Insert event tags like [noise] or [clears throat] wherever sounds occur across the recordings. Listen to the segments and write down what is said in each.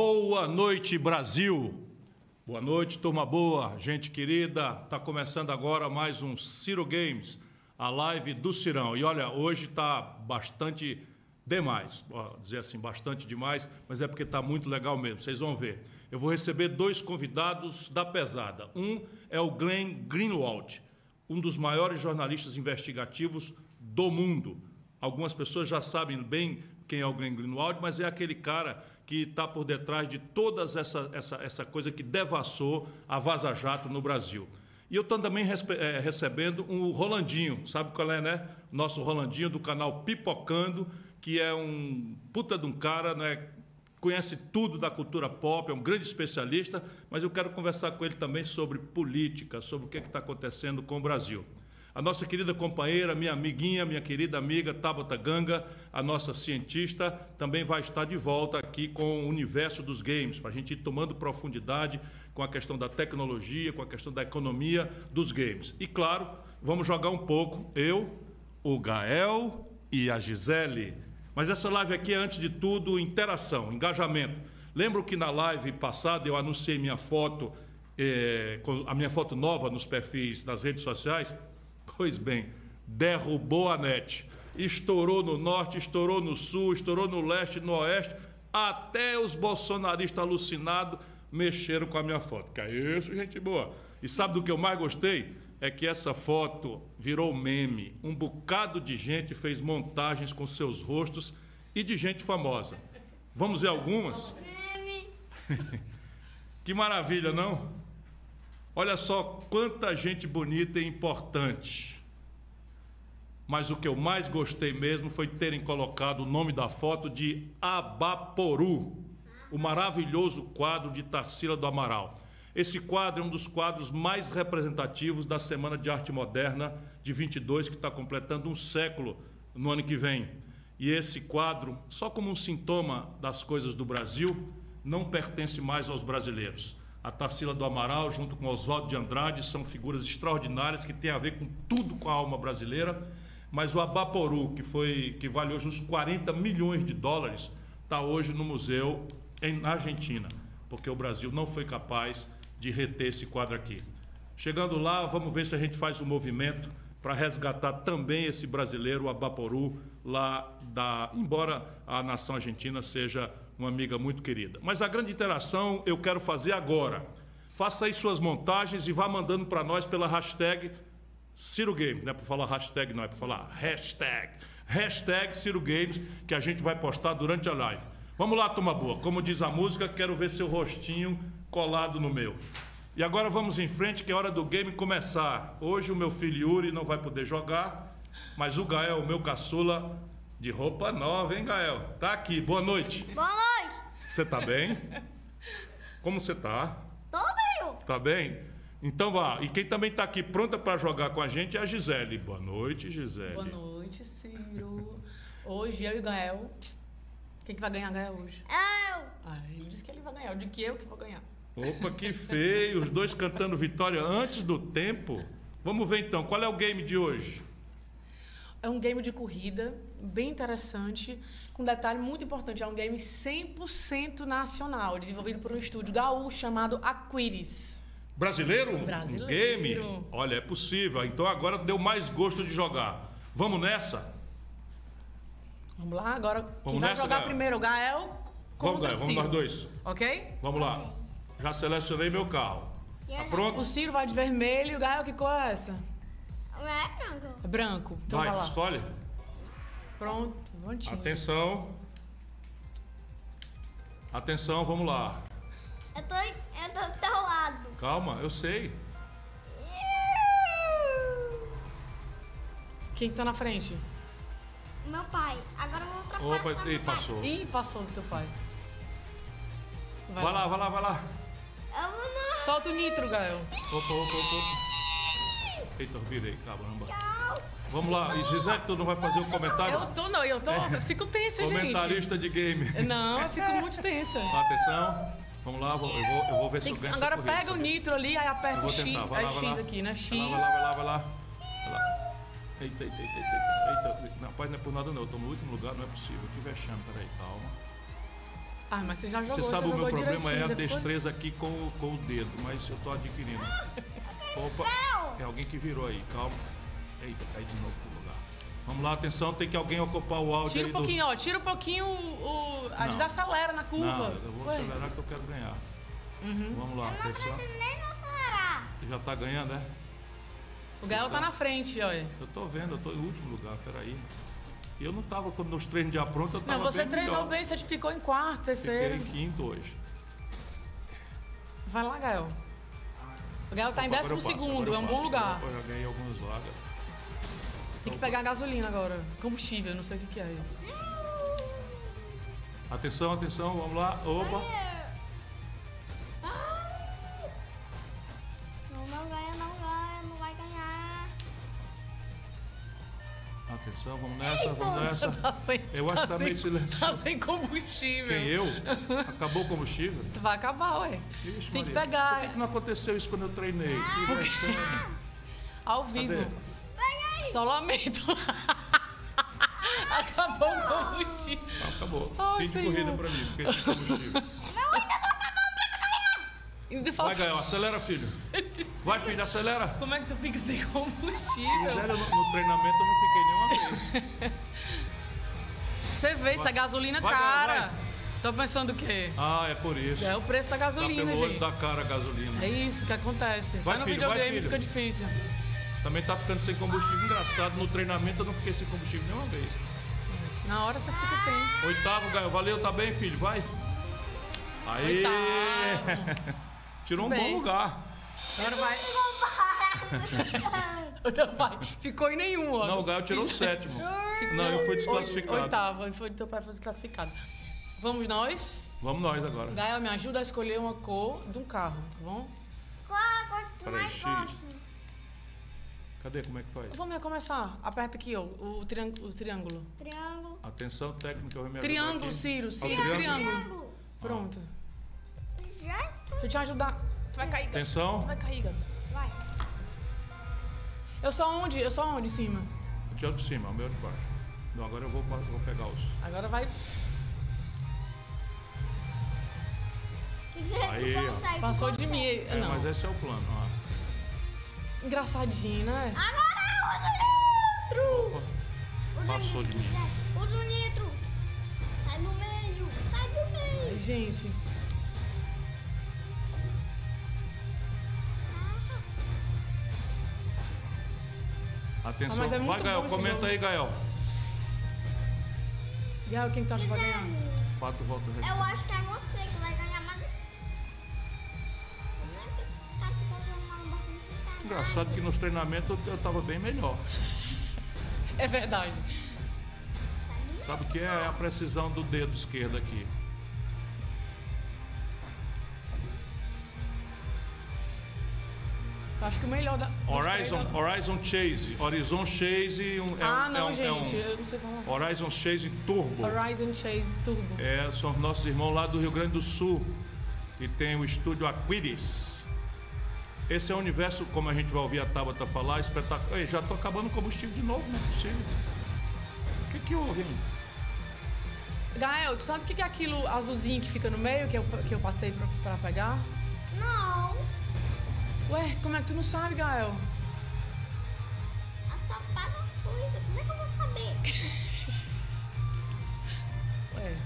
Boa noite, Brasil. Boa noite, turma boa, gente querida. Tá começando agora mais um Ciro Games, a live do Cirão. E olha, hoje tá bastante demais, Ó, dizer assim, bastante demais, mas é porque tá muito legal mesmo. Vocês vão ver. Eu vou receber dois convidados da pesada. Um é o Glenn Greenwald, um dos maiores jornalistas investigativos do mundo. Algumas pessoas já sabem bem quem é o Glenn Greenwald, mas é aquele cara que está por detrás de toda essa, essa, essa coisa que devassou a Vaza Jato no Brasil. E eu estou também eh, recebendo um Rolandinho, sabe qual é, né? Nosso Rolandinho do canal Pipocando, que é um puta de um cara, né? Conhece tudo da cultura pop, é um grande especialista, mas eu quero conversar com ele também sobre política, sobre o que está acontecendo com o Brasil. A nossa querida companheira, minha amiguinha, minha querida amiga Tabata Ganga, a nossa cientista, também vai estar de volta aqui com o universo dos games, para a gente ir tomando profundidade com a questão da tecnologia, com a questão da economia dos games. E claro, vamos jogar um pouco, eu, o Gael e a Gisele. Mas essa live aqui é, antes de tudo, interação, engajamento. Lembro que na live passada eu anunciei minha foto, eh, a minha foto nova nos perfis das redes sociais. Pois bem, derrubou a net. Estourou no norte, estourou no sul, estourou no leste, no oeste. Até os bolsonaristas alucinados mexeram com a minha foto. Que é isso, gente boa. E sabe do que eu mais gostei? É que essa foto virou meme. Um bocado de gente fez montagens com seus rostos e de gente famosa. Vamos ver algumas? [laughs] Que maravilha, não? Olha só quanta gente bonita e importante. Mas o que eu mais gostei mesmo foi terem colocado o nome da foto de Abaporu, o maravilhoso quadro de Tarsila do Amaral. Esse quadro é um dos quadros mais representativos da Semana de Arte Moderna de 22, que está completando um século no ano que vem. E esse quadro, só como um sintoma das coisas do Brasil, não pertence mais aos brasileiros. A Tarsila do Amaral, junto com Oswaldo de Andrade, são figuras extraordinárias que têm a ver com tudo com a alma brasileira. Mas o Abaporu, que, foi, que vale hoje uns 40 milhões de dólares, está hoje no museu em, na Argentina, porque o Brasil não foi capaz de reter esse quadro aqui. Chegando lá, vamos ver se a gente faz um movimento para resgatar também esse brasileiro, o Abaporu, lá da. Embora a nação argentina seja uma amiga muito querida. Mas a grande interação eu quero fazer agora. Faça aí suas montagens e vá mandando para nós pela hashtag Ciro Games. Não é para falar hashtag, não, é para falar hashtag. Hashtag Ciro Games, que a gente vai postar durante a live. Vamos lá, turma boa. Como diz a música, quero ver seu rostinho colado no meu. E agora vamos em frente, que é hora do game começar. Hoje o meu filho Yuri não vai poder jogar, mas o Gael, o meu caçula, de roupa nova, hein, Gael? Tá aqui. Boa noite. Boa noite! Você tá bem? Como você tá? Tô bem! Tá bem? Então vá. E quem também tá aqui pronta para jogar com a gente é a Gisele. Boa noite, Gisele. Boa noite, Ciro. Hoje eu e o Gael. Quem que vai ganhar Gael hoje? Eu! Ah, ele disse que ele vai ganhar. Eu digo que eu que vou ganhar. Opa, que feio. Os dois cantando vitória antes do tempo. Vamos ver então. Qual é o game de hoje? É um game de corrida, bem interessante, com um detalhe muito importante. É um game 100% nacional, desenvolvido por um estúdio gaúcho chamado Aquiris. Brasileiro? Brasileiro. Um game? Olha, é possível. Então agora deu mais gosto de jogar. Vamos nessa? Vamos lá, agora quem Vamos vai nessa, jogar Gael? primeiro? O Gael Vamos, contra Gael, o vamos nós dois. Ok? Vamos lá. Já selecionei meu carro. Tá O pronto? Ciro vai de vermelho e o Gael, que cor é essa? Não é branco. É branco. Então vai, Vai, escolhe. Pronto, prontinho. Atenção. Atenção, vamos lá. Eu tô, eu tô do teu lado. Calma, eu sei. Quem que tá na frente? Meu pai. Agora eu vou trocar Opa, e minha passou. Ih, passou do teu pai. Vai lá, vai lá, vai lá. Eu vou no... Solta o nitro, Gael. Opa, opa, opa. Eita, virei, caramba. Vamos lá. E Gisele, tu não vai fazer um comentário? Eu tô, não, eu tô. Eu fico tensa, gente. Comentarista de game. Não, eu fico muito tensa. Atenção. Vamos lá, eu vou, eu vou ver se eu ganho agora corrida, pega o nitro ali, aí aperta o X. tentar. Vai é lá, vai X lá. aqui, né? X. Vai lá, vai lá, vai lá. Vai lá. Eita, eita, eita, eita, eita. rapaz, não é por nada não. Eu tô no último lugar, não é possível. Que vexame, peraí, calma. Ah, mas você já jogou, Você sabe o meu problema é a ficou- destreza aqui com, com o dedo, mas eu tô adquirindo. [laughs] Opa, é alguém que virou aí, calma. Eita, cai de novo pro lugar. Vamos lá, atenção, tem que alguém ocupar o áudio Tira aí um pouquinho, ó. Tira um pouquinho o. o- a Não. desacelera na do... curva. Não, eu vou Ué, acelerar que eu quero ganhar. Vamos lá, Eu não atenção. preciso nem não acelerar. Já tá ganhando, é? O Gael tá na frente, olha. Eu tô vendo, eu tô em último lugar, peraí. E eu não tava, quando nos treinos de apronto, eu tava Não, você bem treinou melhor. bem, você ficou em quarto, Fiquei terceiro. em quinto hoje. Vai lá, Gael. O Gael tá em Opa, agora décimo eu passo, segundo, agora é um bom lugar. Eu já ganhei algumas vagas. Tem que pegar gasolina agora. Combustível, não sei o que, que é. Atenção, atenção, vamos lá. Opa. Atenção, vamos nessa, vamos nessa. [laughs] Tá sem, Eu acho que tá sem- meio silencioso. Tá sem combustível. Quem eu? Acabou o combustível? Vai acabar, ué. Ixi, Tem que Maria. pegar Por que, que não aconteceu isso quando eu treinei? Que vexame. ao vivo. Cadê? Só lamento. [laughs] Acabou o combustível. Ah, acabou. Ai, Fim de corrida pra mim, fiquei sem combustível. Ainda Vai, falta... Gael, acelera, filho. Vai, filho, acelera. Como é que tu fica sem combustível? Sério, no, no treinamento eu não fiquei vez. [laughs] Você vê, isso é gasolina Vai, cara. vai. Tô pensando o quê? Ah, é por isso. É o preço da Tá gasolina, pelo olho gente. da cara a gasolina. É isso que acontece. Vai, Mas no filho, vai, videogame filho. fica difícil. Também tá ficando sem combustível. Engraçado, no treinamento eu não fiquei sem combustível nenhuma vez. Na hora você fica tenso. Oitavo, Gael. Valeu, tá bem, filho? Vai. Aí. Oitavo. [laughs] Tirou um Tudo bom bem. lugar. Agora vai. [laughs] Então vai. Ficou em nenhum, ó. Não, o Gael tirou o sétimo. [laughs] Não, eu fui desclassificado. Oitavo, foi, teu pai foi desclassificado. Vamos nós. Vamos nós agora. Gael, me ajuda a escolher uma cor de um carro, tá bom? Qual a cor que tu Peraí, mais X. gosta? Cadê? Como é que faz? Vamos recomeçar. Aperta aqui, ó, o, triângulo, o triângulo. Triângulo. Atenção técnica, eu vou me Triângulo, aqui. Ciro, Ciro, triângulo. triângulo. Triângulo. Pronto. Já estou. Deixa eu te ajudar. Tu vai cair, Gael. Atenção. Tu vai cair, Gael. Eu sou onde? Eu sou onde, em cima? O teu de cima, o meu de baixo. Não, agora eu vou, vou pegar os. Agora vai. Aí, ó. Passou de mim. É, Não. mas esse é o plano. ó. Engraçadinho, né? Agora o do litro. O do Passou de mim. Zé. O do litro. Sai do meio. Sai do meio. Ai, gente. Atenção. Ah, mas é muito vai, Gael, bom esse comenta jogo. aí, Gael. Gael, quem tu acha que vai ganhar? Quatro voltas aí. Eu acho que é você que vai ganhar mais. Tá ficando uma bagunça. Engraçado que nos treinamentos eu, eu tava bem melhor. [laughs] É verdade. Sabe o que é a precisão do dedo esquerdo aqui? Acho que o melhor da. Horizon, três- Horizon Chase. Horizon Chase um- é, Ah, um, não, é, um, gente. é Eu não sei falar. um Horizon Chase Turbo. Horizon Chase Turbo. É, são nossos irmãos lá do Rio Grande do Sul. E tem o estúdio Aquiris. Esse é um universo, como a gente vai ouvir a Tabata falar, espetacular. Ei, já tô acabando o combustível de novo, não é possível. O que que houve, hein? Gael, tu sabe o que que é aquilo azulzinho que fica no meio que eu, que eu passei pra, pra pegar? Não. Ué, como é que tu não sabe, Gael? Eu só faço as coisas. Como é que eu vou saber? [laughs] Ué.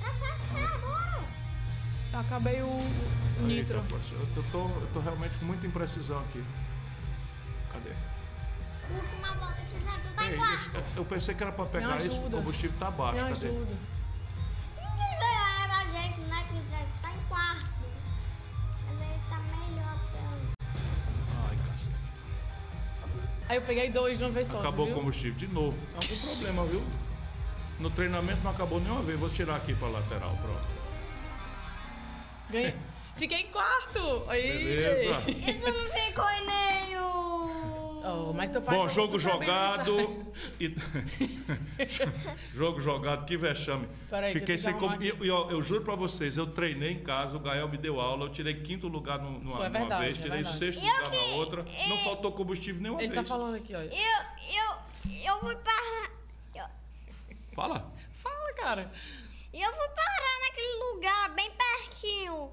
É fácil agora. Eu acabei o, o nitro. Eita, poxa, eu, tô, eu tô realmente com muita imprecisão aqui. Cadê? Última volta tá em quarto. esse- eu pensei que era pra pegar Me isso, o combustível tá Me baixo. Cadê? ajuda. Aí eu peguei dois de uma vez só. Acabou o combustível de novo. Algum problema, viu? No treinamento não acabou nenhuma vez. Vou tirar aqui pra lateral, pronto. Ganhei. Fiquei em quarto. Aí. Beleza. Isso não ficou em nenhum. Mas teu pai Bom, jogou jogo jogado. e- [laughs] jogo jogado, que vexame. Peraí, Fiquei sem eu com... e, e, ó, Eu juro pra vocês, eu treinei em casa, o Gael me deu aula, eu tirei quinto lugar no- numa, Foi, é numa verdade, vez, é tirei sexto Eu lugar na outra. Não é- faltou combustível nenhuma Ele vez. tá falando aqui, olha. Eu, eu, eu fui para. Eu, Fala. Fala, cara. E eu fui parar naquele lugar bem pertinho.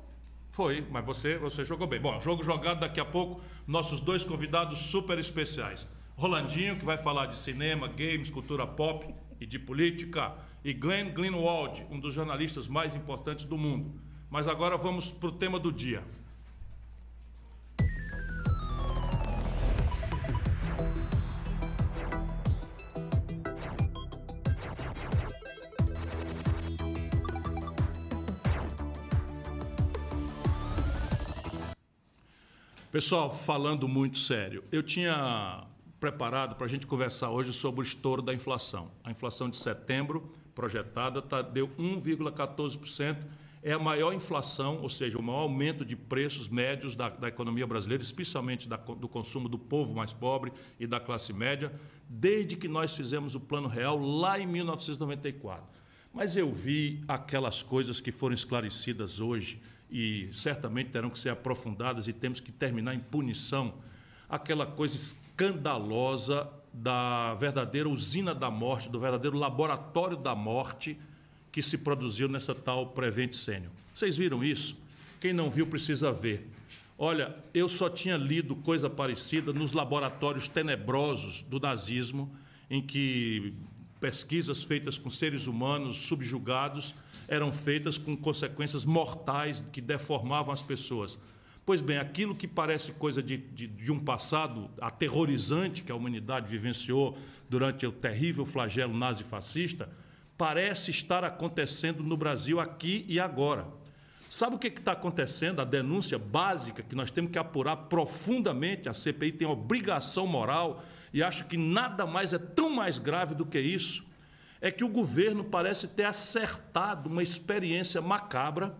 Foi, mas você, você jogou bem. Bom, jogo jogado daqui a pouco, nossos dois convidados super especiais. Rolandinho, que vai falar de cinema, games, cultura pop e de política, e Glenn Greenwald, um dos jornalistas mais importantes do mundo. Mas agora vamos para o tema do dia. Pessoal, falando muito sério, eu tinha preparado para a gente conversar hoje sobre o estouro da inflação. A inflação de setembro, projetada, tá, deu 1,14%. É a maior inflação, ou seja, o maior aumento de preços médios da, da economia brasileira, especialmente da, do consumo do povo mais pobre e da classe média, desde que nós fizemos o Plano Real lá em 1994. Mas eu vi aquelas coisas que foram esclarecidas hoje e certamente terão que ser aprofundadas e temos que terminar em punição aquela coisa escandalosa da verdadeira usina da morte, do verdadeiro laboratório da morte que se produziu nessa tal Prevent Senior. Vocês viram isso? Quem não viu precisa ver. Olha, eu só tinha lido coisa parecida nos laboratórios tenebrosos do nazismo, em que pesquisas feitas com seres humanos subjugados eram feitas com consequências mortais que deformavam as pessoas. Pois bem, aquilo que parece coisa de, de, de, um passado aterrorizante que a humanidade vivenciou durante o terrível flagelo nazi-fascista, parece estar acontecendo no Brasil aqui e agora. Sabe o que está acontecendo? A denúncia básica que nós temos que apurar profundamente, a CPI tem obrigação moral, e acho que nada mais é tão mais grave do que isso, é que o governo parece ter acertado uma experiência macabra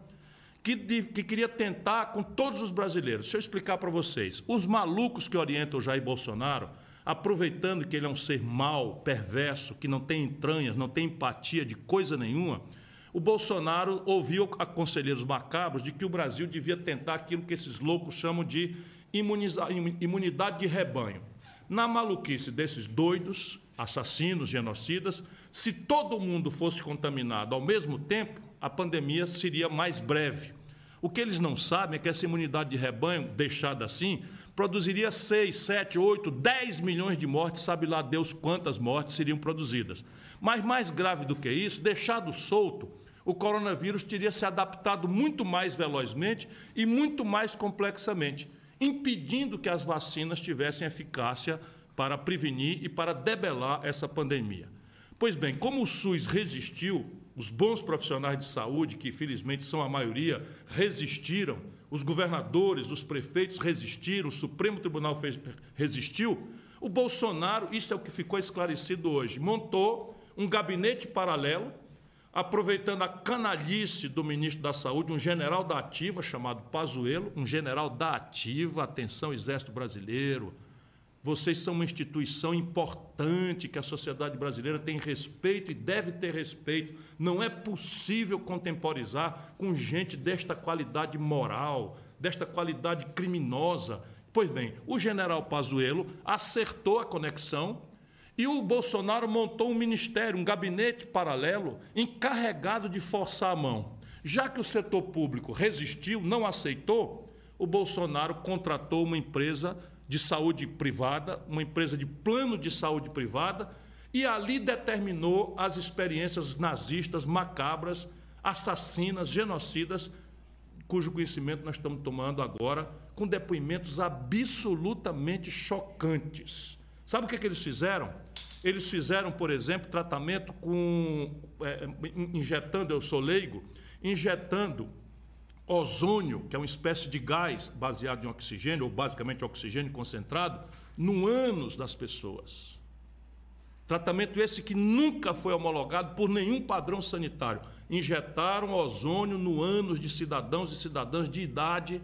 que, de, que queria tentar com todos os brasileiros. Deixa eu explicar para vocês. Os malucos que orientam o Jair Bolsonaro, aproveitando que ele é um ser mau, perverso, que não tem entranhas, não tem empatia de coisa nenhuma, o Bolsonaro ouviu a conselheiros macabros de que o Brasil devia tentar aquilo que esses loucos chamam de imunidade de rebanho. Na maluquice desses doidos, assassinos, genocidas, se todo mundo fosse contaminado ao mesmo tempo, a pandemia seria mais breve. O que eles não sabem é que essa imunidade de rebanho, deixada assim, produziria 6, 7, 8, 10 milhões de mortes, sabe lá Deus quantas mortes seriam produzidas. Mas mais grave do que isso, deixado solto, o coronavírus teria se adaptado muito mais velozmente e muito mais complexamente, impedindo que as vacinas tivessem eficácia para prevenir e para debelar essa pandemia. Pois bem, como o SUS resistiu, os bons profissionais de saúde, que felizmente são a maioria, resistiram, os governadores, os prefeitos resistiram, o Supremo Tribunal fez, resistiu, o Bolsonaro, isso é o que ficou esclarecido hoje, montou um gabinete paralelo, aproveitando a canalice do ministro da Saúde, um general da Ativa chamado Pazuello, um general da Ativa, atenção Exército Brasileiro, vocês são uma instituição importante que a sociedade brasileira tem respeito e deve ter respeito. Não é possível contemporizar com gente desta qualidade moral, desta qualidade criminosa. Pois bem, o general Pazuello acertou a conexão e o Bolsonaro montou um ministério, um gabinete paralelo, encarregado de forçar a mão. Já que o setor público resistiu, não aceitou, o Bolsonaro contratou uma empresa de saúde privada, uma empresa de plano de saúde privada, e ali determinou as experiências nazistas macabras, assassinas, genocidas, cujo conhecimento nós estamos tomando agora, com depoimentos absolutamente chocantes. Sabe o que, é que eles fizeram? Eles fizeram, por exemplo, tratamento com. É, injetando, eu sou leigo, injetando ozônio, que é uma espécie de gás baseado em oxigênio, ou basicamente oxigênio concentrado, no ânus das pessoas. Tratamento esse que nunca foi homologado por nenhum padrão sanitário. Injetaram ozônio no ânus de cidadãos e cidadãs de idade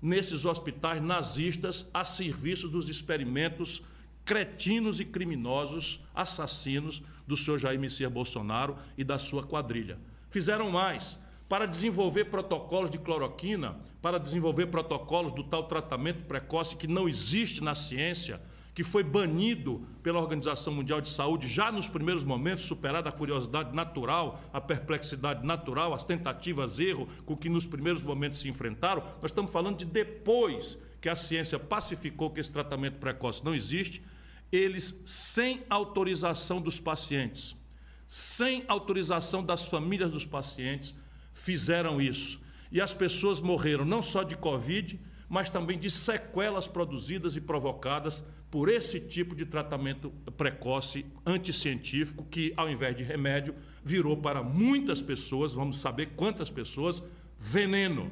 nesses hospitais nazistas a serviço dos experimentos cretinos e criminosos, assassinos do senhor Jair Messias Bolsonaro e da sua quadrilha. Fizeram mais, para desenvolver protocolos de cloroquina, para desenvolver protocolos do tal tratamento precoce que não existe na ciência, que foi banido pela Organização Mundial de Saúde já nos primeiros momentos, superada a curiosidade natural, a perplexidade natural, as tentativas, erro com que nos primeiros momentos se enfrentaram. Nós estamos falando de depois que a ciência pacificou que esse tratamento precoce não existe, eles, sem autorização dos pacientes, sem autorização das famílias dos pacientes, fizeram isso. E as pessoas morreram não só de Covid, mas também de sequelas produzidas e provocadas por esse tipo de tratamento precoce anticientífico, que, ao invés de remédio, virou para muitas pessoas, vamos saber quantas pessoas, veneno.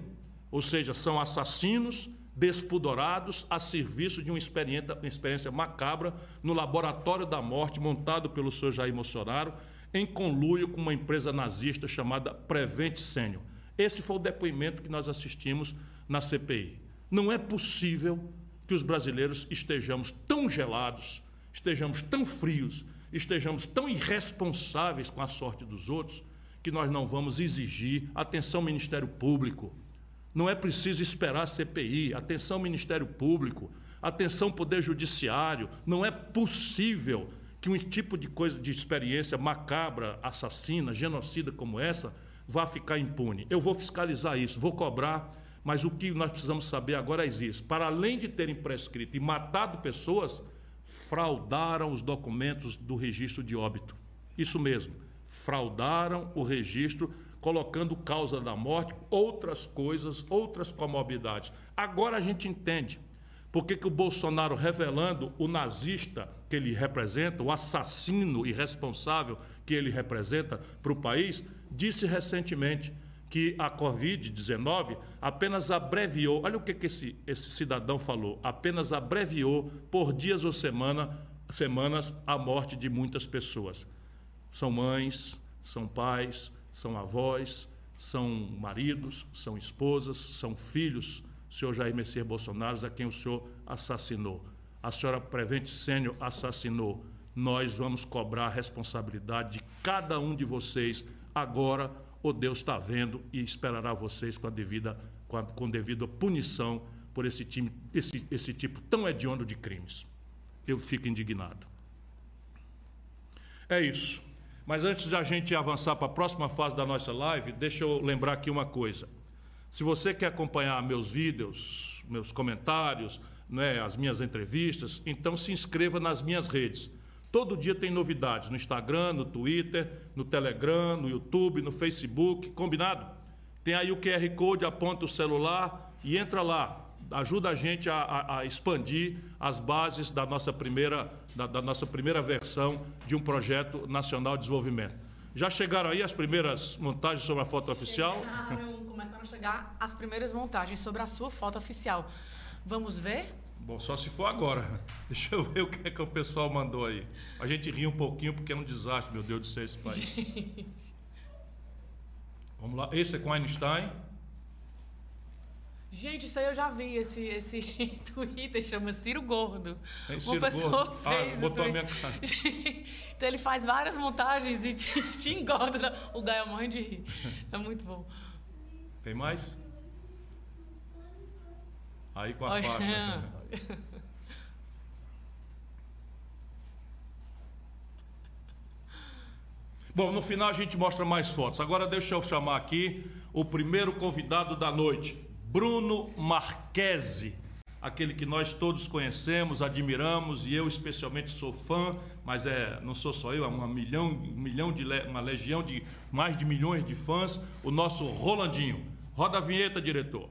Ou seja, são assassinos despudorados a serviço de uma experiência, uma experiência macabra no laboratório da morte montado pelo senhor Jair Bolsonaro em conluio com uma empresa nazista chamada Prevent Senior. Esse foi o depoimento que nós assistimos na CPI. Não é possível que os brasileiros estejamos tão gelados, estejamos tão frios, estejamos tão irresponsáveis com a sorte dos outros, que nós não vamos exigir atenção Ministério Público. Não é preciso esperar a CPI, atenção Ministério Público, atenção Poder Judiciário. Não é possível que um tipo de coisa, de experiência macabra, assassina, genocida como essa, vá ficar impune. Eu vou fiscalizar isso, vou cobrar, mas o que nós precisamos saber agora é isso. Para além de terem prescrito e matado pessoas, fraudaram os documentos do registro de óbito. Isso mesmo, fraudaram o registro, colocando causa da morte, outras coisas, outras comorbidades. Agora a gente entende por que, que o Bolsonaro, revelando o nazista que ele representa, o assassino irresponsável que ele representa para o país, disse recentemente que a Covid-19 apenas abreviou, olha o que, que esse, esse cidadão falou, apenas abreviou por dias ou semana, semanas a morte de muitas pessoas. São mães, são pais, são avós, são maridos, são esposas, são filhos, senhor Jair Messias Bolsonaro, a quem o senhor assassinou. A senhora Prevente Sênior assassinou. Nós vamos cobrar a responsabilidade de cada um de vocês agora, ou Deus está vendo e esperará vocês com a devida, com, a, com devida punição por esse, time, esse, esse tipo tão hediondo de crimes. Eu fico indignado. É isso. Mas antes de a gente avançar para a próxima fase da nossa live, deixa eu lembrar aqui uma coisa. Se você quer acompanhar meus vídeos, meus comentários, né, as minhas entrevistas, então se inscreva nas minhas redes. Todo dia tem novidades no Instagram, no Twitter, no Telegram, no YouTube, no Facebook, combinado? Tem aí o QR Code, aponta o celular e entra lá. Ajuda a gente a, a, a expandir as bases da nossa, primeira, da, da nossa primeira versão de um projeto nacional de desenvolvimento. Já chegaram aí as primeiras montagens sobre a foto oficial? Chegaram, começaram a chegar as primeiras montagens sobre a sua foto oficial. Vamos ver? Bom, só se for agora. [laughs] Deixa eu ver o que é que o pessoal mandou aí. A gente ri um pouquinho porque é um desastre, meu Deus do céu, esse país. [laughs] Vamos lá. Esse é com Einstein. Gente, isso aí eu já vi, esse, esse [laughs] Twitter chama Ciro Gordo. É Ciro Uma pessoa Gordo. fez. Ah, botou minha cara. [laughs] então ele faz várias montagens e te, [laughs] te engorda. O Gaio morre de rir. É muito bom. Tem mais? Aí com a Olha. faixa. Bom, no final a gente mostra mais fotos. Agora deixa eu chamar aqui o primeiro convidado da noite, Bruno Marquese, aquele que nós todos conhecemos, admiramos e eu especialmente sou fã, mas é não sou só eu, é uma milhão, um milhão de uma legião de mais de milhões de fãs, o nosso Rolandinho. Roda a vinheta, diretor.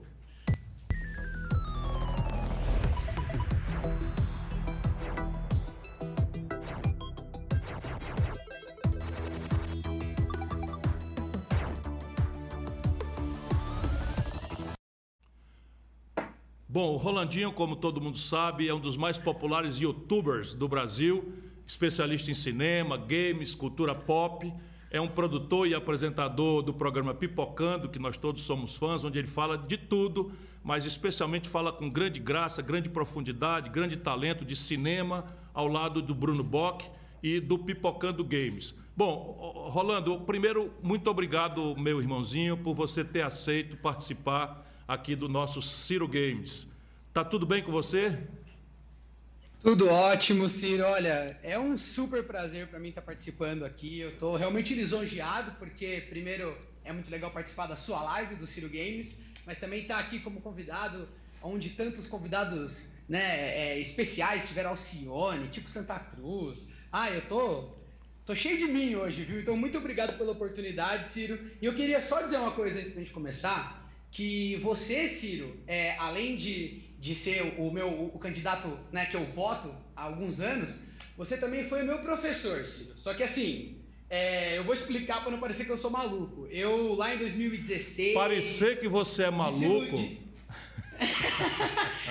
Bom, o Rolandinho, como todo mundo sabe, é um dos mais populares youtubers do Brasil, especialista em cinema, games, cultura pop. É um produtor e apresentador do programa Pipocando, que nós todos somos fãs, onde ele fala de tudo, mas especialmente fala com grande graça, grande profundidade, grande talento de cinema, ao lado do Bruno Bock e do Pipocando Games. Bom, Rolando, primeiro, muito obrigado, meu irmãozinho, por você ter aceito participar aqui do nosso Ciro Games. Tá tudo bem com você? Tudo ótimo, Ciro. Olha, é um super prazer para mim estar participando aqui. Eu estou realmente lisonjeado, porque, primeiro, é muito legal participar da sua live do Ciro Games, mas também estar tá aqui como convidado, onde tantos convidados né, é, especiais tiveram Alcione, tipo Santa Cruz. Ah, eu tô, tô cheio de mim hoje, viu? Então, muito obrigado pela oportunidade, Ciro. E eu queria só dizer uma coisa antes da gente começar, que você, Ciro, é, além de de ser o meu o candidato né, que eu voto há alguns anos, você também foi meu professor, Ciro. Só que assim, é, eu vou explicar para não parecer que eu sou maluco. Eu, lá em 2016. Parecer que você é maluco. [laughs]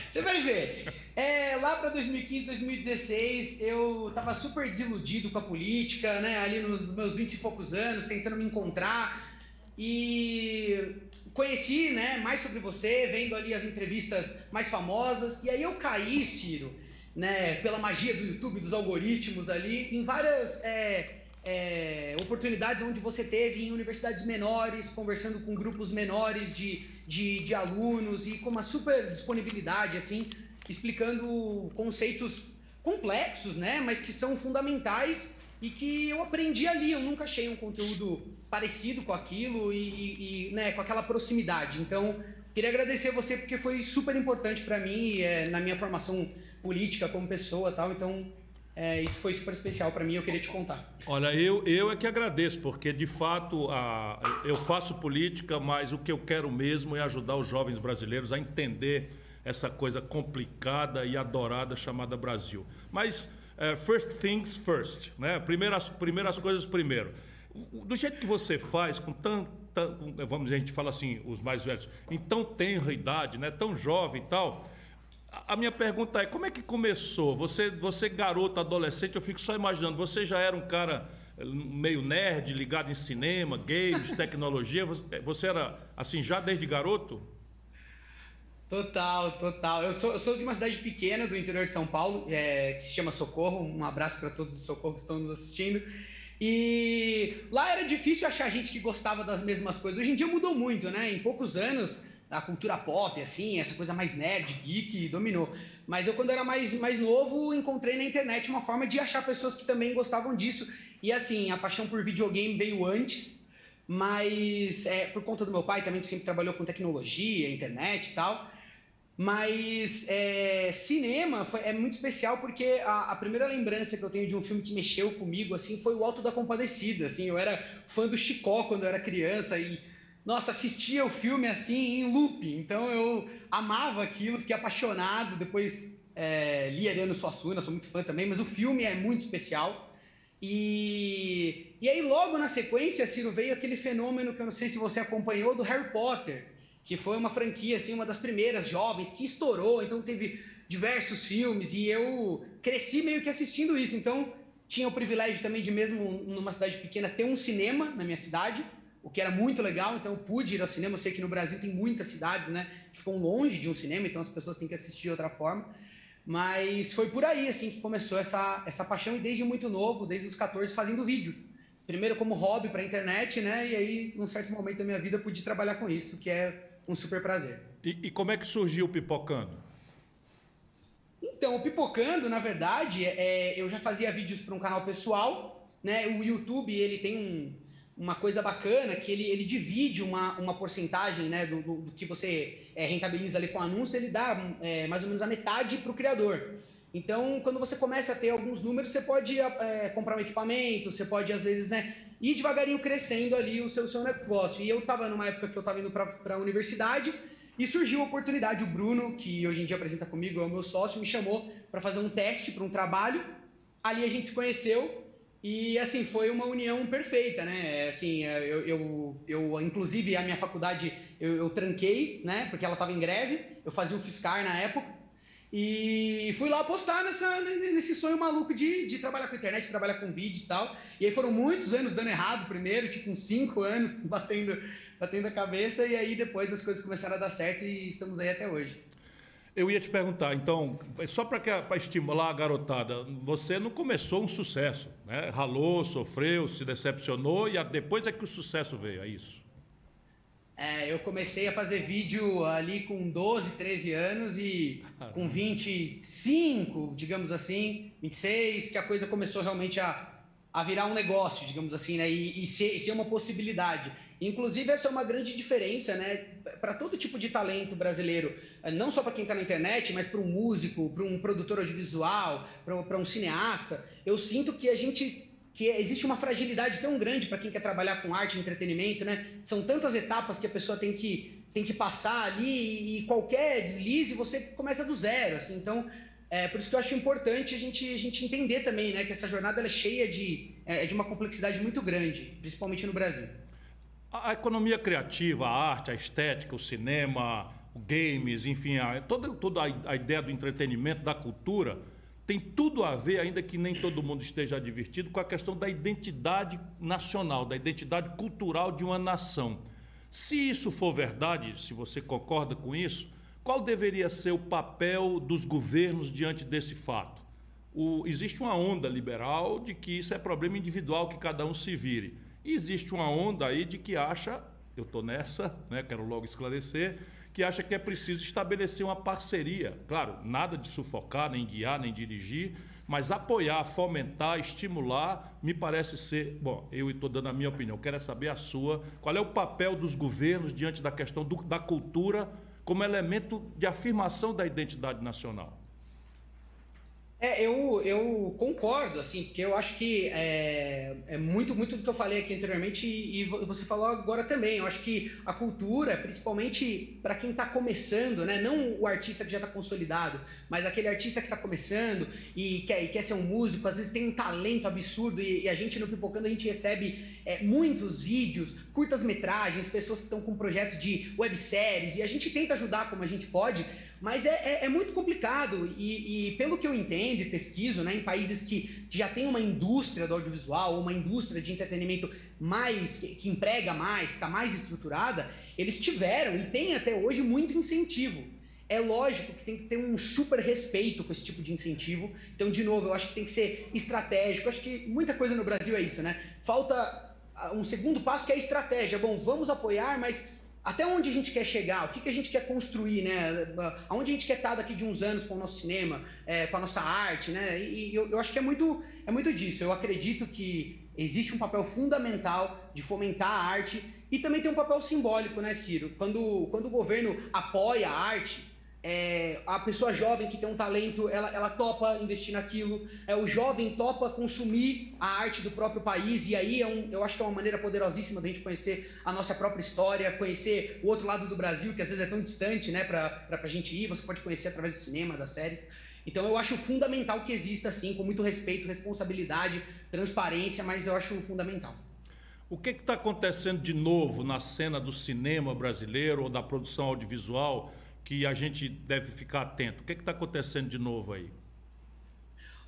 você vai ver. É, lá para 2015, 2016, eu tava super desiludido com a política, né? Ali nos meus 20 e poucos anos, tentando me encontrar. E conheci né, mais sobre você, vendo ali as entrevistas mais famosas, e aí eu caí, Ciro, né, pela magia do YouTube, dos algoritmos ali, em várias é, é, oportunidades onde você teve em universidades menores, conversando com grupos menores de, de, de alunos e com uma super disponibilidade, assim, explicando conceitos complexos, né, mas que são fundamentais e que eu aprendi ali. Eu nunca achei um conteúdo parecido com aquilo e, e, e né, com aquela proximidade. Então, queria agradecer você porque foi super importante para mim é, na minha formação política como pessoa, tal. Então, é, isso foi super especial para mim. Eu queria te contar. Olha, eu eu é que agradeço porque de fato a, eu faço política, mas o que eu quero mesmo é ajudar os jovens brasileiros a entender essa coisa complicada e adorada chamada Brasil. Mas é, first things first, né? Primeiras, primeiras coisas primeiro. Do jeito que você faz, com tanta, vamos dizer, a gente fala assim, os mais velhos, em tão tenra idade, né? Tão jovem e tal. A minha pergunta é, como é que começou? Você, você garoto, adolescente, eu fico só imaginando, você já era um cara eh, meio nerd, ligado em cinema, games, [laughs] tecnologia, você era assim já desde garoto? Total, total. Eu sou, eu sou de uma cidade pequena do interior de São Paulo, é, que se chama Socorro. Um abraço para todos do Socorro que estão nos assistindo. E lá era difícil achar gente que gostava das mesmas coisas. Hoje em dia mudou muito, né? Em poucos anos, a cultura pop, assim, essa coisa mais nerd, geek, dominou. Mas eu, quando era mais, mais novo, encontrei na internet uma forma de achar pessoas que também gostavam disso. E assim, a paixão por videogame veio antes, mas é, por conta do meu pai também, que sempre trabalhou com tecnologia, internet e tal. Mas é, cinema foi, é muito especial porque a, a, primeira lembrança que eu tenho de um filme que mexeu comigo assim foi o Alto da Compadecida. Assim, eu era fã do Chicó quando eu era criança e nossa assistia o filme assim em loop. Então eu amava aquilo, fiquei apaixonado. Depois é, li Ariano Suassuna, sou muito fã também. Mas o filme é muito especial. E, e aí logo na sequência, Ciro, veio aquele fenômeno que eu não sei se você acompanhou do Harry Potter que foi uma franquia, assim, uma das primeiras jovens que estourou, então teve diversos filmes e eu cresci meio que assistindo isso. Então tinha o privilégio também de, mesmo numa cidade pequena, ter um cinema na minha cidade, o que era muito legal. Então eu pude ir ao cinema. Eu sei que no Brasil tem muitas cidades, né, que ficam longe de um cinema, então as pessoas têm que assistir de outra forma. Mas foi por aí, assim, que começou essa, essa paixão e desde muito novo, desde os 14, fazendo vídeo. Primeiro como hobby para a internet, né? E aí, num certo momento da minha vida, eu pude trabalhar com isso, que é um super prazer. E, e como é que surgiu o Pipocando? Então, o Pipocando, na verdade, é, eu já fazia vídeos para um canal pessoal, né? O YouTube, ele tem um, uma coisa bacana que ele, ele divide uma, uma porcentagem né, do, do, do que você é, rentabiliza ali com anúncio, ele dá é, mais ou menos a metade para o criador. Então, quando você começa a ter alguns números, você pode é, comprar um equipamento, você pode, às vezes, né, ir devagarinho crescendo ali o seu, seu negócio. E eu estava numa época que eu estava indo para a universidade e surgiu a oportunidade. O Bruno, que hoje em dia apresenta comigo, é o meu sócio, me chamou para fazer um teste para um trabalho. Ali a gente se conheceu e assim foi uma união perfeita, né? Assim, eu, eu, eu inclusive a minha faculdade eu, eu tranquei, né? Porque ela estava em greve. Eu fazia o fiscar na época. E fui lá apostar nessa, nesse sonho maluco de, de trabalhar com internet, trabalhar com vídeos e tal. E aí foram muitos anos dando errado primeiro, tipo uns 5 anos [laughs] batendo, batendo a cabeça, e aí depois as coisas começaram a dar certo e estamos aí até hoje. Eu ia te perguntar, então, só para estimular a garotada, você não começou um sucesso, né? Ralou, sofreu, se decepcionou e depois é que o sucesso veio, é isso? É, eu comecei a fazer vídeo ali com 12, 13 anos e com 25, digamos assim, 26, que a coisa começou realmente a, a virar um negócio, digamos assim, né? E, e ser, ser uma possibilidade. Inclusive, essa é uma grande diferença, né? Para todo tipo de talento brasileiro, não só para quem está na internet, mas para um músico, para um produtor audiovisual, para um cineasta. Eu sinto que a gente que existe uma fragilidade tão grande para quem quer trabalhar com arte e entretenimento, né? São tantas etapas que a pessoa tem que, tem que passar ali e qualquer deslize você começa do zero, assim. Então, é por isso que eu acho importante a gente, a gente entender também, né? Que essa jornada é cheia de, é, de uma complexidade muito grande, principalmente no Brasil. A economia criativa, a arte, a estética, o cinema, o games, enfim, a, toda, toda a ideia do entretenimento, da cultura tem tudo a ver, ainda que nem todo mundo esteja advertido, com a questão da identidade nacional, da identidade cultural de uma nação. Se isso for verdade, se você concorda com isso, qual deveria ser o papel dos governos diante desse fato? O, existe uma onda liberal de que isso é problema individual, que cada um se vire. E existe uma onda aí de que acha, eu estou nessa, né, quero logo esclarecer, que acha que é preciso estabelecer uma parceria. Claro, nada de sufocar, nem guiar, nem dirigir, mas apoiar, fomentar, estimular, me parece ser. Bom, eu estou dando a minha opinião, quero é saber a sua. Qual é o papel dos governos diante da questão do, da cultura como elemento de afirmação da identidade nacional? É, eu, eu concordo, assim, porque eu acho que é, é muito, muito do que eu falei aqui anteriormente e, e você falou agora também. Eu acho que a cultura, principalmente para quem está começando, né, não o artista que já está consolidado, mas aquele artista que está começando e quer, e quer ser um músico, às vezes tem um talento absurdo e, e a gente no Pipocando a gente recebe é, muitos vídeos, curtas metragens, pessoas que estão com projeto de webséries e a gente tenta ajudar como a gente pode mas é, é, é muito complicado e, e, pelo que eu entendo e pesquiso, né, em países que já tem uma indústria do audiovisual, uma indústria de entretenimento mais que, que emprega mais, que está mais estruturada, eles tiveram e têm até hoje muito incentivo. É lógico que tem que ter um super respeito com esse tipo de incentivo. Então, de novo, eu acho que tem que ser estratégico. Eu acho que muita coisa no Brasil é isso, né? Falta ah, um segundo passo que é a estratégia. Bom, vamos apoiar, mas até onde a gente quer chegar, o que, que a gente quer construir, né? Aonde a gente quer estar daqui de uns anos com o nosso cinema, é, com a nossa arte, né? E, e eu, eu, acho que é muito, é muito disso. Eu acredito que existe um papel fundamental de fomentar a arte e também tem um papel simbólico, né, Ciro? Quando, quando o governo apoia a arte, é, a pessoa jovem que tem um talento, ela, ela topa investir naquilo. É, o jovem topa consumir a arte do próprio país. E aí é um, eu acho que é uma maneira poderosíssima da gente conhecer a nossa própria história, conhecer o outro lado do Brasil, que às vezes é tão distante né, para a gente ir. Você pode conhecer através do cinema, das séries. Então eu acho fundamental que exista assim, com muito respeito, responsabilidade, transparência, mas eu acho fundamental. O que está acontecendo de novo na cena do cinema brasileiro ou da produção audiovisual? Que a gente deve ficar atento? O que é está acontecendo de novo aí?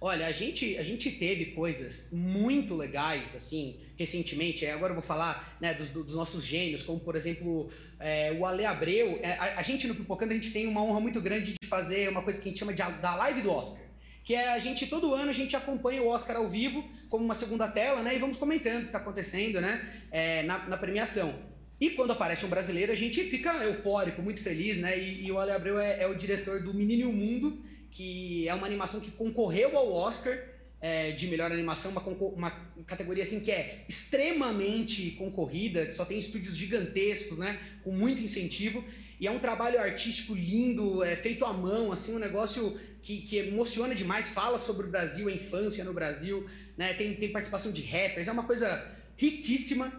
Olha, a gente, a gente teve coisas muito legais, assim, recentemente. Agora eu vou falar né, dos, dos nossos gênios, como, por exemplo, é, o Ale Abreu. É, a, a, gente no Pipocando, a gente tem uma honra muito grande de fazer uma coisa que a gente chama de da live do Oscar. Que é a gente, todo ano, a gente acompanha o Oscar ao vivo, como uma segunda tela, né? E vamos comentando o que está acontecendo, né? É, na, na premiação. E quando aparece um brasileiro, a gente fica eufórico, muito feliz, né? E, e o Ale Abreu é, é, o diretor do Menino e o Mundo, que é uma animação que concorreu ao Oscar é, de melhor animação, uma, uma, categoria assim que é extremamente concorrida, que só tem estúdios gigantescos, né? Com muito incentivo. E é um trabalho artístico lindo, é feito à mão, assim, um negócio que, que emociona demais, fala sobre o Brasil, a infância no Brasil, né? Tem, tem participação de rappers, é uma coisa riquíssima.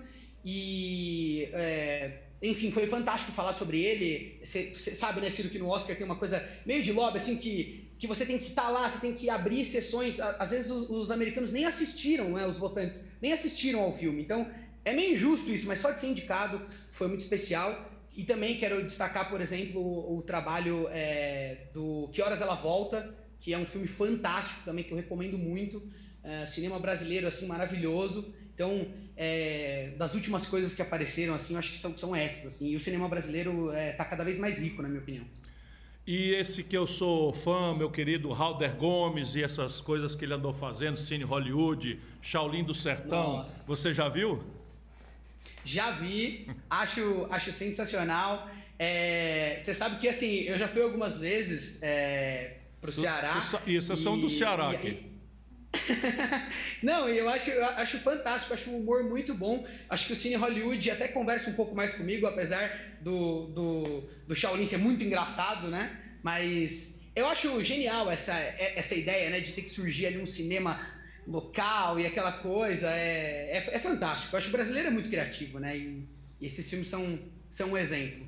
E, é, enfim, foi fantástico falar sobre ele. Você sabe, né, Ciro, que no Oscar tem uma coisa meio de lobby, assim, que, que você tem que estar tá lá, você tem que abrir sessões. Às vezes os, os americanos nem assistiram, né, os votantes, nem assistiram ao filme. Então, é meio injusto isso, mas só de ser indicado foi muito especial. E também quero destacar, por exemplo, o, o trabalho é, do Que Horas Ela Volta, que é um filme fantástico também, que eu recomendo muito. É, cinema brasileiro, assim, maravilhoso. Então, é, das últimas coisas que apareceram, assim, eu acho que são, são essas, assim. E o cinema brasileiro está é, tá cada vez mais rico, na minha opinião. E esse que eu sou fã, meu querido Halder Gomes e essas coisas que ele andou fazendo, Cine Hollywood, Shaolin do Sertão, Nossa. você já viu? Já vi, [laughs] acho, acho sensacional. É, você sabe que assim, eu já fui algumas vezes é, pro Ceará. Isso, são do Ceará e, aqui. [laughs] Não, eu acho, eu acho fantástico, acho um humor muito bom. Acho que o Cine Hollywood até conversa um pouco mais comigo, apesar do, do, do Shaolin ser muito engraçado, né? Mas eu acho genial essa, essa ideia, né, de ter que surgir ali um cinema local e aquela coisa. É, é, é fantástico. Eu acho que o brasileiro é muito criativo, né? E, e, esses filmes são, são um exemplo.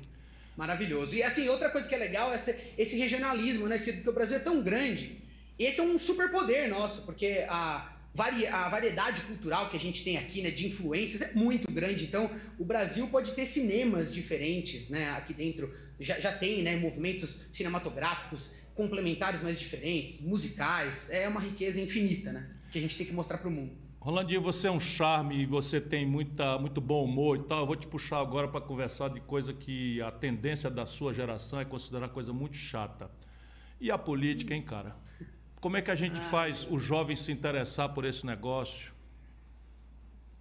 Maravilhoso. E assim, outra coisa que é legal é esse, esse regionalismo, né? Porque o Brasil é tão grande esse é um superpoder nosso, porque a, vari, a variedade cultural que a gente tem aqui, né, de influências, é muito grande. Então, o Brasil pode ter cinemas diferentes, né, aqui dentro. Já, já tem, né, movimentos cinematográficos complementares mais diferentes, musicais. É uma riqueza infinita, né, que a gente tem que mostrar para o mundo. Rolandinho, você é um charme e você tem muita, muito bom humor e tal. Eu vou te puxar agora para conversar de coisa que a tendência da sua geração é considerar coisa muito chata. E a política, hein, cara? Como é que a gente faz o jovem se interessar por esse negócio?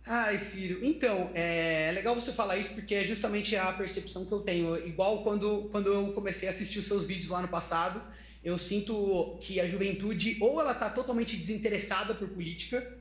Ai, Ciro. Então, é legal você falar isso porque é justamente a percepção que eu tenho. Igual quando, quando eu comecei a assistir os seus vídeos lá no passado, eu sinto que a juventude ou ela está totalmente desinteressada por política,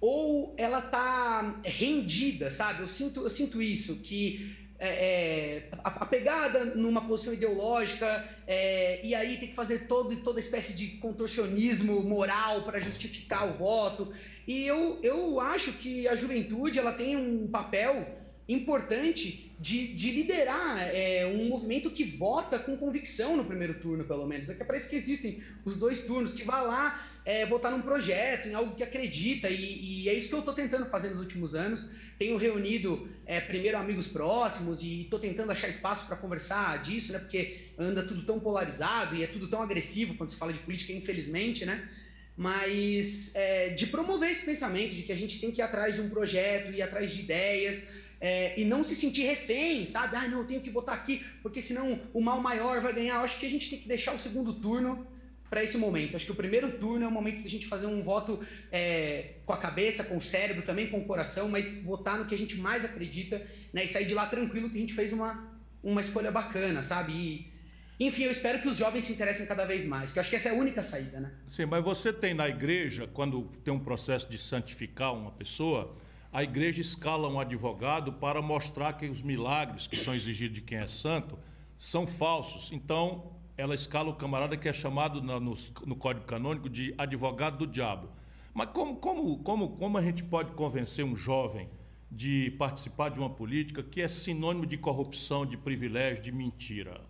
ou ela está rendida, sabe? Eu sinto, eu sinto isso, que é, é, a, a, pegada numa posição ideológica é, e aí tem que fazer todo, toda espécie de contorcionismo moral para justificar o voto. E eu, eu acho que a juventude ela tem um papel importante de, de liderar é, um movimento que vota com convicção no primeiro turno, pelo menos. É que é para isso que existem os dois turnos, que vá lá é, votar num projeto, em algo que acredita, e, e é isso que eu estou tentando fazer nos últimos anos. Tenho reunido é, primeiro amigos próximos e estou tentando achar espaço para conversar disso, né? Porque anda tudo tão polarizado e é tudo tão agressivo quando se fala de política, infelizmente, né? Mas é, de promover esse pensamento de que a gente tem que ir atrás de um projeto, ir atrás de ideias, é, e não se sentir refém, sabe? Ah, não, eu tenho que votar aqui, porque senão o mal maior vai ganhar. Eu acho que a gente tem que deixar o segundo turno para esse momento. Acho que o primeiro turno é o momento da gente fazer um voto é, com a cabeça, com o cérebro, também com o coração, mas votar no que a gente mais acredita né, e sair de lá tranquilo que a gente fez uma, uma escolha bacana, sabe? E, enfim, eu espero que os jovens se interessem cada vez mais, que eu acho que essa é a única saída, né? Sim, mas você tem na igreja, quando tem um processo de santificar uma pessoa, a igreja escala um advogado para mostrar que os milagres que são exigidos de quem é santo são falsos. Então, ela escala o camarada que é chamado no, no, no Código Canônico de advogado do diabo. Mas como, como, como, como a gente pode convencer um jovem de participar de uma política que é sinônimo de corrupção, de privilégio, de mentira?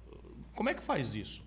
Como é que faz isso?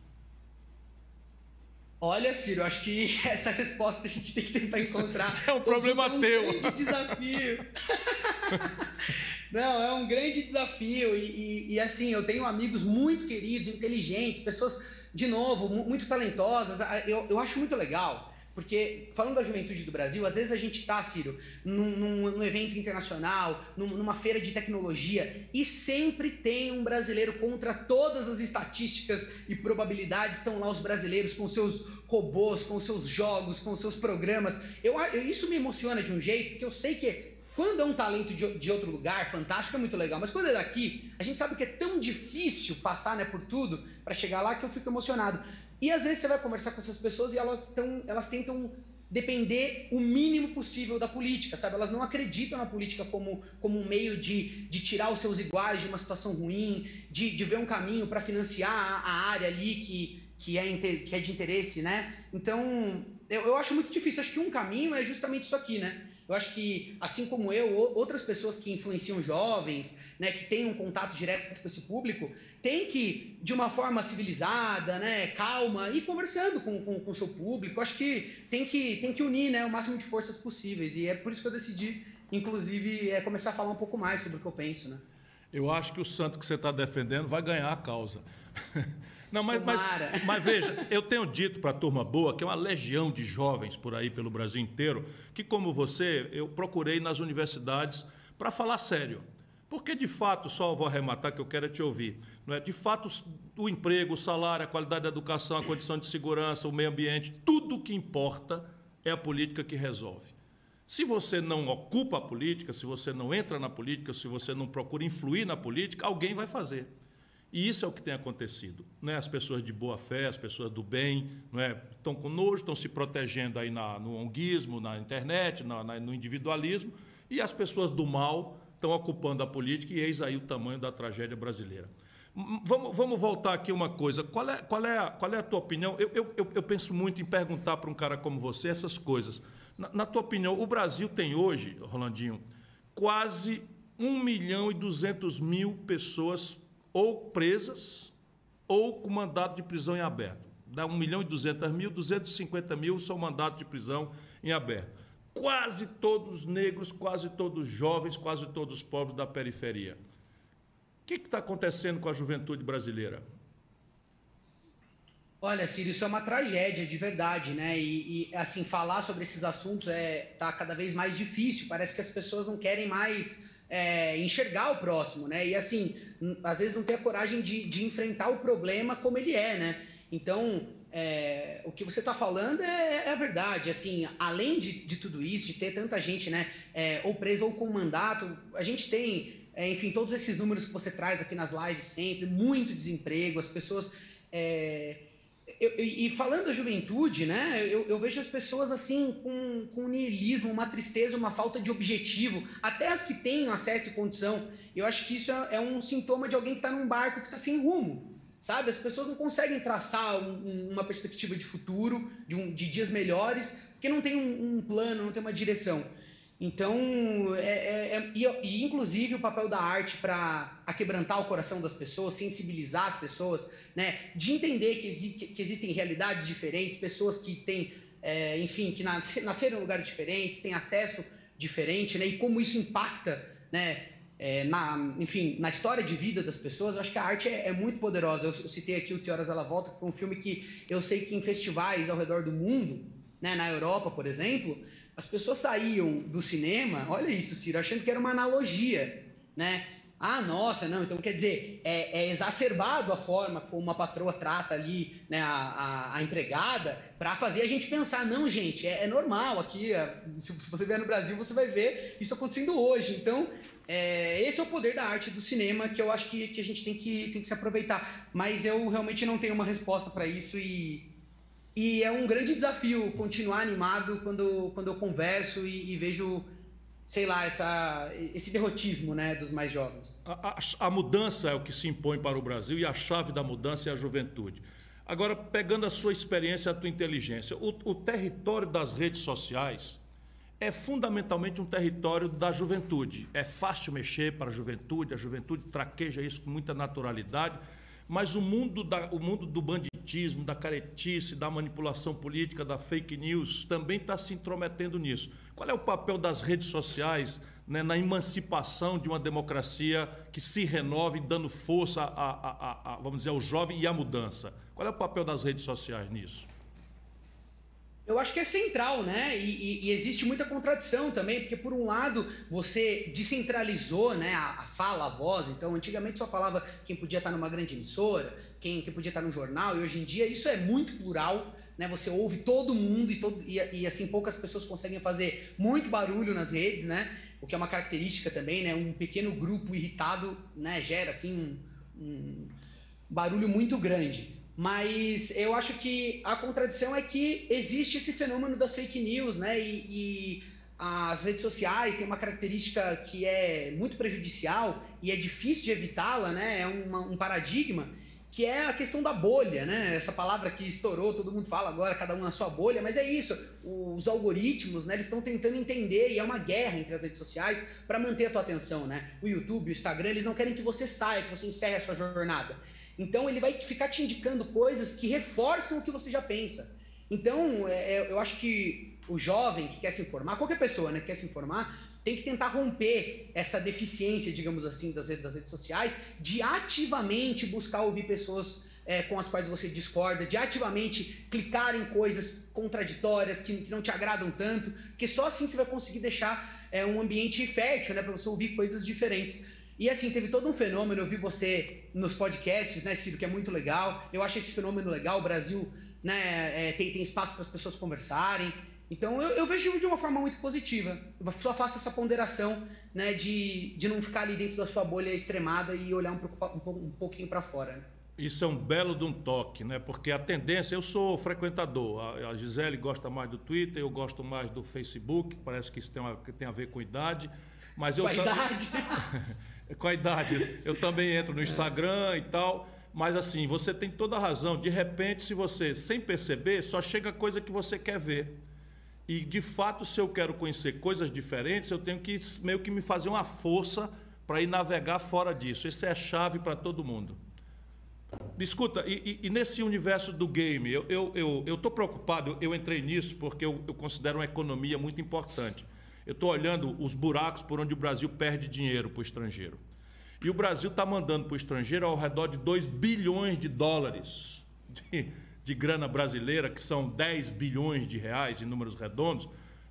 Olha, Ciro, acho que [laughs] essa resposta a gente tem que tentar encontrar. Isso é um problema é um teu. grande desafio. [laughs] Não, é um grande desafio. E, e, e, assim, eu tenho amigos muito queridos, inteligentes, pessoas, de novo, muito talentosas. Eu, eu acho muito legal. Porque, falando da juventude do Brasil, às vezes a gente está, Ciro, num, num, num, evento internacional, numa feira de tecnologia, e sempre tem um brasileiro contra todas as estatísticas e probabilidades. Estão lá os brasileiros com seus robôs, com seus jogos, com seus programas. Eu, eu, isso me emociona de um jeito, porque eu sei que quando é um talento de, de, outro lugar, fantástico, é muito legal. Mas quando é daqui, a gente sabe que é tão difícil passar né, por tudo para chegar lá que eu fico emocionado. E às vezes você vai conversar com essas pessoas e elas, tão, elas tentam depender o mínimo possível da política, sabe? Elas não acreditam na política como, como um meio de, de tirar os seus iguais de uma situação ruim, de, de ver um caminho para financiar a, área ali que, que, é, que é de interesse, né? Então, eu, eu acho muito difícil. Acho que um caminho é justamente isso aqui, né? Eu acho que, assim como eu, outras pessoas que influenciam jovens, né, que têm um contato direto com esse público, tem que, de uma forma civilizada, né, calma, ir conversando com o com, com seu público. Acho que tem, que tem que unir né, o máximo de forças possíveis. E é por isso que eu decidi, inclusive, é, começar a falar um pouco mais sobre o que eu penso. Né? Eu acho que o santo que você está defendendo vai ganhar a causa. [laughs] Não, mas, mas, mas, veja, eu tenho dito para a turma boa, que é uma legião de jovens por aí pelo Brasil inteiro, que como você, eu procurei nas universidades para falar sério. Porque de fato, só vou arrematar que eu quero é te ouvir. Não é? De fato, o emprego, o salário, a qualidade da educação, a condição de segurança, o meio ambiente, tudo o que importa é a política que resolve. Se você não ocupa a política, se você não entra na política, se você não procura influir na política, alguém vai fazer. E isso é o que tem acontecido. Né? As pessoas de boa fé, as pessoas do bem, não é? estão conosco, estão se protegendo aí na, no onguismo, na internet, na, na, no individualismo, e as pessoas do mal estão ocupando a política, e eis aí o tamanho da tragédia brasileira. Vamos, vamos voltar aqui uma coisa. Qual é, qual é, a, qual é a tua opinião? Eu, eu, eu penso muito em perguntar para um cara como você essas coisas. Na, na tua opinião, o Brasil tem hoje, Rolandinho, quase 1 milhão e 200 mil pessoas ou presas ou com mandato de prisão em aberto. Dá 1 milhão e 200 mil, 250 mil são mandatos de prisão em aberto. Quase todos negros, quase todos jovens, quase todos pobres da periferia. O que está acontecendo com a juventude brasileira? Olha, Ciro, isso é uma tragédia de verdade, né? E, e, assim, falar sobre esses assuntos é tá cada vez mais difícil. Parece que as pessoas não querem mais é, enxergar o próximo, né? E assim, às vezes não tem a coragem de, de enfrentar o problema como ele é, né? Então, é, o que você está falando é, é, a verdade. Assim, além de, de tudo isso, de ter tanta gente, né, é, ou presa ou com mandato, a gente tem, é, enfim, todos esses números que você traz aqui nas lives sempre, muito desemprego, as pessoas é, eu, e falando da juventude, né, eu, eu, vejo as pessoas assim com, com niilismo, uma tristeza, uma falta de objetivo, até as que têm acesso e condição. Eu acho que isso é, é um sintoma de alguém que está num barco que está sem rumo, sabe? As pessoas não conseguem traçar um, uma perspectiva de futuro, de, um, de dias melhores, porque não tem um, um plano, não tem uma direção. Então, é, é, é e, e, inclusive o papel da arte para aquebrantar o coração das pessoas, sensibilizar as pessoas, né, de entender que, exi que existem realidades diferentes, pessoas que têm, é, enfim, que nas nasceram em lugares diferentes, têm acesso diferente, né, e como isso impacta, né, é, na, enfim, na história de vida das pessoas, eu acho que a arte é, é muito poderosa. Eu, eu, citei aqui o Que Horas Ela Volta, que foi um filme que eu sei que em festivais ao redor do mundo, né, na Europa, por exemplo, as pessoas saíam do cinema, olha isso, Ciro, achando que era uma analogia, né? Ah, nossa, não, então quer dizer, é, é exacerbado a forma como uma patroa trata ali né, a, a, a empregada para fazer a gente pensar, não, gente, é, é normal aqui, se, se, você vier no Brasil, você vai ver isso acontecendo hoje. Então, é, esse é o poder da arte do cinema que eu acho que, que a gente tem que, tem que se aproveitar. Mas eu realmente não tenho uma resposta para isso e e é um grande desafio continuar animado quando, quando eu converso e, e vejo, sei lá, essa, esse derrotismo né, dos mais jovens. A, a, a, mudança é o que se impõe para o Brasil e a chave da mudança é a juventude. Agora, pegando a sua experiência, a tua inteligência, o, o território das redes sociais é fundamentalmente um território da juventude. É fácil mexer para a juventude, a juventude traqueja isso com muita naturalidade mas o mundo, da, o mundo do banditismo, da caretice, da manipulação política, da fake news, também está se intrometendo nisso. Qual é o papel das redes sociais né, na emancipação de uma democracia que se renove, dando força, a, a, a, vamos dizer, ao jovem e à mudança? Qual é o papel das redes sociais nisso? Eu acho que é central, né? E, e, e, existe muita contradição também, porque por um lado você descentralizou né, a, a, fala, a voz. Então, antigamente só falava quem podia estar numa grande emissora, quem, quem podia estar no jornal, e hoje em dia isso é muito plural. Né? Você ouve todo mundo e, todo, e, e assim poucas pessoas conseguem fazer muito barulho nas redes, né? O que é uma característica também, né? Um pequeno grupo irritado né, gera assim um, um barulho muito grande. Mas eu acho que a contradição é que existe esse fenômeno das fake news, né? E, e, as redes sociais têm uma característica que é muito prejudicial e é difícil de evitá-la, né? É uma, um paradigma que é a questão da bolha, né? Essa palavra que estourou, todo mundo fala agora, cada um na sua bolha, mas é isso. Os algoritmos, né? Eles estão tentando entender e é uma guerra entre as redes sociais para manter a tua atenção, né? O YouTube, o Instagram, eles não querem que você saia, que você encerre a sua jornada. Então ele vai ficar te indicando coisas que reforçam o que você já pensa. Então é, é, eu acho que o jovem que quer se informar, qualquer pessoa né, que quer se informar, tem que tentar romper essa deficiência, digamos assim, das redes, das redes sociais, de ativamente buscar ouvir pessoas é, com as quais você discorda, de ativamente clicar em coisas contraditórias que, que não te agradam tanto, porque só assim você vai conseguir deixar é, um ambiente fértil né, para você ouvir coisas diferentes. E assim, teve todo um fenômeno, eu vi você nos podcasts, né, Ciro, que é muito legal. Eu acho esse fenômeno legal. O Brasil né, é, tem, tem espaço para as pessoas conversarem. Então eu, eu, vejo de uma forma muito positiva. Eu só faço essa ponderação né, de, de não ficar ali dentro da sua bolha extremada e olhar um, um, um pouquinho para fora. Né? Isso é um belo de um toque, né? Porque a tendência, eu sou frequentador. A, Gisele gosta mais do Twitter, eu gosto mais do Facebook, parece que isso tem, uma, tem a ver com idade. Mas eu com a idade? [laughs] com a idade. Eu também entro no Instagram e tal. Mas assim, você tem toda a razão. De repente, se você, sem perceber, só chega a coisa que você quer ver. E de fato, se eu quero conhecer coisas diferentes, eu tenho que meio que me fazer uma força para ir navegar fora disso. Isso é a chave para todo mundo. Escuta, e, e, e, nesse universo do game, eu estou eu, eu, eu preocupado, eu entrei nisso porque eu, eu considero uma economia muito importante. Eu estou olhando os buracos por onde o Brasil perde dinheiro para o estrangeiro. E o Brasil está mandando para o estrangeiro ao redor de 2 bilhões de dólares de, de grana brasileira, que são 10 bilhões de reais em números redondos,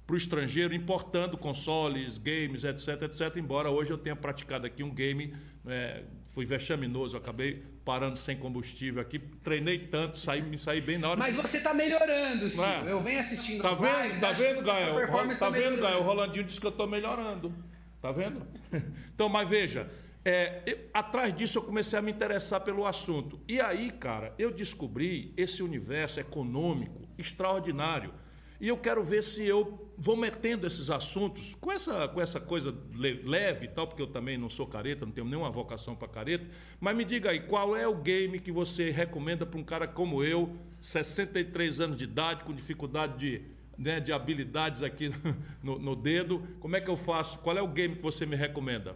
para o estrangeiro, importando consoles, games, etc, etc. Embora hoje eu tenha praticado aqui um game, é, fui vexaminoso, acabei parando sem combustível aqui, treinei tanto, saí, me saí bem na hora. Mas você está melhorando, sim. É. Eu venho assistindo tá vendo, lives, Tá vendo, Gael? Tá, tá vendo, Gael? O Rolandinho disse que eu estou melhorando. Tá vendo? [laughs] então, mas veja, é, eu, atrás disso eu comecei a me interessar pelo assunto. E aí, cara, eu descobri esse universo econômico extraordinário. E eu quero ver se eu vou metendo esses assuntos com essa, com essa coisa leve e tal, porque eu também não sou careta, não tenho nenhuma vocação para careta. Mas me diga aí, qual é o game que você recomenda para um cara como eu, 63 anos de idade, com dificuldade de, né, de habilidades aqui [laughs] no, no dedo? Como é que eu faço? Qual é o game que você me recomenda?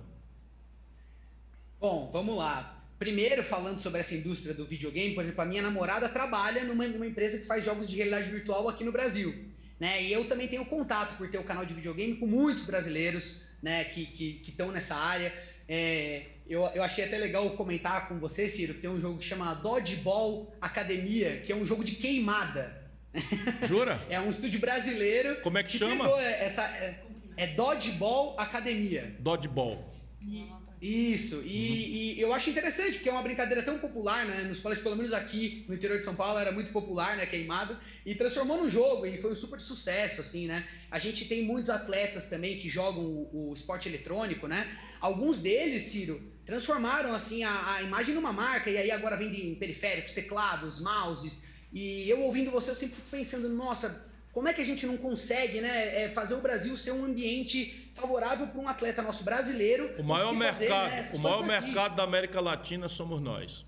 Bom, vamos lá. Primeiro, falando sobre essa indústria do videogame, por exemplo, a minha namorada trabalha numa, numa empresa que faz jogos de realidade virtual aqui no Brasil. Né? E eu também tenho contato por ter o canal de videogame com muitos brasileiros né, que estão que, que nessa área. É, eu, eu achei até legal comentar com você, Ciro, que tem um jogo que chama Dodgeball Academia, que é um jogo de queimada. [laughs] Jura? é um estúdio brasileiro. Como é que, que chama? Essa, é, é Dodgeball Academia. Dodgeball. E, isso, e, uhum. e, eu acho interessante, porque é uma brincadeira tão popular, né? Nos colégios, pelo menos aqui no interior de São Paulo, era muito popular, né? Queimado, e transformou num jogo, e foi um super sucesso, assim, né? A gente tem muitos atletas também que jogam o, o esporte eletrônico, né? Alguns deles, Ciro, transformaram, assim, a, a imagem numa marca, e aí agora vendem periféricos, teclados, mouses, e eu ouvindo você, eu sempre fico pensando, nossa, como é que a gente não consegue né, é, fazer o Brasil ser um ambiente favorável para um atleta nosso brasileiro? O maior mercado, fazer, né, o maior mercado da América Latina somos nós.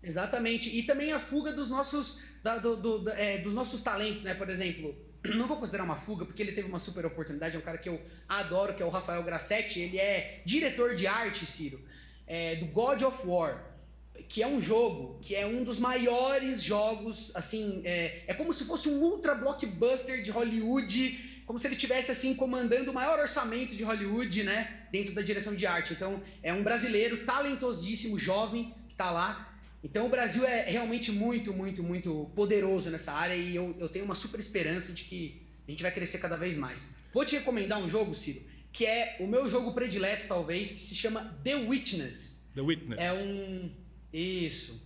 Exatamente. E também a fuga dos nossos, da, do, do, é, dos nossos talentos, né? Por exemplo, [clears throat] não vou considerar uma fuga, porque ele teve uma super oportunidade, é um cara que eu adoro, que é o Rafael Grassetti. Ele é diretor de arte, Ciro, é, do God of War que é um jogo que é um dos maiores jogos, assim, é, é como se fosse um ultra blockbuster de Hollywood, como se ele tivesse assim comandando o maior orçamento de Hollywood, né, dentro da direção de arte. Então, é um brasileiro talentosíssimo, jovem, que está lá. Então, o Brasil é realmente muito, muito, muito poderoso nessa área e eu, eu tenho uma super esperança de que a gente vai crescer cada vez mais. Vou te recomendar um jogo, Ciro, que é o meu jogo predileto, talvez, que se chama The Witness. The Witness. É um isso.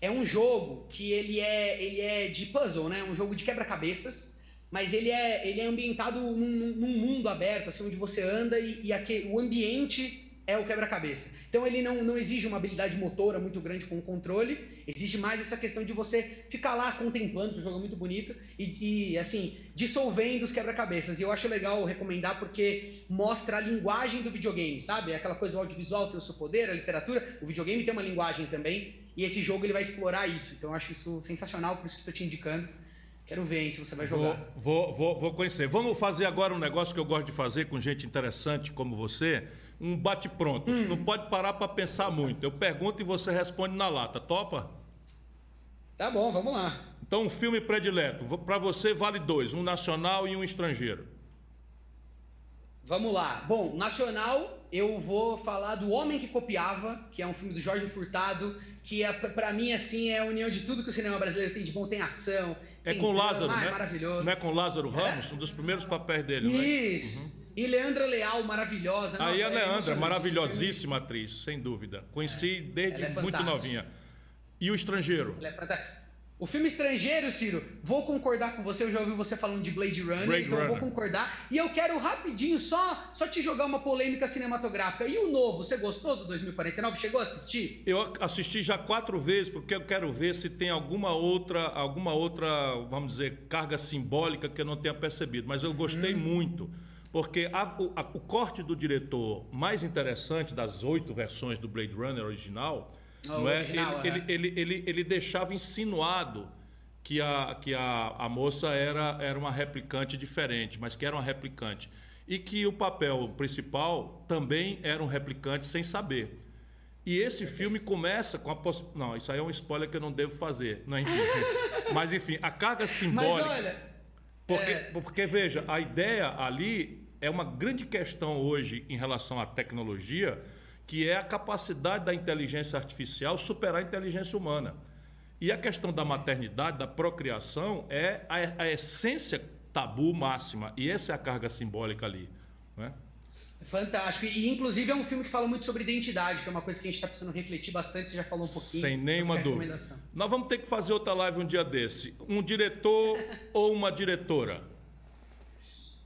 É um jogo que ele é, ele é de puzzle, né? Um jogo de quebra-cabeças, mas ele é, ele é ambientado num, num mundo aberto, assim, onde você anda e, e o ambiente é o quebra-cabeça. Então ele não, não exige uma habilidade motora muito grande com o controle, exige mais essa questão de você ficar lá contemplando, que o jogo é muito bonito, e, e assim, dissolvendo os quebra-cabeças. E eu acho legal recomendar porque mostra a linguagem do videogame, sabe? Aquela coisa, o audiovisual tem o seu poder, a literatura, o videogame tem uma linguagem também, e esse jogo ele vai explorar isso. Então eu acho isso sensacional, por isso que estou te indicando. Quero ver hein, se você vai jogar. Vou, vou, vou conhecer. Vamos fazer agora um negócio que eu gosto de fazer com gente interessante como você um bate-pronto. Hum. Não pode parar para pensar muito. Eu pergunto e você responde na lata. Topa? Tá bom, vamos lá. Então, um filme predileto. Para você vale dois: um nacional e um estrangeiro. Vamos lá. Bom, nacional, eu vou falar do Homem que Copiava, que é um filme do Jorge Furtado, que é, para mim assim é a união de tudo que o cinema brasileiro tem de bom, tem ação. É tem com drama, Lázaro, ah, né? É maravilhoso. Não é com Lázaro Ramos, é. um dos primeiros papéis dele, Isso. Uhum. E Leandra Leal, maravilhosa. Nossa, Aí a é Leandra, maravilhosíssima atriz, sem dúvida. Conheci é. desde é muito novinha. E o estrangeiro? É O filme estrangeiro, Ciro, vou concordar com você. Eu já ouvi você falando de Blade Runner, Blade então eu vou Runner. concordar. E eu quero rapidinho só, só te jogar uma polêmica cinematográfica. E o novo, você gostou do 2049? Chegou a assistir? Eu assisti já quatro vezes porque eu quero ver se tem alguma outra, alguma outra, vamos dizer, carga simbólica que eu não tenha percebido. Mas eu gostei muito porque a- o, a- o corte do diretor mais interessante das oito versões do Blade Runner original, Ah, não é? original, ele, é. ele, ele, ele, ele deixava insinuado que a, que a, a moça era, era uma replicante diferente, mas que era uma replicante. E que o papel principal também era um replicante sem saber. E esse filme começa com a poss... Não, isso aí é um spoiler que eu não devo fazer. Não, enfim. [laughs] Mas, enfim, a carga Mas simbólica. olha, Porque, É. porque, veja, a ideia ali é uma grande questão hoje em relação à tecnologia, que é a capacidade da inteligência artificial superar a inteligência humana. E a questão da maternidade, da procriação, é a, a essência tabu máxima. E essa é a carga simbólica ali. Né? fantástico. E inclusive é um filme que fala muito sobre identidade, que é uma coisa que a gente está precisando refletir bastante. Você já falou um pouquinho. Sem nenhuma dúvida. Nós vamos ter que fazer outra live um dia desse. Um diretor [laughs] ou uma diretora?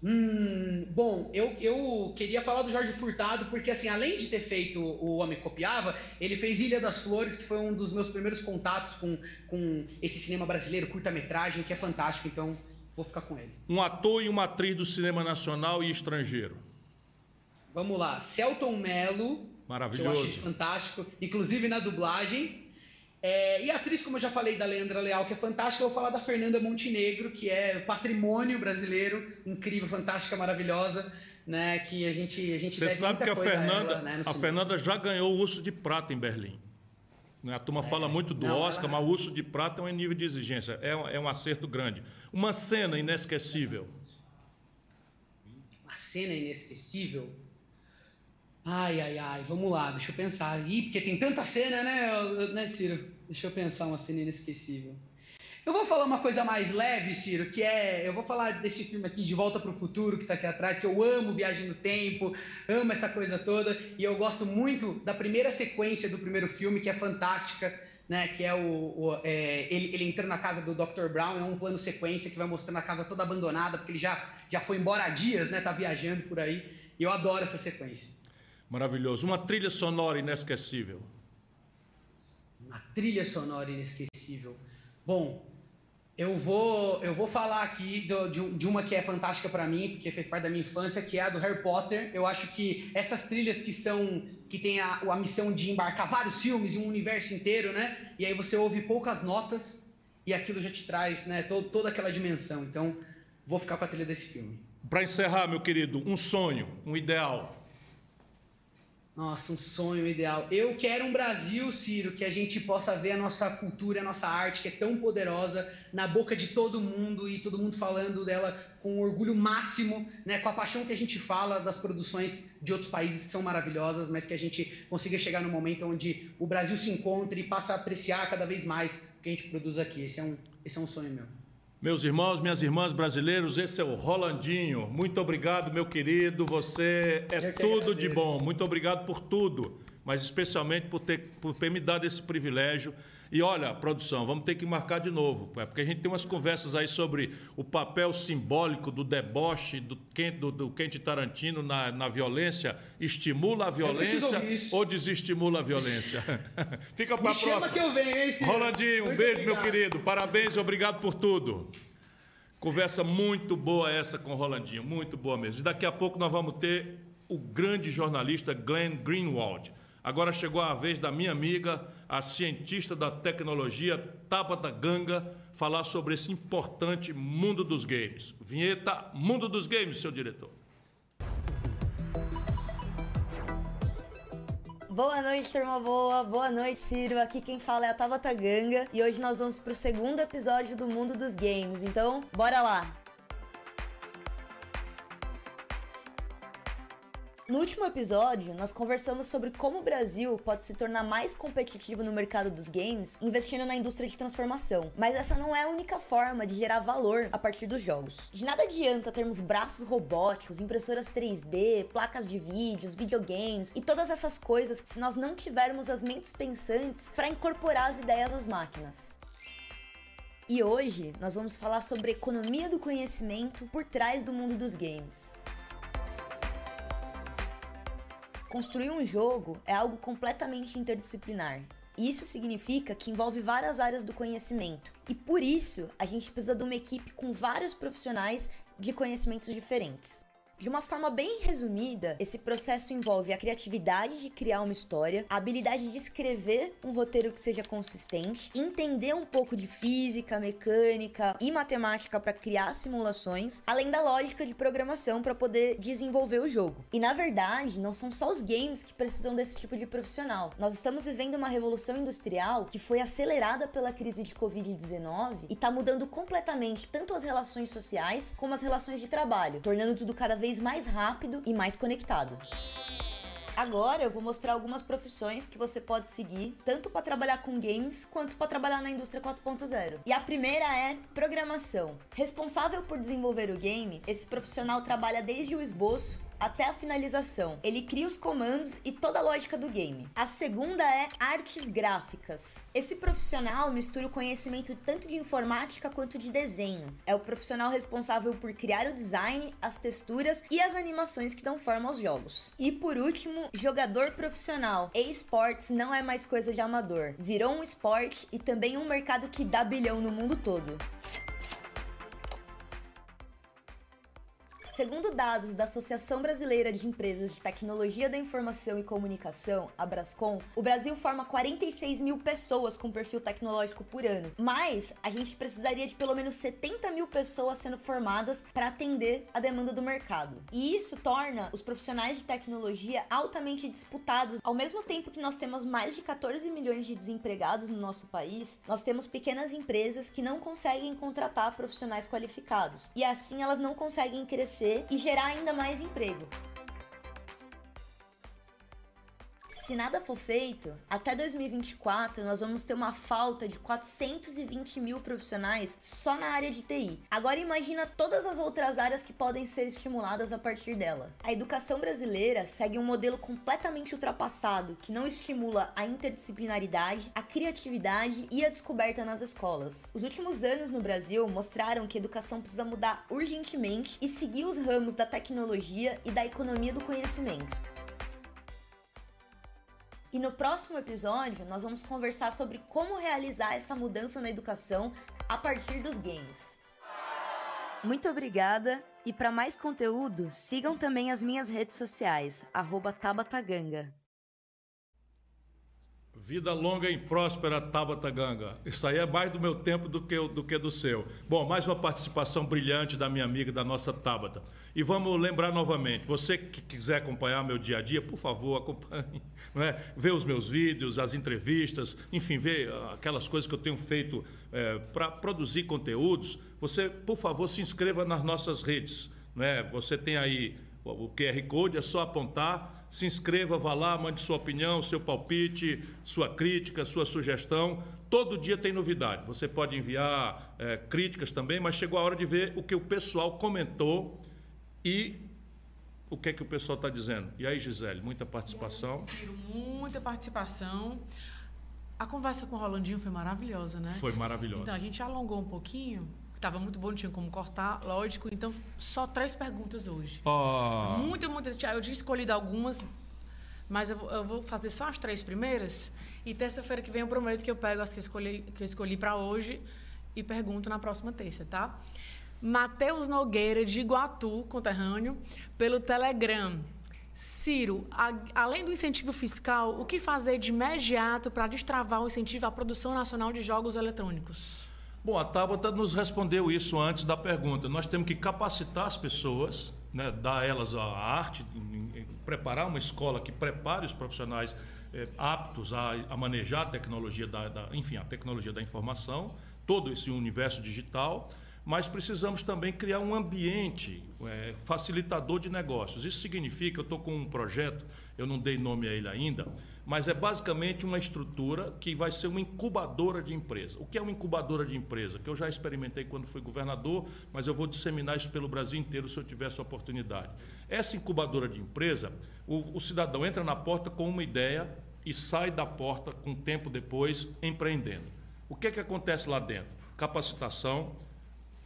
Hum, bom, eu, eu queria falar do Jorge Furtado, porque assim, além de ter feito O Homem Copiava, ele fez Ilha das Flores, que foi um dos meus primeiros contatos com, com esse cinema brasileiro, curta-metragem, que é fantástico, então vou ficar com ele. Um ator e uma atriz do cinema nacional e estrangeiro. Vamos lá, Celton Mello, que eu Maravilhoso. achei fantástico, inclusive na dublagem. É, e a atriz, como eu já falei, da Leandra Leal, que é fantástica, eu vou falar da Fernanda Montenegro, que é patrimônio brasileiro, incrível, fantástica, maravilhosa, né? Que a gente, a gente Você sabe que a Fernanda, ela, né, a. Fernanda já ganhou o Urso de Prata em Berlim. Né, A turma fala muito do Não, Oscar, ela- mas o Urso de Prata é um nível de exigência, é um, é um acerto grande. Uma cena inesquecível. Uma cena inesquecível. Ai, ai, ai, vamos lá, deixa eu pensar. Ih, porque tem tanta cena, né, né, Ciro? Deixa eu pensar uma cena inesquecível. Eu vou falar uma coisa mais leve, Ciro, que é. Eu vou falar desse filme aqui, De Volta para o Futuro, que tá aqui atrás, que eu amo Viagem no Tempo, amo essa coisa toda, e eu gosto muito da primeira sequência do primeiro filme, que é fantástica, né? Que é o. o- é, ele, ele entrando na casa do Dr. Brown, é um plano sequência que vai mostrando a casa toda abandonada, porque ele já, já foi embora há dias, né? Tá viajando por aí. E eu adoro essa sequência. Maravilhoso. Uma trilha sonora inesquecível. Uma trilha sonora inesquecível. Bom, eu vou, eu vou falar aqui do- de, de uma que é fantástica pra mim, porque fez parte da minha infância, que é a do Harry Potter. Eu acho que essas trilhas que são que tem a, a missão de embarcar vários filmes e um universo inteiro, né? E aí você ouve poucas notas e aquilo já te traz, né, to- toda aquela dimensão. Então, vou ficar com a trilha desse filme. Para encerrar, meu querido, um sonho, um ideal. Nossa, um sonho ideal. Eu quero um Brasil, Ciro, que a gente possa ver a nossa cultura, a nossa arte, que é tão poderosa, na boca de todo mundo e todo mundo falando dela com orgulho máximo, né? Com a paixão que a gente fala das produções de outros países que são maravilhosas, mas que a gente consiga chegar no momento onde o Brasil se encontre e passa a apreciar cada vez mais o que a gente produz aqui. Esse é um, esse é um sonho meu. Meus irmãos, minhas irmãs brasileiros, esse é o Rolandinho. Muito obrigado, meu querido. Você é tudo de bom. Muito obrigado por tudo, mas especialmente por ter, por ter me dado esse privilégio. E olha, produção, vamos ter que marcar de novo, é, porque a gente tem umas conversas aí sobre o papel simbólico do deboche do Quentin, do, do Quentin Tarantino na, na violência. Estimula a violência ou desestimula a violência? [laughs] Fica para a Me chama próxima. que eu venho, hein, Ciro? Rolandinho, um Muito beijo, meu obrigado. querido. Parabéns e obrigado por tudo. Conversa muito boa essa com o Rolandinho, muito boa mesmo. E daqui a pouco nós vamos ter o grande jornalista Glenn Greenwald. Agora chegou a vez da minha amiga, a cientista da tecnologia Tabata Ganga, falar sobre esse importante mundo dos games. Vinheta Mundo dos Games, seu diretor. Boa noite, turma boa. Boa noite, Ciro. Aqui quem fala é a Tabata Ganga e hoje nós vamos pro segundo episódio do Mundo dos Games. Então, bora lá. No último episódio, nós conversamos sobre como o Brasil pode se tornar mais competitivo no mercado dos games investindo na indústria de transformação. Mas essa não é a única forma de gerar valor a partir dos jogos. De nada adianta termos braços robóticos, impressoras 3D, placas de vídeos, videogames e todas essas coisas se nós não tivermos as mentes pensantes para incorporar as ideias às máquinas. E hoje nós vamos falar sobre a economia do conhecimento por trás do mundo dos games. Construir um jogo é algo completamente interdisciplinar. Isso significa que envolve várias áreas do conhecimento. E por isso, a gente precisa de uma equipe com vários profissionais de conhecimentos diferentes. De uma forma bem resumida, esse processo envolve a criatividade de criar uma história, a habilidade de escrever um roteiro que seja consistente, entender um pouco de física, mecânica e matemática para criar simulações, além da lógica de programação para poder desenvolver o jogo. E na verdade, não são só os games que precisam desse tipo de profissional. Nós estamos vivendo uma revolução industrial que foi acelerada pela crise de Covid-19 e está mudando completamente tanto as relações sociais como as relações de trabalho, tornando tudo cada vez vez mais rápido e mais conectado. Agora eu vou mostrar algumas profissões que você pode seguir, tanto para trabalhar com games quanto para trabalhar na indústria 4.0. E a primeira é programação. Responsável por desenvolver o game, esse profissional trabalha desde o esboço até a finalização. Ele cria os comandos e toda a lógica do game. A segunda é artes gráficas. Esse profissional mistura o conhecimento tanto de informática quanto de desenho. É o profissional responsável por criar o design, as texturas e as animações que dão forma aos jogos. E por último, jogador profissional. E-sports não é mais coisa de amador. Virou um esporte e também um mercado que dá bilhão no mundo todo. Segundo dados da Associação Brasileira de Empresas de Tecnologia da Informação e Comunicação, a Brascom, o Brasil forma 46 mil pessoas com perfil tecnológico por ano. Mas a gente precisaria de pelo menos 70 mil pessoas sendo formadas para atender a demanda do mercado. E isso torna os profissionais de tecnologia altamente disputados. Ao mesmo tempo que nós temos mais de 14 milhões de desempregados no nosso país, nós temos pequenas empresas que não conseguem contratar profissionais qualificados. E assim elas não conseguem crescer crescer e gerar ainda mais emprego. Se nada for feito, até 2024 nós vamos ter uma falta de 420 mil profissionais só na área de TI. Agora imagina todas as outras áreas que podem ser estimuladas a partir dela. A educação brasileira segue um modelo completamente ultrapassado que não estimula a interdisciplinaridade, a criatividade e a descoberta nas escolas. Os últimos anos no Brasil mostraram que a educação precisa mudar urgentemente e seguir os ramos da tecnologia e da economia do conhecimento. E no próximo episódio, nós vamos conversar sobre como realizar essa mudança na educação a partir dos games. Muito obrigada e para mais conteúdo, sigam também as minhas redes sociais, @tabataganga. Vida longa e próspera, Tabata Ganga. Isso aí é mais do meu tempo do que, do que do seu. Bom, mais uma participação brilhante da minha amiga, da nossa Tabata. E vamos lembrar novamente, você que quiser acompanhar meu dia a dia, por favor, acompanhe. [laughs] Não é? Vê os meus vídeos, as entrevistas, enfim, vê ah, aquelas coisas que eu tenho feito é, para produzir conteúdos. Você, por favor, se inscreva nas nossas redes. Não é? Você tem aí o QR Code, é só apontar se inscreva, vá lá, mande sua opinião, seu palpite, sua crítica, sua sugestão. Todo dia tem novidade. Você pode enviar é, críticas também, mas chegou a hora de ver o que o pessoal comentou e o que é que o pessoal está dizendo. E aí, Gisele, muita participação? Ciro, muita participação. A conversa com o Rolandinho foi maravilhosa, né? Foi maravilhosa. Então, a gente alongou um pouquinho, Estava muito bom, não tinha como cortar, lógico. Então, só três perguntas hoje. Oh. Muito, muito. Eu tinha escolhido algumas, mas eu, eu vou fazer só as três primeiras. E terça-feira que vem eu prometo que eu pego as que eu escolhi, que eu escolhi para hoje e pergunto na próxima terça, tá? Matheus Nogueira, de Iguatu, conterrâneo, pelo Telegram. Ciro, a, além do incentivo fiscal, o que fazer de imediato para destravar o incentivo à produção nacional de jogos eletrônicos? Bom, a Tabata nos respondeu isso antes da pergunta. Nós temos que capacitar as pessoas, né, dar elas a arte, preparar uma escola que prepare os profissionais é, aptos a, a, manejar a tecnologia da, da, enfim, a tecnologia da informação, todo esse universo digital mas precisamos também criar um ambiente é, facilitador de negócios. Isso significa, eu estou com um projeto, eu não dei nome a ele ainda, mas é basicamente uma estrutura que vai ser uma incubadora de empresa. O que é uma incubadora de empresa? Que eu já experimentei quando fui governador, mas eu vou disseminar isso pelo Brasil inteiro se eu tiver essa oportunidade. Essa incubadora de empresa, o, o cidadão entra na porta com uma ideia e sai da porta com tempo depois empreendendo. O que é que acontece lá dentro? capacitação,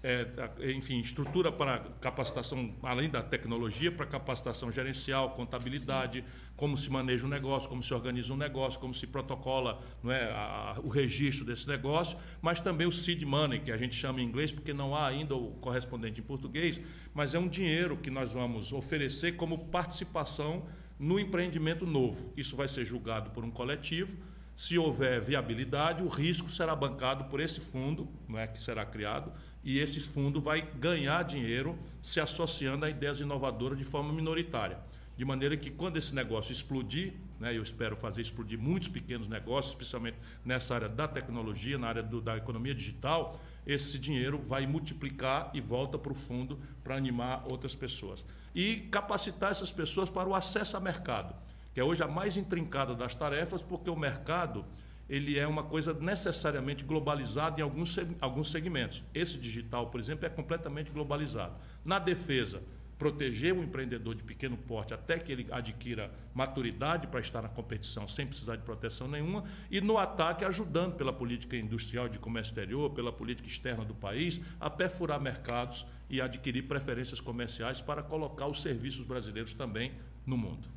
é, enfim, estrutura para capacitação, além da tecnologia, para capacitação gerencial, contabilidade, Sim. como se maneja um negócio, como se organiza um negócio, como se protocola não é, a, o registro desse negócio, mas também o seed money, que a gente chama em inglês, porque não há ainda o correspondente em português, mas é um dinheiro que nós vamos oferecer como participação no empreendimento novo. Isso vai ser julgado por um coletivo. Se houver viabilidade, o risco será bancado por esse fundo, não é, que será criado e esse fundo vai ganhar dinheiro se associando a ideias inovadoras de forma minoritária. De maneira que quando esse negócio explodir, né, eu espero fazer explodir muitos pequenos negócios, especialmente nessa área da tecnologia, na área do, da economia digital, esse dinheiro vai multiplicar e volta para o fundo para animar outras pessoas. E capacitar essas pessoas para o acesso ao mercado, que é hoje a mais intrincada das tarefas, porque o mercado ele é uma coisa necessariamente globalizada em alguns, alguns segmentos. Esse digital, por exemplo, é completamente globalizado. Na defesa, proteger o empreendedor de pequeno porte até que ele adquira maturidade para estar na competição sem precisar de proteção nenhuma, e no ataque, ajudando pela política industrial de comércio exterior, pela política externa do país, a perfurar mercados e adquirir preferências comerciais para colocar os serviços brasileiros também no mundo.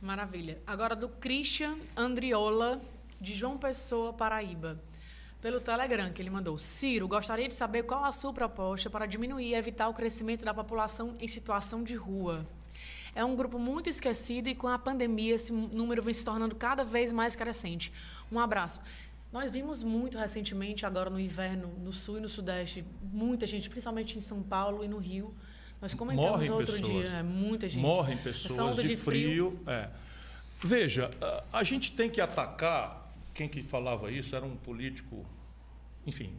Maravilha. Agora do Christian Andriola, de João Pessoa, Paraíba. Pelo Telegram, que ele mandou. Ciro, gostaria de saber qual a sua proposta para diminuir e evitar o crescimento da população em situação de rua. É um grupo muito esquecido e com a pandemia esse número vem se tornando cada vez mais crescente. Um abraço. Nós vimos muito recentemente, agora no inverno, no sul e no sudeste, muita gente, principalmente em São Paulo e no Rio, nós comentamos Morrem outro pessoas. dia, é, muita gente. Morrem pessoas de, de, frio. frio é. Veja, a gente tem que atacar. Quem que falava isso era um político. Enfim,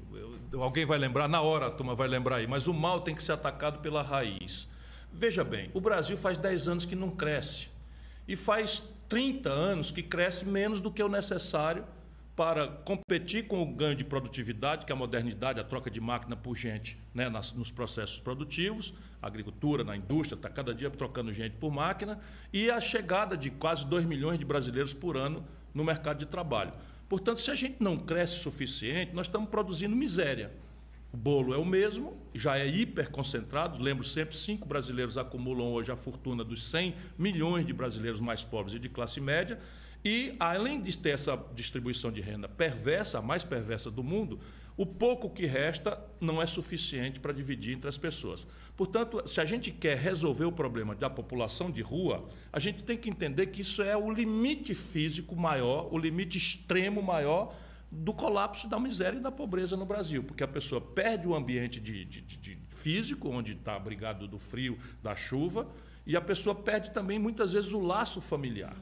eu, alguém vai lembrar, na hora a turma vai lembrar aí, mas o mal tem que ser atacado pela raiz. Veja bem, o Brasil faz 10 anos que não cresce. E faz 30 anos que cresce menos do que o necessário para competir com o ganho de produtividade, que é a modernidade, a troca de máquina por gente né, nas, nos processos produtivos, a agricultura, na indústria, está cada dia trocando gente por máquina, e a chegada de quase 2 milhões de brasileiros por ano no mercado de trabalho. Portanto, se a gente não cresce o suficiente, nós estamos produzindo miséria. O bolo é o mesmo, já é hiperconcentrado. Lembro sempre, cinco brasileiros acumulam hoje a fortuna dos 100 milhões de brasileiros mais pobres e de classe média. E, além de ter essa distribuição de renda perversa, a mais perversa do mundo, o pouco que resta não é suficiente para dividir entre as pessoas. Portanto, se a gente quer resolver o problema da população de rua, a gente tem que entender que isso é o limite físico maior, o limite extremo maior do colapso da miséria e da pobreza no Brasil, porque a pessoa perde o ambiente de, de, de físico, onde está abrigado do frio, da chuva, e a pessoa perde também muitas vezes o laço familiar.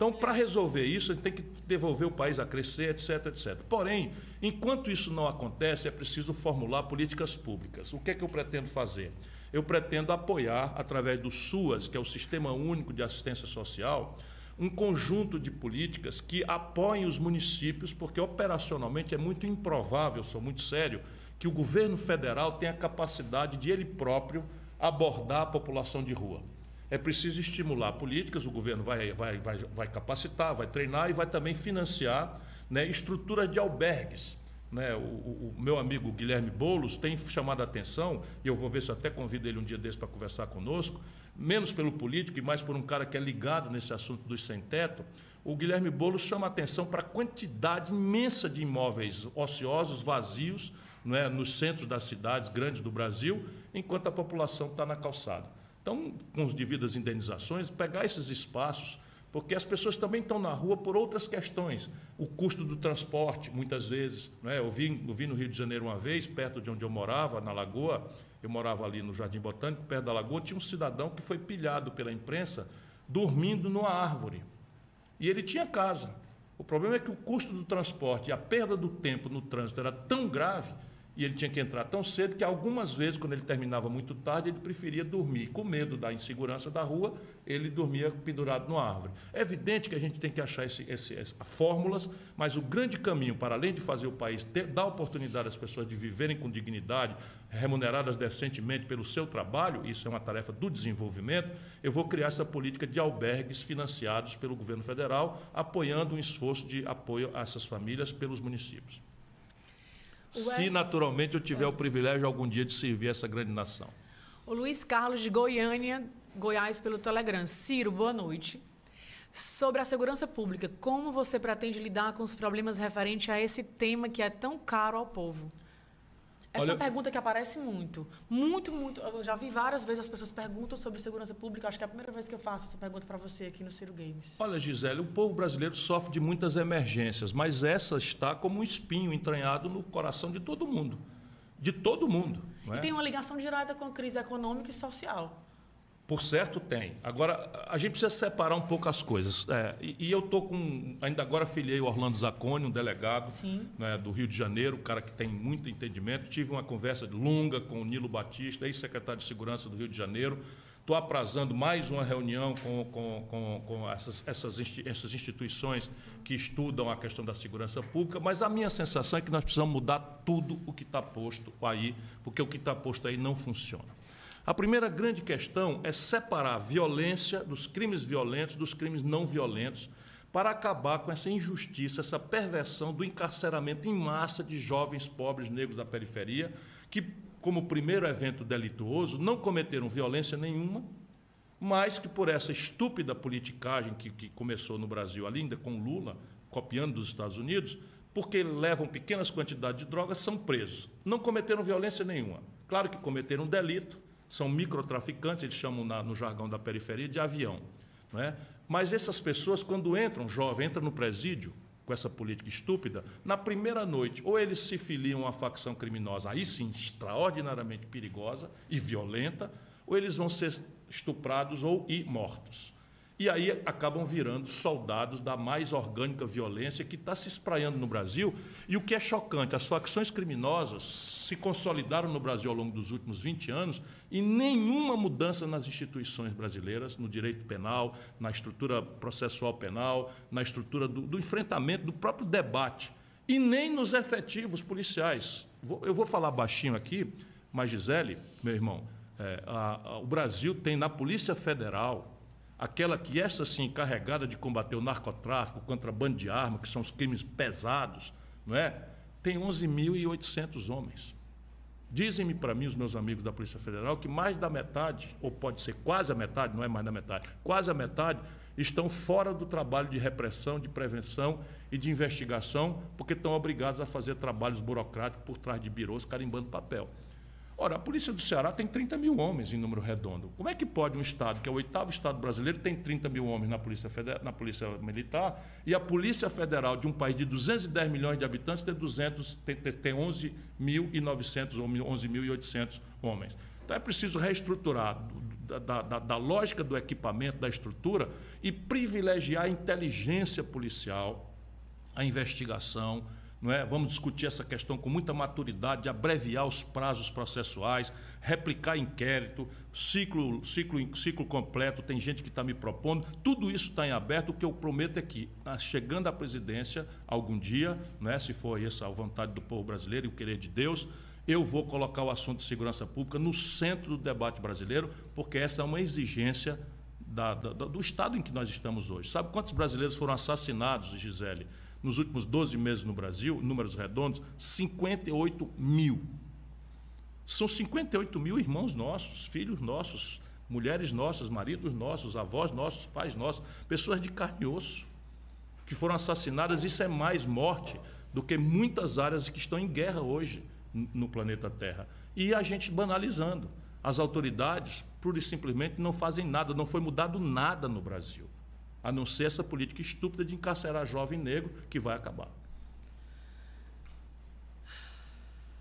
Então, para resolver isso, a gente tem que devolver o país a crescer, etc, etc. Porém, enquanto isso não acontece, é preciso formular políticas públicas. O que é que eu pretendo fazer? Eu pretendo apoiar, através do SUAS, que é o Sistema Único de Assistência Social, um conjunto de políticas que apoiem os municípios, porque operacionalmente é muito improvável, sou muito sério, que o governo federal tenha capacidade de ele próprio abordar a população de rua. É preciso estimular políticas, o governo vai, vai, vai, vai capacitar, vai treinar e vai também financiar né, estruturas de albergues. Né? O, o, meu amigo Guilherme Boulos tem chamado a atenção, e eu vou ver se até convido ele um dia desse para conversar conosco, menos pelo político e mais por um cara que é ligado nesse assunto dos sem-teto. O Guilherme Boulos chama a atenção para a quantidade imensa de imóveis ociosos, vazios, não é, nos centros das cidades grandes do Brasil, enquanto a população está na calçada. Então, com as devidas indenizações, pegar esses espaços, porque as pessoas também estão na rua por outras questões. O custo do transporte, muitas vezes. Né? Eu, eu vi no Rio de Janeiro uma vez, perto de onde eu morava, na Lagoa, eu morava ali no Jardim Botânico, perto da Lagoa, tinha um cidadão que foi pilhado pela imprensa dormindo numa árvore. E ele tinha casa. O problema é que o custo do transporte e a perda do tempo no trânsito era tão grave e ele tinha que entrar tão cedo que algumas vezes, quando ele terminava muito tarde, ele preferia dormir. Com medo da insegurança da rua, ele dormia pendurado numa árvore. É evidente que a gente tem que achar esse, esse, esse, fórmulas, mas o grande caminho, para além de fazer o país ter, dar oportunidade às pessoas de viverem com dignidade, remuneradas decentemente pelo seu trabalho, isso é uma tarefa do desenvolvimento, eu vou criar essa política de albergues financiados pelo governo federal, apoiando um esforço de apoio a essas famílias pelos municípios. Se naturalmente eu tiver o privilégio algum dia de servir essa grande nação. O Luiz Carlos de Goiânia, Goiás, pelo Telegram. Ciro, boa noite. Sobre a segurança pública, como você pretende lidar com os problemas referentes a esse tema que é tão caro ao povo? Essa Olha- é uma pergunta que aparece muito. Muito, muito. Eu já vi várias vezes as pessoas perguntam sobre segurança pública. Acho que é a primeira vez que eu faço essa pergunta para você aqui no Ciro Games. Olha, Gisele, o povo brasileiro sofre de muitas emergências, mas essa está como um espinho entranhado no coração de todo mundo. De todo mundo. É? E tem uma ligação direta com a crise econômica e social. Por certo, tem. Agora, a gente precisa separar um pouco as coisas. É, e, e eu estou com. Ainda agora filiei o Orlando Zacconi, um delegado né, do Rio de Janeiro, um cara que tem muito entendimento. Tive uma conversa longa com o Nilo Batista, ex-secretário de Segurança do Rio de Janeiro. Estou aprazando mais uma reunião com, com, com, com essas, essas, essas instituições que estudam a questão da segurança pública, mas a minha sensação é que nós precisamos mudar tudo o que está posto aí, porque o que está posto aí não funciona. A primeira grande questão é separar a violência dos crimes violentos dos crimes não violentos para acabar com essa injustiça, essa perversão do encarceramento em massa de jovens pobres negros da periferia que, como primeiro evento delituoso, não cometeram violência nenhuma, mas que por essa estúpida politicagem que, que começou no Brasil ainda com Lula, copiando dos Estados Unidos, porque levam pequenas quantidades de drogas, são presos. Não cometeram violência nenhuma. Claro que cometeram um delito, são microtraficantes, eles chamam na- no jargão da periferia de avião. Não é? Mas essas pessoas, quando entram, jovem, entram no presídio, com essa política estúpida, na primeira noite, ou eles se filiam a facção criminosa, aí sim, extraordinariamente perigosa e violenta, ou eles vão ser estuprados ou e mortos. E aí acabam virando soldados da mais orgânica violência que está se espraiando no Brasil. E o que é chocante, as facções criminosas se consolidaram no Brasil ao longo dos últimos 20 anos e nenhuma mudança nas instituições brasileiras, no direito penal, na estrutura processual penal, na estrutura do, do enfrentamento, do próprio debate, e nem nos efetivos policiais. Eu vou falar baixinho aqui, mas Gisele, meu irmão, é, a- a- o Brasil tem na Polícia Federal aquela que essa sim encarregada de combater o narcotráfico, o contrabando de arma, que são os crimes pesados, não é? Tem 11.800 homens. Dizem-me para mim os meus amigos da Polícia Federal que mais da metade, ou pode ser quase a metade, não é mais da metade, quase a metade estão fora do trabalho de repressão, de prevenção e de investigação, porque estão obrigados a fazer trabalhos burocráticos por trás de birôs, carimbando papel. Ora, a Polícia do Ceará tem 30 mil homens em número redondo. Como é que pode um Estado, que é o oitavo Estado brasileiro, tem 30 mil homens na Polícia, Feder- na polícia Militar, e a Polícia Federal de um país de 210 milhões de habitantes ter, 200, tem, tem, tem 11.900 ou 11.800 homens? Então é preciso reestruturar da, da- da lógica do equipamento, da estrutura, e privilegiar a inteligência policial, a investigação, não é? Vamos discutir essa questão com muita maturidade, de abreviar os prazos processuais, replicar inquérito, ciclo, ciclo, ciclo completo. Tem gente que está me propondo. Tudo isso está em aberto. O que eu prometo é que, ah, chegando à presidência, algum dia, não é? se for essa a vontade do povo brasileiro e o querer de Deus, eu vou colocar o assunto de segurança pública no centro do debate brasileiro, porque essa é uma exigência da- da- do estado em que nós estamos hoje. Sabe quantos brasileiros foram assassinados, Gisele, nos últimos 12 meses no Brasil? Números redondos: 58 mil. São 58 mil irmãos nossos, filhos nossos, mulheres nossas, maridos nossos, avós nossos, pais nossos, pessoas de carne e osso que foram assassinadas. Isso é mais morte do que muitas áreas que estão em guerra hoje no planeta Terra. E a gente banalizando. As autoridades, pura e simplesmente, não fazem nada, não foi mudado nada no Brasil. A não ser essa política estúpida de encarcerar jovem negro, que vai acabar.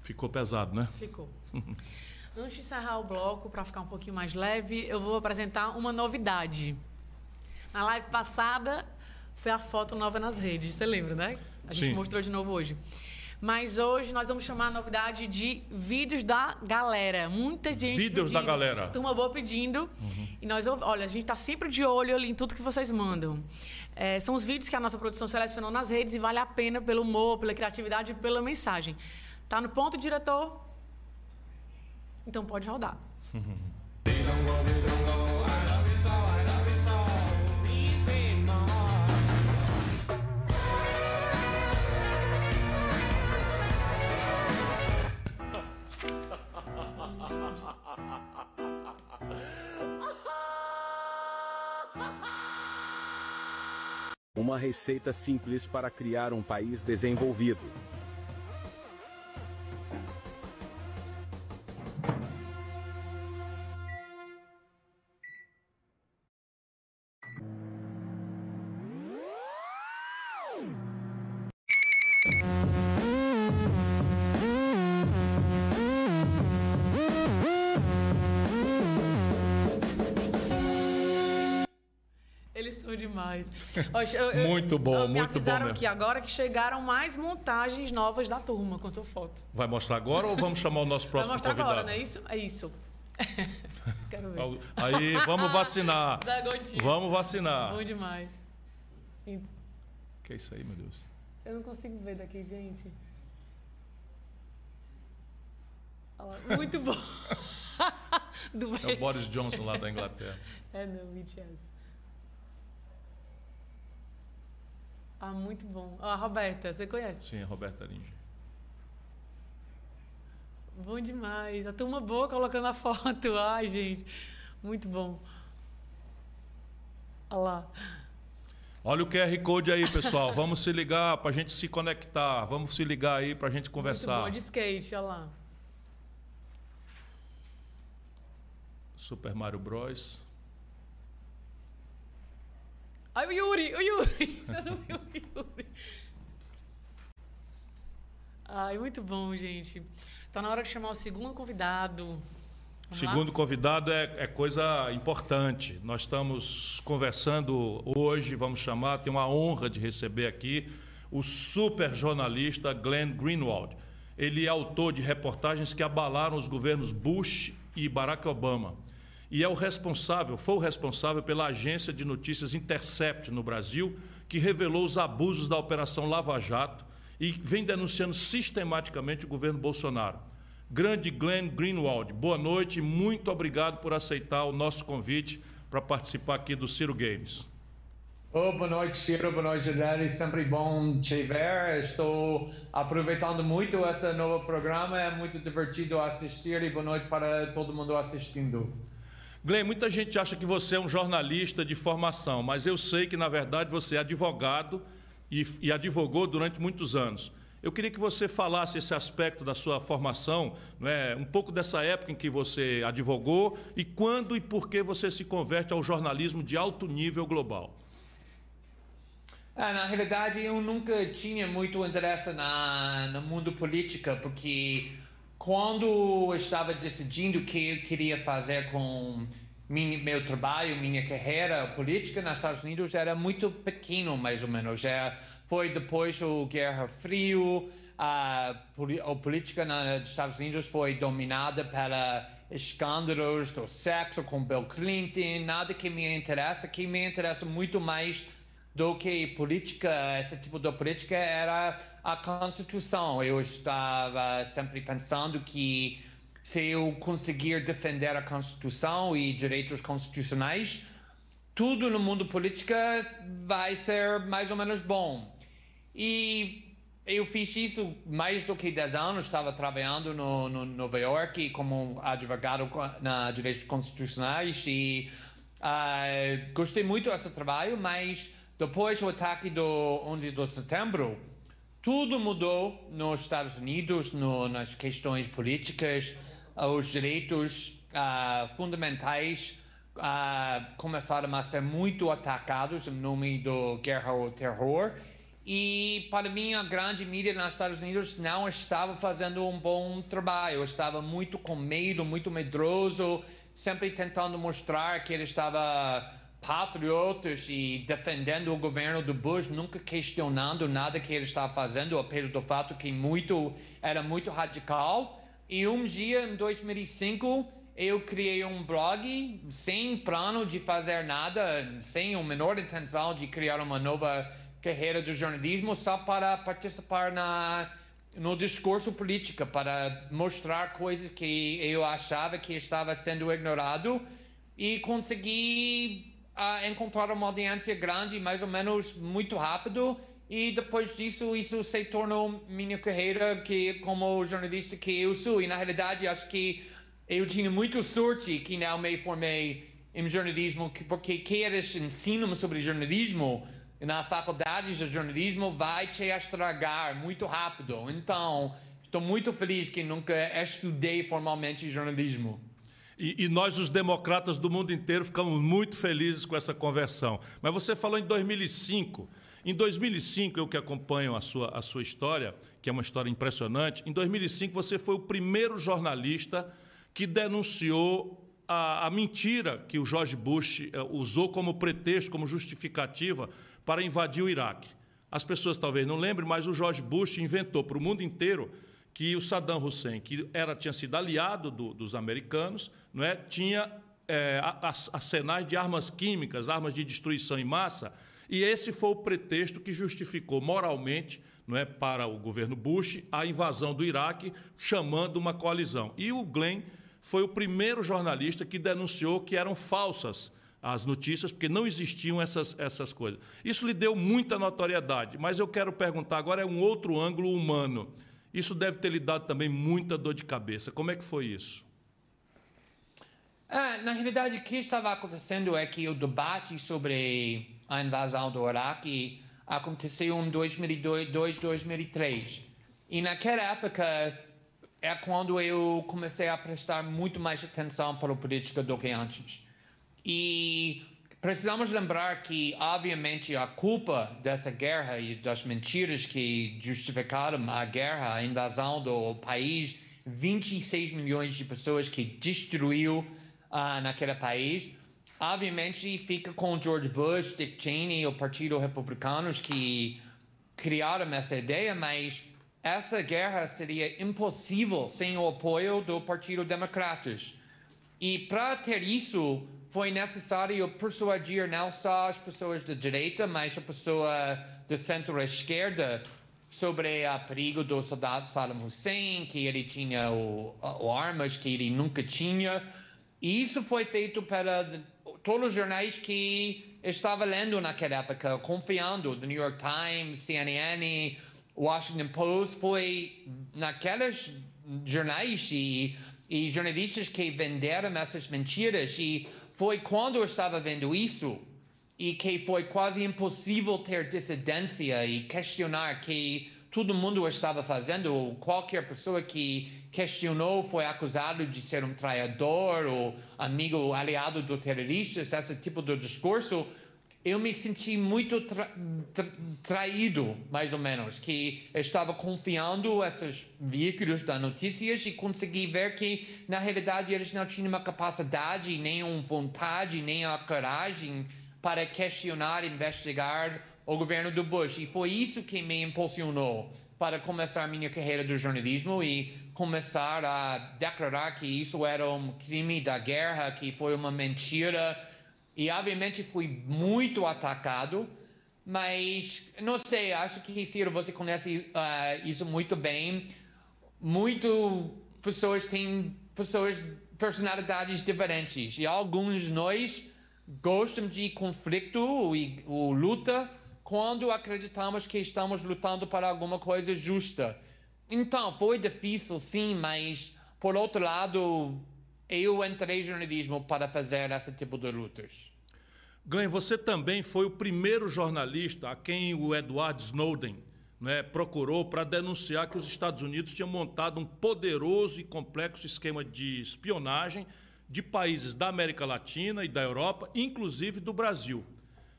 Ficou pesado, né? Ficou. [laughs] Antes de encerrar o bloco, para ficar um pouquinho mais leve, eu vou apresentar uma novidade. Na live passada, foi a foto nova nas redes. Você lembra, né? A gente Sim. mostrou de novo hoje. Mas hoje nós vamos chamar a novidade de vídeos da galera. Muita gente Vídeos da pedindo, galera. Turma boa pedindo. E nós, olha, a gente tá sempre de olho ali em tudo que vocês mandam. É, são os vídeos que a nossa produção selecionou nas redes e vale a pena pelo humor, pela criatividade e pela mensagem. Tá no ponto, diretor? Então pode rodar. [laughs] Uma receita simples para criar um país desenvolvido. Demais. Ó, eu- eu- Muito bom, me muito bom avisaram mesmo. aqui agora que chegaram mais montagens novas da turma, quanto foto. Vai mostrar agora ou vamos chamar o nosso Vai próximo mostrar convidado? agora, não é isso? É isso. [laughs] Quero ver. Aí, vamos vacinar. [laughs] Vamos vacinar. Bom demais. E- Que é isso aí, meu Deus? Eu não consigo ver daqui, gente. Muito bom. [laughs] É o Boris Johnson lá da Inglaterra. É, não, BTS. Ah, muito bom. Ah, Roberta, você conhece? Sim, Roberta Linge. Bom demais. A turma boa colocando a [laughs] foto. Ai, gente. Muito bom. Olha lá. Olha o QR Code aí, pessoal. Vamos se ligar para a gente se conectar. Vamos se ligar aí para a gente Muito conversar. bom. De skate, olha lá. Super Mario Bros. Ai, o Yuri, o Yuri. [laughs] Você não viu o Yuri? Ai, muito bom, gente. Tá na hora de chamar o segundo convidado. O Vamos lá? segundo convidado é, é coisa importante. Nós estamos conversando hoje, vamos chamar, tem uma honra de receber aqui o super jornalista Glenn Greenwald. Ele é autor de reportagens que abalaram os governos Bush e Barack Obama. E é o responsável, foi o responsável pela agência de notícias Intercept no Brasil, que revelou os abusos da Operação Lava Jato e vem denunciando sistematicamente o governo Bolsonaro. Grande Glenn Greenwald, boa noite e muito obrigado por aceitar o nosso convite para participar aqui do Ciro Games. Oh, boa noite, Ciro. Boa noite, Adele. Sempre bom te ver. Estou aproveitando muito esse novo programa. É muito divertido assistir e boa noite para todo mundo assistindo. Glenn, muita gente acha que você é um jornalista de formação, mas eu sei que, na verdade, você é advogado e, e advogou durante muitos anos. Eu queria que você falasse esse aspecto da sua formação, não é? um pouco dessa época em que você advogou e quando e por que você se converte ao jornalismo de alto nível global. Ah, na realidade, eu nunca tinha muito interesse na, no mundo política, porque quando eu estava decidindo o que eu queria fazer com minha, meu trabalho, minha carreira política nos Estados Unidos, era muito pequeno, mais ou menos. É, foi depois da Guerra Frio, a, a política nos Estados Unidos foi dominada pela escândalos do sexo com Bill Clinton, nada que me interessa, que me interessa muito mais do que política, esse tipo de política era a Constituição. Eu estava sempre pensando que se eu conseguir defender a Constituição e direitos constitucionais, tudo no mundo política vai ser mais ou menos bom. E eu fiz isso mais do que 10 anos, estava trabalhando no, no Nova York como advogado na direitos constitucionais e ah, gostei muito desse trabalho, mas depois do ataque do 11 de setembro, tudo mudou nos Estados Unidos, no, nas questões políticas, os direitos ah, fundamentais ah, começaram a ser muito atacados em nome do guerra ao terror. E para mim, a grande mídia nos Estados Unidos não estava fazendo um bom trabalho. Estava muito com medo, muito medroso, sempre tentando mostrar que ele estava patriotas e defendendo o governo do Bush, nunca questionando nada que ele estava fazendo, apesar do fato que muito era muito radical. E um dia, em 2005, eu criei um blog sem plano de fazer nada, sem a menor intenção de criar uma nova carreira do jornalismo, só para participar na no discurso político, para mostrar coisas que eu achava que estava sendo ignorado e consegui ah, encontrar uma audiência grande, mais ou menos muito rápido. E depois disso, isso se tornou minha carreira que como jornalista que eu sou. E na realidade, acho que eu tinha muita sorte que não me formei em jornalismo, que- porque que eles sobre jornalismo na faculdade de jornalismo vai te estragar muito rápido. Então, estou muito feliz que nunca estudei formalmente jornalismo. E, e, nós, os democratas do mundo inteiro, ficamos muito felizes com essa conversão. Mas você falou em 2005. Em 2005, eu que acompanho a sua, a sua história, que é uma história impressionante, em 2005 você foi o primeiro jornalista que denunciou a, a mentira que o George Bush uh, usou como pretexto, como justificativa para invadir o Iraque. As pessoas talvez não lembrem, mas o George Bush inventou para o mundo inteiro que o Saddam Hussein, que era, tinha sido aliado do, dos americanos, não é, tinha é, arsenais de armas químicas, armas de destruição em massa, e esse foi o pretexto que justificou moralmente não é, para o governo Bush a invasão do Iraque, chamando uma coalizão. E o Glenn foi o primeiro jornalista que denunciou que eram falsas as notícias, porque não existiam essas, essas coisas. Isso lhe deu muita notoriedade, mas eu quero perguntar agora é um outro ângulo humano. Isso deve ter lhe dado também muita dor de cabeça. Como é que foi isso? Ah, na realidade, o que estava acontecendo é que o debate sobre a invasão do Iraque aconteceu em 2002, 2003. E naquela época é quando eu comecei a prestar muito mais atenção para a política do que antes. E precisamos lembrar que, obviamente, a culpa dessa guerra e das mentiras que justificaram a guerra, a invasão do país, 26 milhões de pessoas que destruiu uh, naquele país, obviamente fica com George Bush, Dick Cheney, o Partido Republicano que criaram essa ideia, mas essa guerra seria impossível sem o apoio do Partido Democratas. E para ter isso, foi necessário persuadir não só as pessoas da direita, mas a pessoa da centro-esquerda sobre o perigo do soldado Saddam Hussein, que ele tinha o, o armas que ele nunca tinha. E isso foi feito para todos os jornais que estava lendo naquela época, confiando, The New York Times, CNN, Washington Post, foi naqueles jornais e, e jornalistas que venderam essas mentiras e foi quando eu estava vendo isso e que foi quase impossível ter dissidência e questionar que todo mundo estava fazendo. Qualquer pessoa que questionou foi acusado de ser um traidor ou amigo aliado do terrorista, esse tipo de discurso. Eu me senti muito tra tra traído, mais ou menos, que estava confiando esses veículos das notícias e consegui ver que, na realidade, eles não tinham uma capacidade, nem uma vontade, nem a coragem para questionar, investigar o governo do Bush. E foi isso que me impulsionou para começar minha carreira do jornalismo e começar a declarar que isso era um crime da guerra, que foi uma mentira e obviamente fui muito atacado, mas não sei, acho que Ciro, você conhece uh, isso muito bem. Muito pessoas têm pessoas personalidades diferentes e alguns de nós gostam de conflito e ou luta quando acreditamos que estamos lutando para alguma coisa justa. Então, foi difícil sim, mas por outro lado, eu entrei em jornalismo para fazer esse tipo de lutas. Glenn, você também foi o primeiro jornalista a quem o Edward Snowden né, procurou para denunciar que os Estados Unidos tinham montado um poderoso e complexo esquema de espionagem de países da América Latina e da Europa, inclusive do Brasil.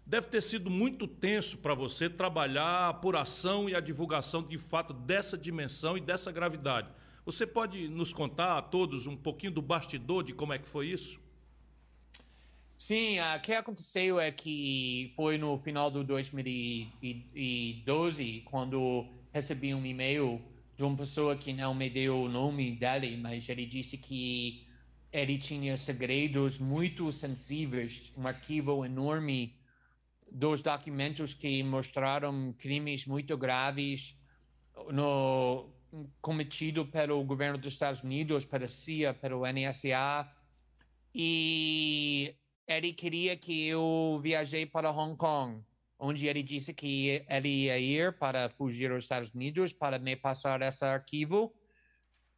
Deve ter sido muito tenso para você trabalhar a apuração e a divulgação de fato dessa dimensão e dessa gravidade. Você pode nos contar a todos um pouquinho do bastidor de como é que foi isso? Sim, o que aconteceu é que foi no final de 2012 quando recebi um e-mail de uma pessoa que não me deu o nome dele, mas ele disse que ele tinha segredos muito sensíveis, um arquivo enorme dos documentos que mostraram crimes muito graves no cometido pelo governo dos Estados Unidos, pela CIA, pelo NSA, e ele queria que eu viajei para Hong Kong, onde ele disse que ele ia ir para fugir aos Estados Unidos para me passar esse arquivo.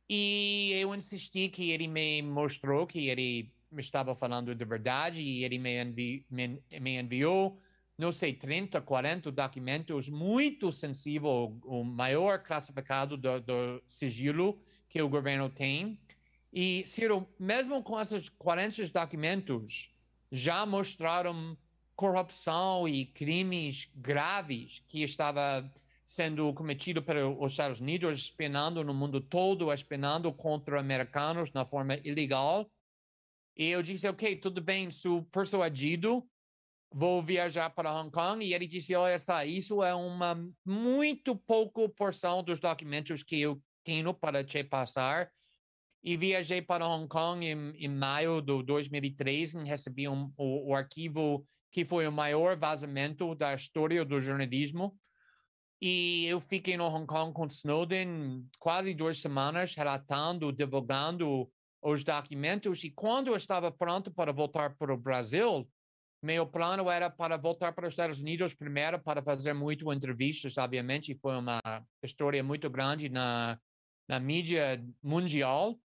E eu insisti que ele me mostrou que ele estava falando de verdade e ele me, envi me, me enviou não sei, 30, 40 documentos muito sensíveis, o maior classificado do, do sigilo que o governo tem. E, Ciro, mesmo com esses 40 documentos, já mostraram corrupção e crimes graves que estava sendo cometido pelos Estados Unidos, espionando no mundo todo, espionando contra americanos na forma ilegal. E eu disse, ok, tudo bem, sou persuadido, vou viajar para Hong Kong. E ele disse, olha só, isso é uma muito pouca porção dos documentos que eu tenho para te passar. E viajei para Hong Kong em, em maio de 2003 e recebi um, o, o arquivo que foi o maior vazamento da história do jornalismo. E eu fiquei no Hong Kong com Snowden quase duas semanas, relatando, divulgando os documentos. E quando eu estava pronto para voltar para o Brasil, meu plano era para voltar para os Estados Unidos primeiro para fazer muito entrevistas, obviamente. Foi uma história muito grande na, na mídia mundial.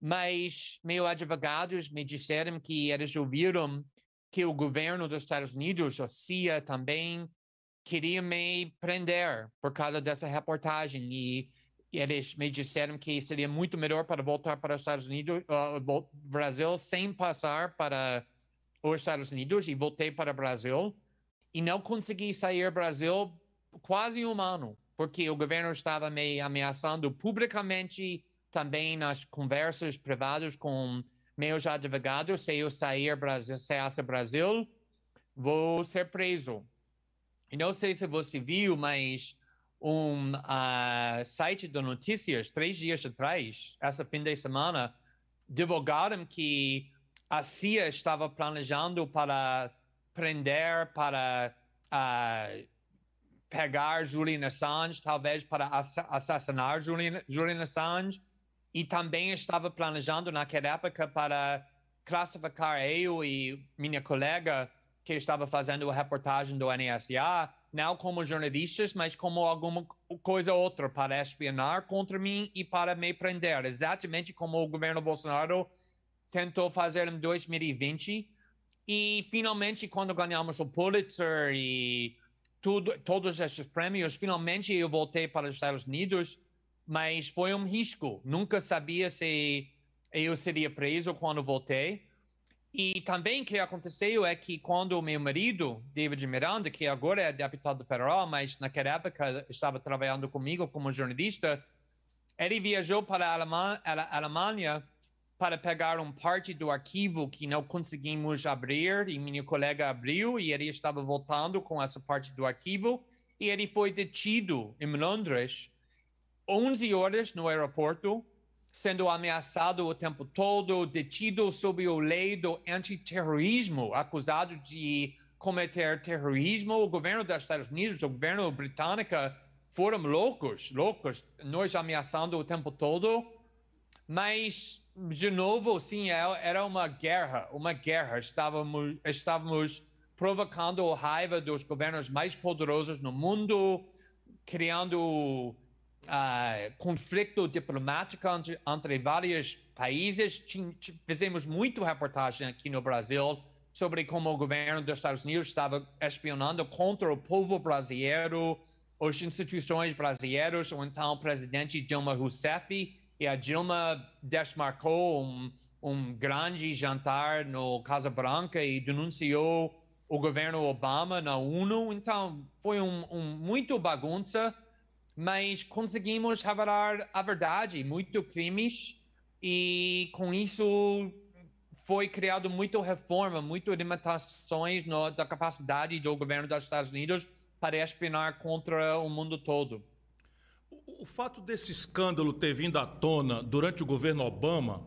Mas meus advogados me disseram que eles ouviram que o governo dos Estados Unidos, a CIA também, queria me prender por causa dessa reportagem e eles me disseram que seria muito melhor para voltar para os Estados Unidos, uh, Brasil, sem passar para os Estados Unidos e voltei para o Brasil e não consegui sair do Brasil quase um ano, porque o governo estava me ameaçando publicamente também nas conversas privadas com meus advogados, se eu sair Brasil, se Brasil, vou ser preso. E não sei se você viu, mas um uh, site de notícias, três dias atrás, essa fim de semana, divulgaram que a CIA estava planejando para prender, para uh, pegar Julian Assange, talvez para assassinar Julian, Julian Assange e também estava planejando naquela época para classificar eu e minha colega que estava fazendo a reportagem do NSA, não como jornalistas, mas como alguma coisa outra para espionar contra mim e para me prender, exatamente como o governo Bolsonaro tentou fazer em 2020. E finalmente, quando ganhamos o Pulitzer e tudo, todos esses prêmios, finalmente eu voltei para os Estados Unidos mas foi um risco. Nunca sabia se eu seria preso quando voltei. E também o que aconteceu é que quando meu marido, David Miranda, que agora é deputado federal, mas naquela época estava trabalhando comigo como jornalista, ele viajou para a Alemanha para pegar um parte do arquivo que não conseguimos abrir e minha colega abriu e ele estava voltando com essa parte do arquivo e ele foi detido em Londres 11 horas no aeroporto, sendo ameaçado o tempo todo, detido sob a lei do antiterrorismo, acusado de cometer terrorismo. O governo dos Estados Unidos, o governo britânico, foram loucos, loucos, nós ameaçando o tempo todo. Mas, de novo, sim, é, era uma guerra, uma guerra. Estávamos, estávamos provocando a raiva dos governos mais poderosos no mundo, criando uh, conflito diplomático entre, entre vários países. Fizemos muito reportagem aqui no Brasil sobre como o governo dos Estados Unidos estava espionando contra o povo brasileiro, as instituições brasileiras, ou então o presidente Dilma Rousseff. E a Dilma desmarcou um, um grande jantar no Casa Branca e denunciou o governo Obama na ONU. Então, foi um, um muito bagunça mas conseguimos revelar a verdade, muito crimes, e com isso foi criado muita reforma, muitas limitações no, da capacidade do governo dos Estados Unidos para espionar contra o mundo todo. O, fato desse escândalo ter vindo à tona durante o governo Obama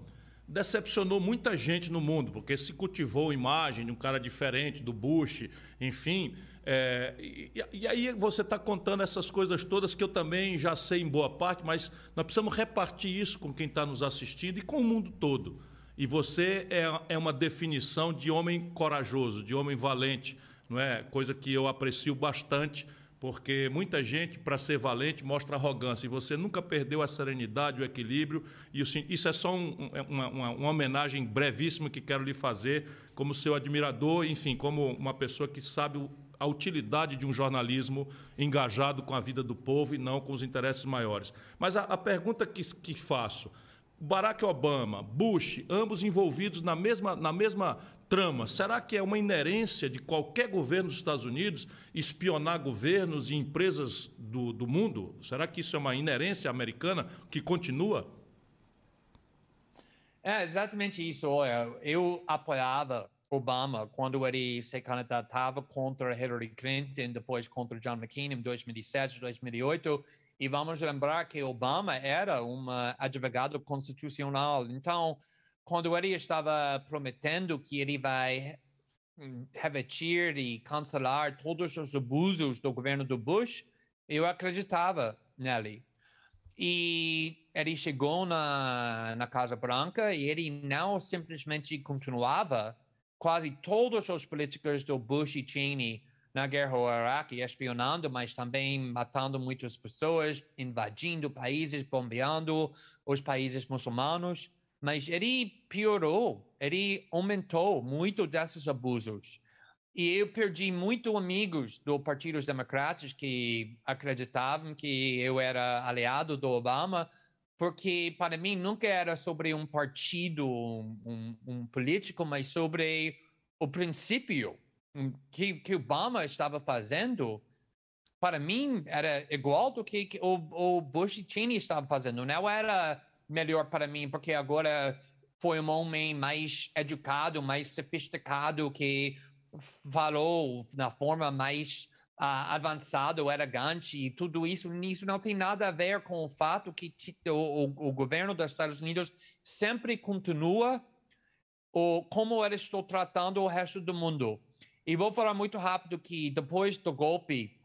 decepcionou muita gente no mundo, porque se cultivou a imagem de um cara diferente do Bush, enfim. É, e, e, aí você está contando essas coisas todas que eu também já sei em boa parte, mas nós precisamos repartir isso com quem está nos assistindo e com o mundo todo. E você é, é uma definição de homem corajoso, de homem valente, não é? Coisa que eu aprecio bastante porque muita gente, para ser valente, mostra arrogância, e você nunca perdeu a serenidade, o equilíbrio, e isso é só um, uma, uma, uma, homenagem brevíssima que quero lhe fazer, como seu admirador, enfim, como uma pessoa que sabe a utilidade de um jornalismo engajado com a vida do povo e não com os interesses maiores. Mas a, a pergunta que, que faço. Barack Obama, Bush, ambos envolvidos na mesma, na mesma trama. Será que é uma inerência de qualquer governo dos Estados Unidos espionar governos e empresas do, do mundo? Será que isso é uma inerência americana que continua? É exatamente isso. Olha, eu apoiava Obama quando ele se candidatava contra Hillary Clinton, depois contra John McCain em 2007, 2008. E vamos lembrar que Obama era um advogado constitucional. Então, quando ele estava prometendo que ele vai hum, revertir e cancelar todos os abusos do governo do Bush, eu acreditava nele. E ele chegou na, na Casa Branca e ele não simplesmente continuava quase todos os políticos do Bush e Cheney na guerra ao Iraque, espionando, mas também matando muitas pessoas, invadindo países, bombeando os países muçulmanos. Mas ele piorou, ele aumentou muito desses abusos. E eu perdi muitos amigos do Partido Democrático que acreditavam que eu era aliado do Obama, porque para mim nunca era sobre um partido, um, um político, mas sobre o princípio que, que Obama estava fazendo. Para mim era igual do que, que o, o Bush e Cheney estavam fazendo. Não era melhor para mim, porque agora foi um homem mais educado, mais sofisticado, que falou na forma mais uh, avançado, elegante, e tudo isso, isso não tem nada a ver com o fato que o, o, o governo dos Estados Unidos sempre continua o, como eles estão tratando o resto do mundo. E vou falar muito rápido que depois do golpe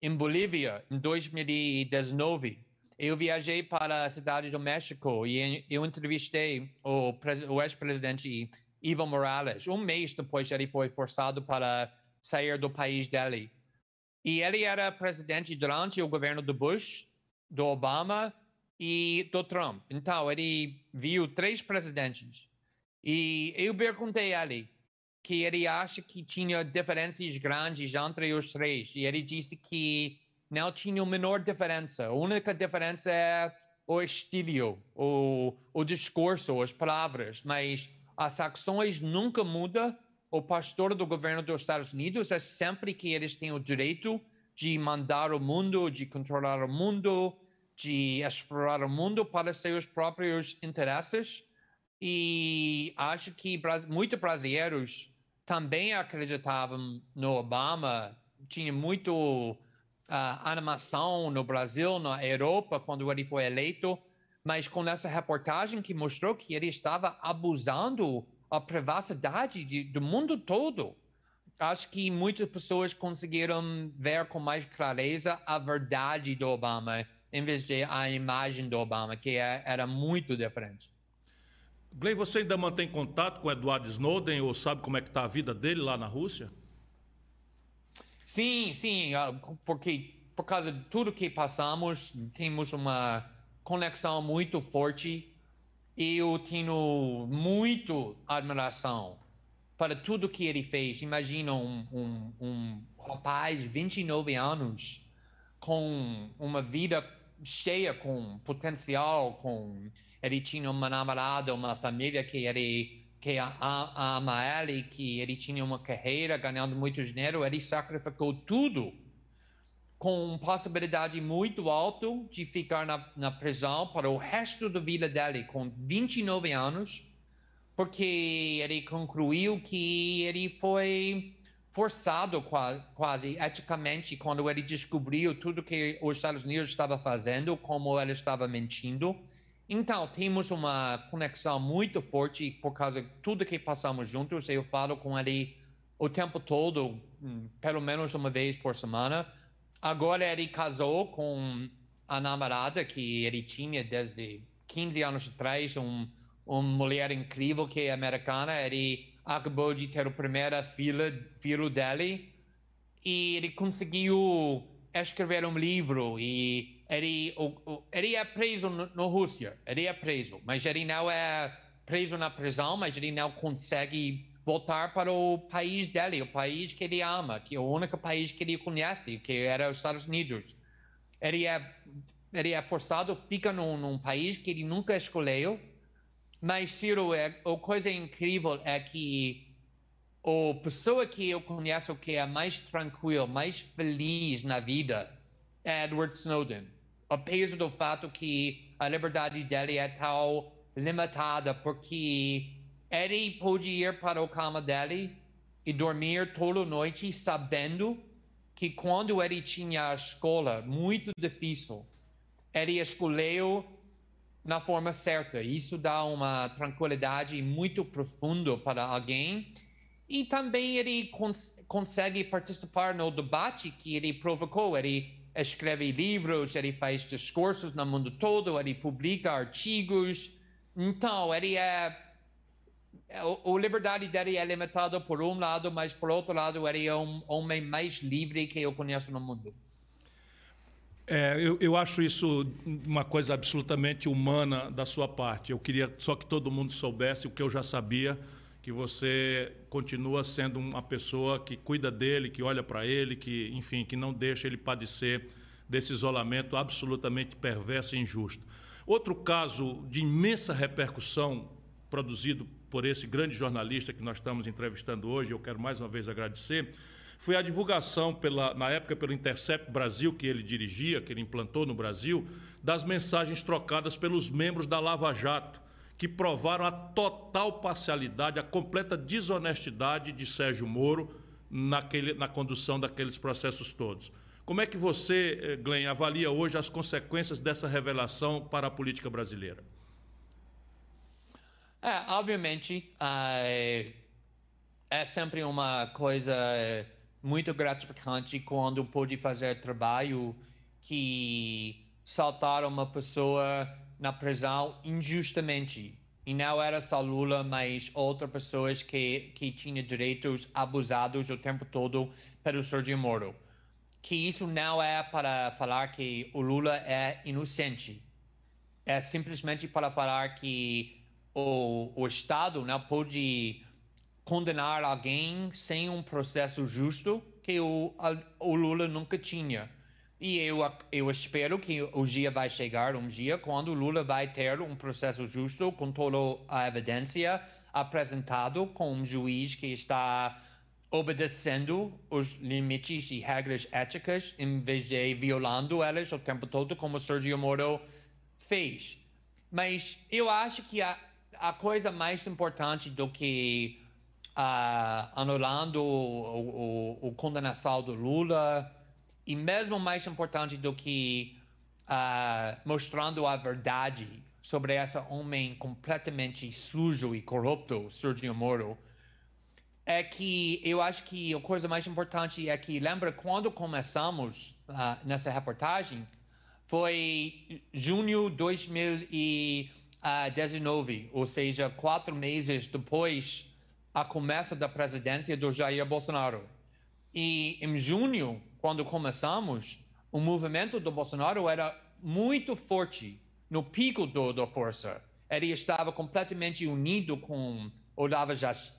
em Bolívia, em 2019, eu viajei para a cidade do México e eu entrevistei o, o ex-presidente Evo Morales. Um mês depois ele foi forçado para sair do país dele. E ele era presidente durante o governo do Bush, do Obama e do Trump. Então, ele viu três presidentes. E eu perguntei a ele que ele acha que tinha diferenças grandes entre os três. E ele disse que não tinha a menor diferença. A única diferença é o estilo, o, o discurso, as palavras. Mas as ações nunca mudam o pastor do governo dos Estados Unidos é sempre que eles têm o direito de mandar o mundo, de controlar o mundo, de explorar o mundo para seus próprios interesses. E acho que muitos brasileiros também acreditavam no Obama. Tinha muito uh, animação no Brasil, na Europa, quando ele foi eleito. Mas com essa reportagem que mostrou que ele estava abusando a privacidade de, do mundo todo. Acho que muitas pessoas conseguiram ver com mais clareza a verdade do Obama, em vez de a imagem do Obama, que é, era muito diferente. Glenn, você ainda mantém contato com Edward Snowden ou sabe como é que está a vida dele lá na Rússia? Sim, sim, ah, porque por causa de tudo que passamos, temos uma conexão muito forte eu tenho muito admiração para tudo que ele fez. Imagina um, um, um rapaz de 29 anos com uma vida cheia com potencial, com ele tinha uma namorada, uma família que ele que ama ele, que ele tinha uma carreira ganhando muito dinheiro, ele sacrificou tudo com possibilidade muito alta de ficar na, na prisão para o resto da vida dele, com 29 anos, porque ele concluiu que ele foi forçado quase, eticamente quando ele descobriu tudo que os Estados Unidos estava fazendo, como ele estava mentindo. Então, temos uma conexão muito forte por causa de tudo que passamos juntos. Eu falo com ele o tempo todo, hum, pelo menos uma vez por semana Agora ele casou com a namorada que ele tinha desde 15 anos atrás, um, uma mulher incrível que é americana. Ele acabou de ter o primeiro filho, filho dele e ele conseguiu escrever um livro e ele, o, ele é preso na Rússia, ele é preso, mas ele não é preso na prisão, mas ele não consegue voltar para o país dele, o país que ele ama, que é o único país que ele conhece, que era os Estados Unidos. Ele é, ele é forçado, fica num, num país que ele nunca escolheu, mas, Ciro, é, a coisa incrível é que a pessoa que eu conheço que é mais tranquila, mais feliz na vida é Edward Snowden. Apesar do fato que a liberdade dele é tão limitada, porque ele pode ir para a cama dele e dormir toda noite sabendo que quando ele tinha a escola muito difícil, ele escolheu na forma certa. Isso dá uma tranquilidade muito profunda para alguém. E também ele cons consegue participar no debate que ele provocou. Ele escreve livros, ele faz discursos no mundo todo, ele publica artigos. Então, ele é. A liberdade dele é limitada por um lado, mas por outro lado, ele é um homem mais livre que eu conheço no mundo. É, eu, eu, acho isso uma coisa absolutamente humana da sua parte. Eu queria só que todo mundo soubesse o que eu já sabia, que você continua sendo uma pessoa que cuida dele, que olha para ele, que, enfim, que não deixa ele padecer desse isolamento absolutamente perverso e injusto. Outro caso de imensa repercussão produzido por esse grande jornalista que nós estamos entrevistando hoje, eu quero mais uma vez agradecer, foi a divulgação, pela, na época, pelo Intercept Brasil, que ele dirigia, que ele implantou no Brasil, das mensagens trocadas pelos membros da Lava Jato, que provaram a total parcialidade, a completa desonestidade de Sérgio Moro naquele, na condução daqueles processos todos. Como é que você, eh, Glenn, avalia hoje as consequências dessa revelação para a política brasileira? É, obviamente, uh, é sempre uma coisa muito gratificante quando pude fazer trabalho que saltaram uma pessoa na prisão injustamente. E não era só Lula, mas outras pessoas que, que tinham direitos abusados o tempo todo pelo Sergio Moro. Que isso não é para falar que o Lula é inocente. É simplesmente para falar que o, o Estado não pode condenar alguém sem um processo justo que o, o Lula nunca tinha. E eu, eu espero que o dia vai chegar, um dia, quando Lula vai ter um processo justo com toda a evidência apresentado com um juiz que está obedecendo os limites e regras éticas em vez de violando elas o tempo todo, como Sergio Moro fez. Mas eu acho que a, a coisa mais importante do que uh, anulando o, o, o, condenação do Lula e mesmo mais importante do que uh, mostrando a verdade sobre esse homem completamente sujo e corrupto, Sergio Moro, é que eu acho que a coisa mais importante é que, lembra, quando começamos uh, nessa reportagem, foi junho de 2019, ou seja, quatro meses depois a começo da presidência do Jair Bolsonaro. E em junho, quando começamos, o movimento do Bolsonaro era muito forte, no pico do, da força. Ele estava completamente unido com Olavo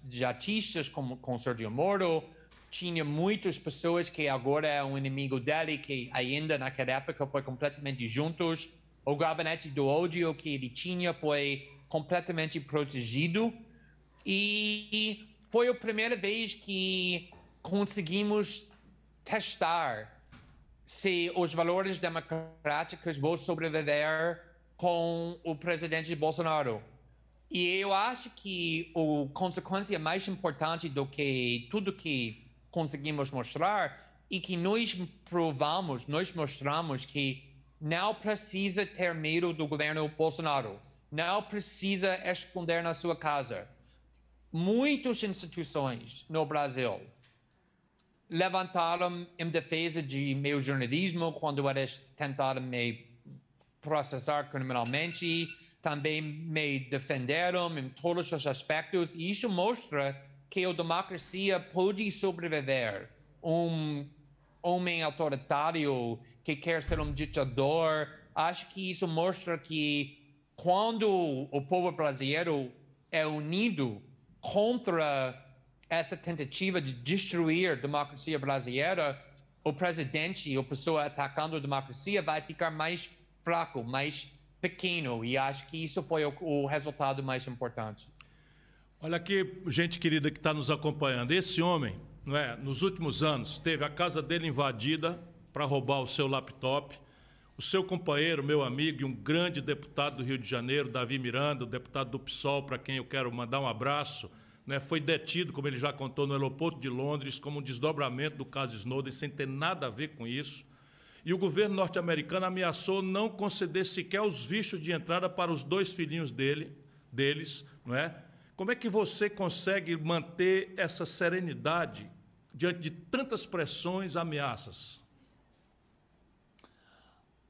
Jatistas, com, com Sergio Moro, tinha muitas pessoas que agora é um inimigo dele, que ainda naquela época foi completamente juntos. O gabinete do ódio que ele tinha foi completamente protegido e foi a primeira vez que conseguimos testar se os valores democráticos vão sobreviver com o presidente Bolsonaro. E eu acho que a consequência mais importante do que tudo que conseguimos mostrar e que nós provamos, nós mostramos que não precisa ter medo do governo Bolsonaro, não precisa esconder na sua casa muitas instituições no Brasil levantaram em defesa de meu jornalismo quando eles tentaram me processar criminalmente, também me defenderam em todos os aspectos, e isso mostra que a democracia pode sobreviver. Um homem autoritário que quer ser um ditador, acho que isso mostra que quando o povo brasileiro é unido contra essa tentativa de destruir a democracia brasileira, o presidente, a pessoa atacando a democracia, vai ficar mais fraco, mais pequeno. E acho que isso foi o, o resultado mais importante. Olha aqui, gente querida que está nos acompanhando. Esse homem, não é, nos últimos anos, teve a casa dele invadida para roubar o seu laptop. O seu companheiro, meu amigo e um grande deputado do Rio de Janeiro, Davi Miranda, o deputado do PSOL, para quem eu quero mandar um abraço, né, foi detido, como ele já contou, no aeroporto de Londres, como um desdobramento do caso Snowden, sem ter nada a ver com isso. E o governo norte-americano ameaçou não conceder sequer os vistos de entrada para os dois filhinhos dele, deles, não é? Como é que você consegue manter essa serenidade diante de tantas pressões, ameaças?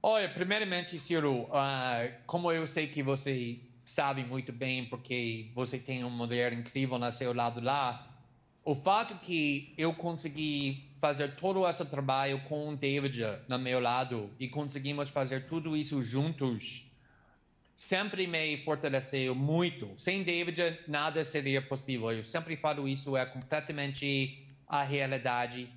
Olha, primeiramente, Ciro, uh, como eu sei que você sabe muito bem, porque você tem uma mulher incrível no seu lado lá, o fato que eu consegui fazer todo esse trabalho com o David no meu lado e conseguimos fazer tudo isso juntos sempre me fortaleceu muito. Sem David, nada seria possível. Eu sempre falo isso, é completamente a realidade.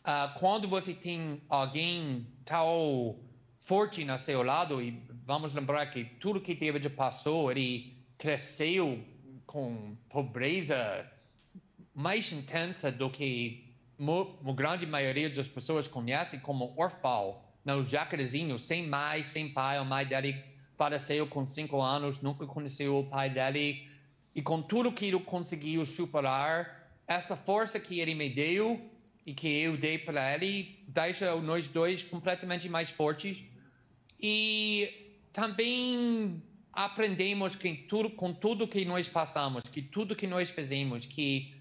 Uh, quando você tem alguém tão forte no seu lado, e vamos lembrar que tudo que David passou, ele cresceu com pobreza mais intensa do que a grande maioria das pessoas conhece como órfão, no jacarezinho, sem mãe, sem pai, a mãe dele faleceu com cinco anos, nunca conheceu o pai dele, e com tudo que ele conseguiu superar, essa força que ele me deu e que eu dei para ele, deixa nós dois completamente mais fortes. E também aprendemos que tudo, com tudo que nós passamos, que tudo que nós fizemos, que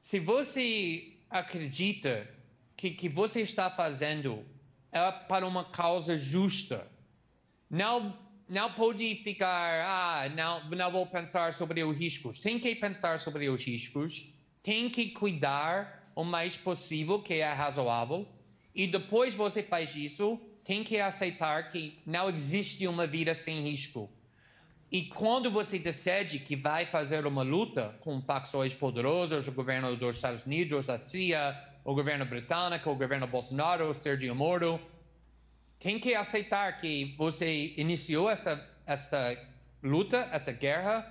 se você acredita que que você está fazendo é para uma causa justa, não não pode ficar, ah, não, não vou pensar sobre os riscos. Tem que pensar sobre os riscos, tem que cuidar o mais possível, que é razoável, e depois você faz isso, tem que aceitar que não existe uma vida sem risco. E quando você decide que vai fazer uma luta com facções poderosas, o governo dos Estados Unidos, a CIA, o governo britânico, o governo Bolsonaro, o Sergio Moro, tem que aceitar que você iniciou essa, essa luta, essa guerra,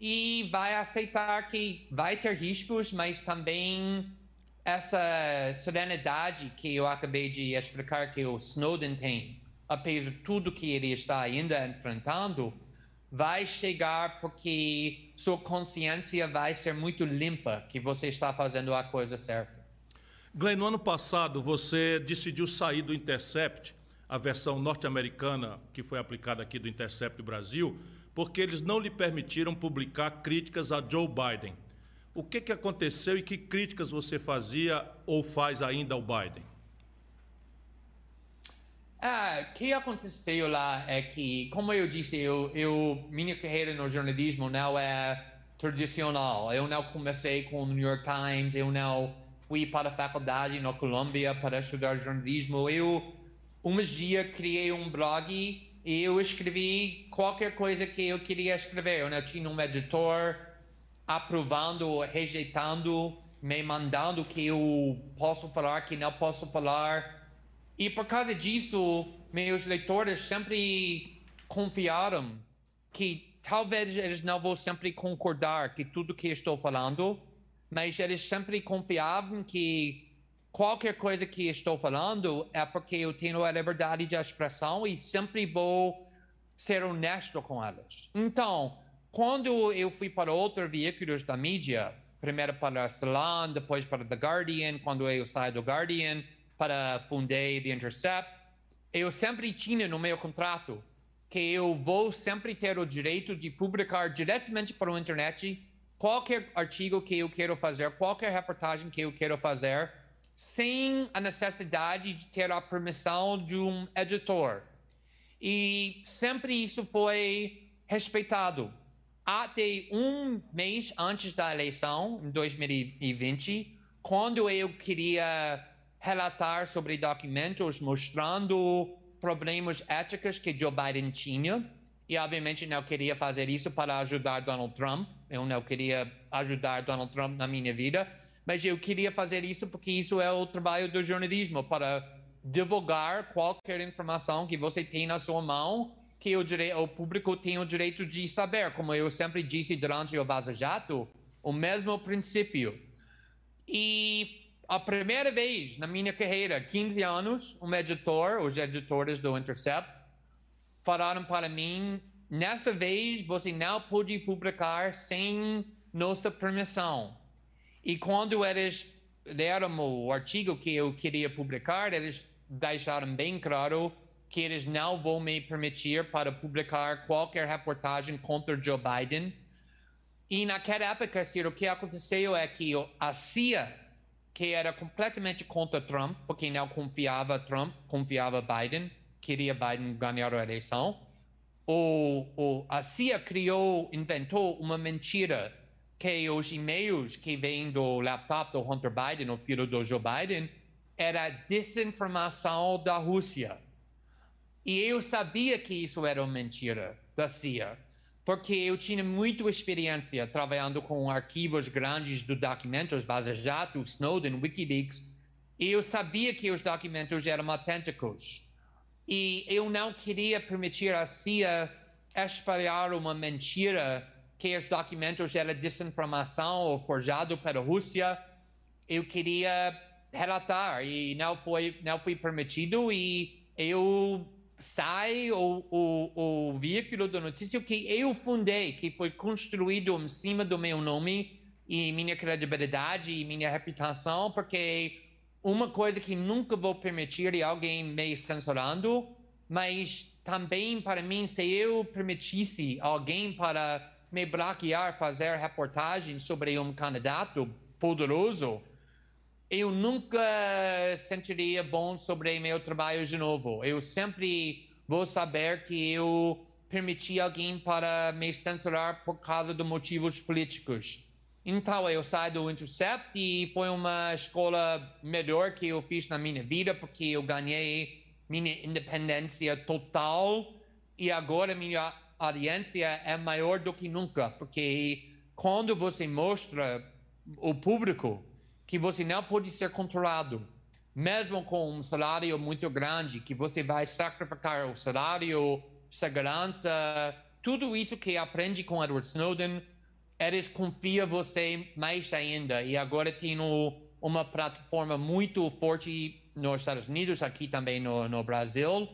e vai aceitar que vai ter riscos, mas também essa serenidade que eu acabei de explicar que o Snowden tem, apesar de tudo que ele está ainda enfrentando, vai chegar porque sua consciência vai ser muito limpa que você está fazendo a coisa certa. Glenn, no ano passado você decidiu sair do Intercept, a versão norte-americana que foi aplicada aqui do Intercept Brasil, porque eles não lhe permitiram publicar críticas a Joe Biden. O que, que aconteceu e que críticas você fazia ou faz ainda ao Biden? Ah, o que aconteceu lá é que, como eu disse, eu, eu, minha carreira no jornalismo não é tradicional. Eu não comecei com o New York Times, eu não fui para a faculdade na Colômbia para estudar jornalismo. Eu, um dia, criei um blog e eu escrevi qualquer coisa que eu queria escrever. Eu não tinha um editor aprovando, rejeitando, me mandando que eu posso falar, que não posso falar. E por causa disso, meus leitores sempre confiaram que talvez eles não vão sempre concordar que tudo que estou falando, mas eles sempre confiavam que qualquer coisa que estou falando é porque eu tenho a liberdade de expressão e sempre vou ser honesto com elas. Então, quando eu fui para outros veículos da mídia, primeiro para Salon, depois para The Guardian, quando eu saí do Guardian, para fundar The Intercept, eu sempre tinha no meu contrato que eu vou sempre ter o direito de publicar diretamente para a internet qualquer artigo que eu quero fazer, qualquer reportagem que eu quero fazer, sem a necessidade de ter a permissão de um editor. E sempre isso foi respeitado. Até um mês antes da eleição, em 2020, quando eu queria relatar sobre documentos mostrando problemas éticos que Joe Biden tinha, e obviamente não queria fazer isso para ajudar Donald Trump. Eu não queria ajudar Donald Trump na minha vida, mas eu queria fazer isso porque isso é o trabalho do jornalismo para divulgar qualquer informação que você tem na sua mão que o, direito, o público tem o direito de saber. Como eu sempre disse durante o Vaza Jato, o mesmo princípio. E a primeira vez na minha carreira, 15 anos, um editor, os editores do Intercept, falaram para mim: nessa vez você não pode publicar sem nossa permissão. E quando eles deram o artigo que eu queria publicar, eles deixaram bem claro que eles não vão me permitir para publicar qualquer reportagem contra Joe Biden. E naquela época, Ciro, o que aconteceu é que a CIA, que era completamente contra Trump, porque não confiava Trump, confiava Biden, queria Biden ganhar a eleição, o, o, a CIA criou, inventou uma mentira que os e-mails que vêm do laptop do Hunter Biden, o filho do Joe Biden, era desinformação da Rússia. E eu sabia que isso era uma mentira da CIA, porque eu tinha muita experiência trabalhando com arquivos grandes de documentos, Vaza Jato, Snowden, Wikileaks, e eu sabia que os documentos eram autênticos. E eu não queria permitir a CIA espalhar uma mentira que os documentos eram desinformação ou forjado pela Rússia. Eu queria relatar e não foi não foi permitido e eu sai o, o, o veículo da notícia que eu fundei, que foi construído em cima do meu nome e minha credibilidade e minha reputação, porque uma coisa que nunca vou permitir é alguém me censurando, mas também para mim, se eu permitisse alguém para me bloquear fazer reportagem sobre um candidato poderoso, eu nunca sentiria bom sobre meu trabalho de novo. Eu sempre vou saber que eu permiti alguém para me censurar por causa de motivos políticos. Então eu saí do Intercept e foi uma escola melhor que eu fiz na minha vida porque eu ganhei minha independência total e agora minha audiência é maior do que nunca porque quando você mostra o público que você não pode ser controlado, mesmo com um salário muito grande, que você vai sacrificar o salário, segurança, tudo isso que aprende com Edward Snowden, eles confiam você mais ainda. E agora tem uma plataforma muito forte nos Estados Unidos, aqui também no, no Brasil,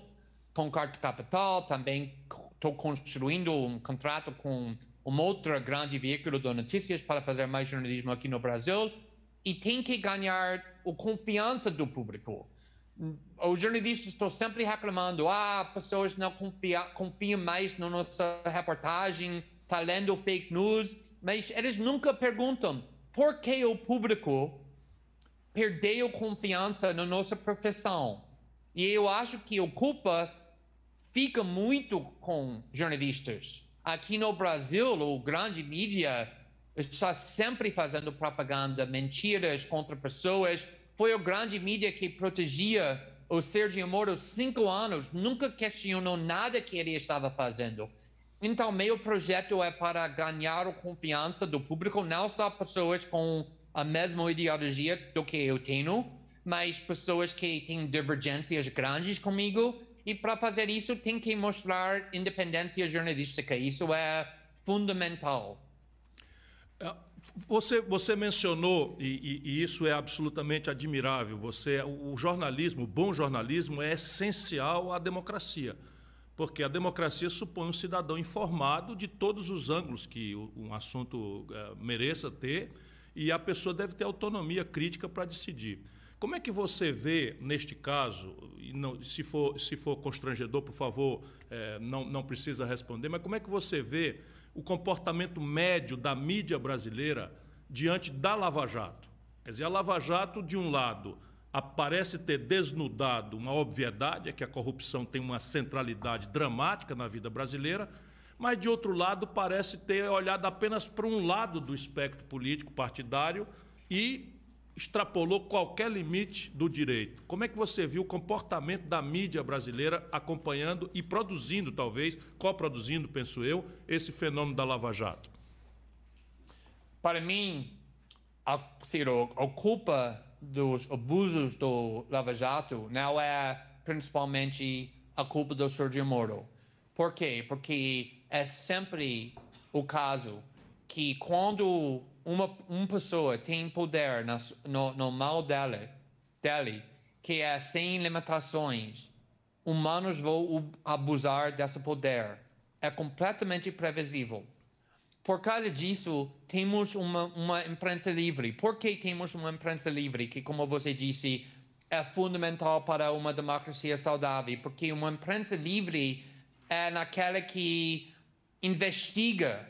com Carta Capital, também estou construindo um contrato com um outro grande veículo de notícias para fazer mais jornalismo aqui no Brasil e tem que ganhar a confiança do público. Os jornalistas estão sempre reclamando, ah, pessoas não confia, confiam mais na nossa reportagem, está lendo fake news, mas eles nunca perguntam por que o público perdeu confiança na nossa profissão. E eu acho que a culpa fica muito com jornalistas. Aqui no Brasil, o grande mídia está sempre fazendo propaganda, mentiras contra pessoas. Foi o grande mídia que protegia o Sergio Moro cinco anos, nunca questionou nada que ele estava fazendo. Então, meu projeto é para ganhar a confiança do público, não só pessoas com a mesma ideologia do que eu tenho, mas pessoas que têm divergências grandes comigo. E para fazer isso, tem que mostrar independência jornalística. Isso é fundamental. É, você, você mencionou, e, e, isso é absolutamente admirável, você, o jornalismo, o bom jornalismo é essencial à democracia, porque a democracia supõe um cidadão informado de todos os ângulos que um assunto é, mereça ter, e a pessoa deve ter autonomia crítica para decidir. Como é que você vê, neste caso, e não, se, for, se for constrangedor, por favor, é, não, não precisa responder, mas como é que você vê o comportamento médio da mídia brasileira diante da Lava Jato. Quer dizer, a Lava Jato, de um lado, aparece ter desnudado uma obviedade, é que a corrupção tem uma centralidade dramática na vida brasileira, mas, de outro lado, parece ter olhado apenas para um lado do espectro político partidário e extrapolou qualquer limite do direito. Como é que você viu o comportamento da mídia brasileira acompanhando e produzindo, talvez, coproduzindo, penso eu, esse fenômeno da Lava Jato? para mim, a, Ciro, a culpa dos abusos do Lava Jato não é principalmente a culpa do Sergio Moro. Por quê? Porque é sempre o caso que quando uma, uma pessoa tem poder no, no mal dela, dele, que é sem limitações, humanos vão abusar desse poder. É completamente previsível. Por causa disso, temos uma, uma imprensa livre. Por que temos uma imprensa livre? Que, como você disse, é fundamental para uma democracia saudável. Porque uma imprensa livre é naquela que investiga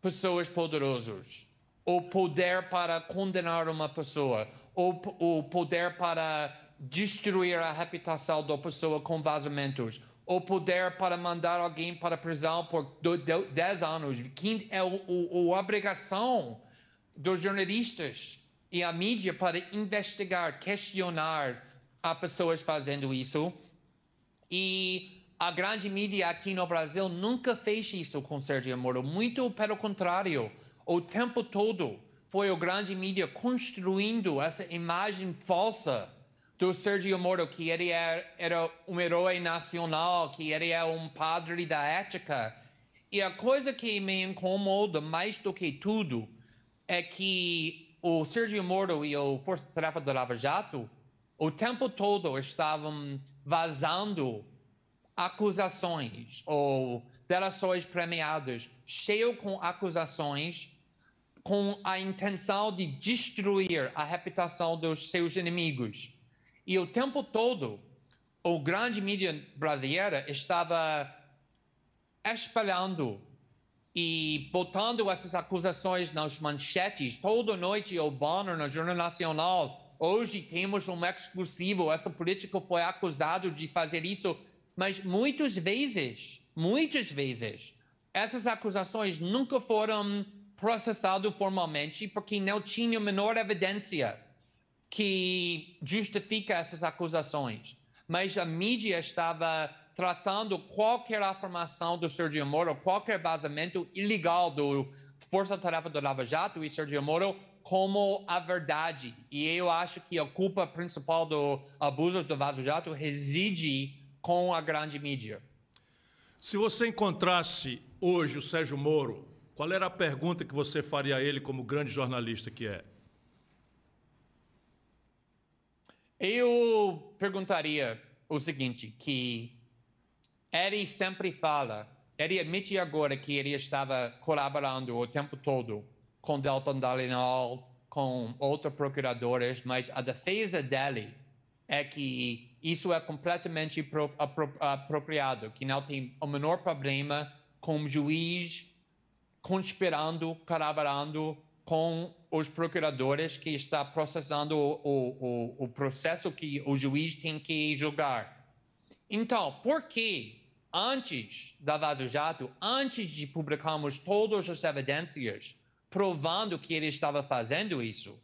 pessoas poderosas, o poder para condenar uma pessoa, ou o poder para destruir a reputação da pessoa com vazamentos, o poder para mandar alguém para a prisão por 10 anos. É o, o, a obrigação dos jornalistas e a mídia para investigar, questionar as pessoas fazendo isso. E a grande mídia aqui no Brasil nunca fez isso com Sérgio Moro. Muito pelo contrário. O tempo todo foi o grande mídia construindo essa imagem falsa do Sergio Moro, que ele era, era um herói nacional, que ele é um padre da ética. E a coisa que me incomoda mais do que tudo é que o Sergio Moro e o Força Tarefa do Lava Jato o tempo todo estavam vazando acusações ou delações premiadas, cheio com acusações com a intenção de destruir a reputação dos seus inimigos. E o tempo todo, o grande mídia brasileira estava espalhando e botando essas acusações nas manchetes. Toda noite, o banner no Jornal Nacional. Hoje temos um exclusivo. Essa política foi acusado de fazer isso. Mas muitas vezes, muitas vezes, essas acusações nunca foram processadas formalmente porque não tinham menor evidência que justifica essas acusações, mas a mídia estava tratando qualquer afirmação do Sergio Moro, qualquer vazamento ilegal do Força Tarefa do Lava Jato e Sergio Moro como a verdade. E eu acho que a culpa principal do abuso do Vaso Jato reside com a grande mídia. Se você encontrasse hoje o Sérgio Moro, qual era a pergunta que você faria a ele como grande jornalista que é? Eu perguntaria o seguinte, que ele sempre fala, ele admite agora que ele estava colaborando o tempo todo com Delton Dallagnol, com outros procuradores, mas a defesa dele é que isso é completamente apropriado, que não tem o menor problema com o juiz conspirando, colaborando com os procuradores que está processando o, o, o processo que o juiz tem que julgar. Então, por que antes da Vaso Jato, antes de publicarmos todas as evidências provando que ele estava fazendo isso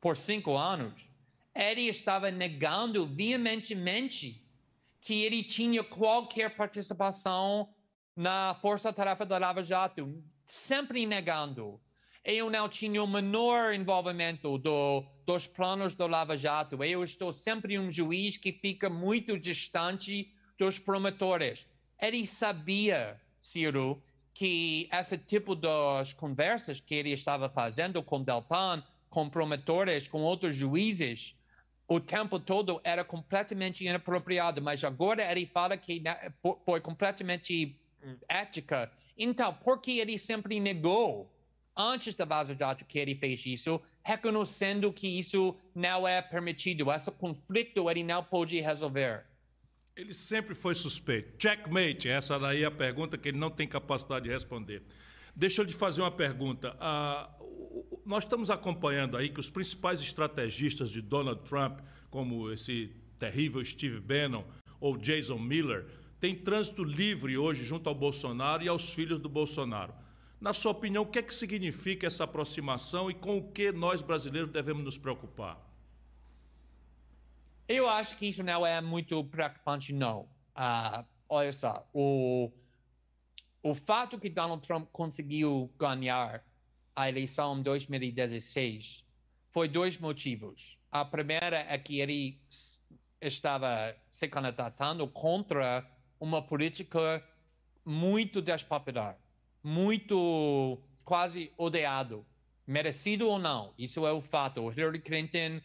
por cinco anos, ele estava negando veementemente que ele tinha qualquer participação na força-tarefa da Lava Jato, sempre negando eu não tinha o menor envolvimento do, dos planos do Lava Jato. Eu estou sempre um juiz que fica muito distante dos promotores. Ele sabia, Ciro, que esse tipo de conversas que ele estava fazendo com Deltan, com promotores, com outros juízes, o tempo todo era completamente inapropriado, mas agora ele fala que foi completamente ética. Então, por que ele sempre negou antes da Vaso Jato que ele fez isso, reconhecendo que isso não é permitido, esse conflito ele não pode resolver. Ele sempre foi suspeito. Checkmate, essa daí é a pergunta que ele não tem capacidade de responder. Deixa eu lhe fazer uma pergunta. Ah, nós estamos acompanhando aí que os principais estrategistas de Donald Trump, como esse terrível Steve Bannon ou Jason Miller, têm trânsito livre hoje junto ao Bolsonaro e aos filhos do Bolsonaro. Na sua opinião, o que é que significa essa aproximação e com o que nós brasileiros devemos nos preocupar? Eu acho que isso não é muito preocupante, não. Uh, olha só, o, o fato que Donald Trump conseguiu ganhar a eleição em 2016 foi dois motivos. A primeira é que ele estava se candidatando contra uma política muito despopular, muito quase odiado, merecido ou não, isso é o fato. Hillary Clinton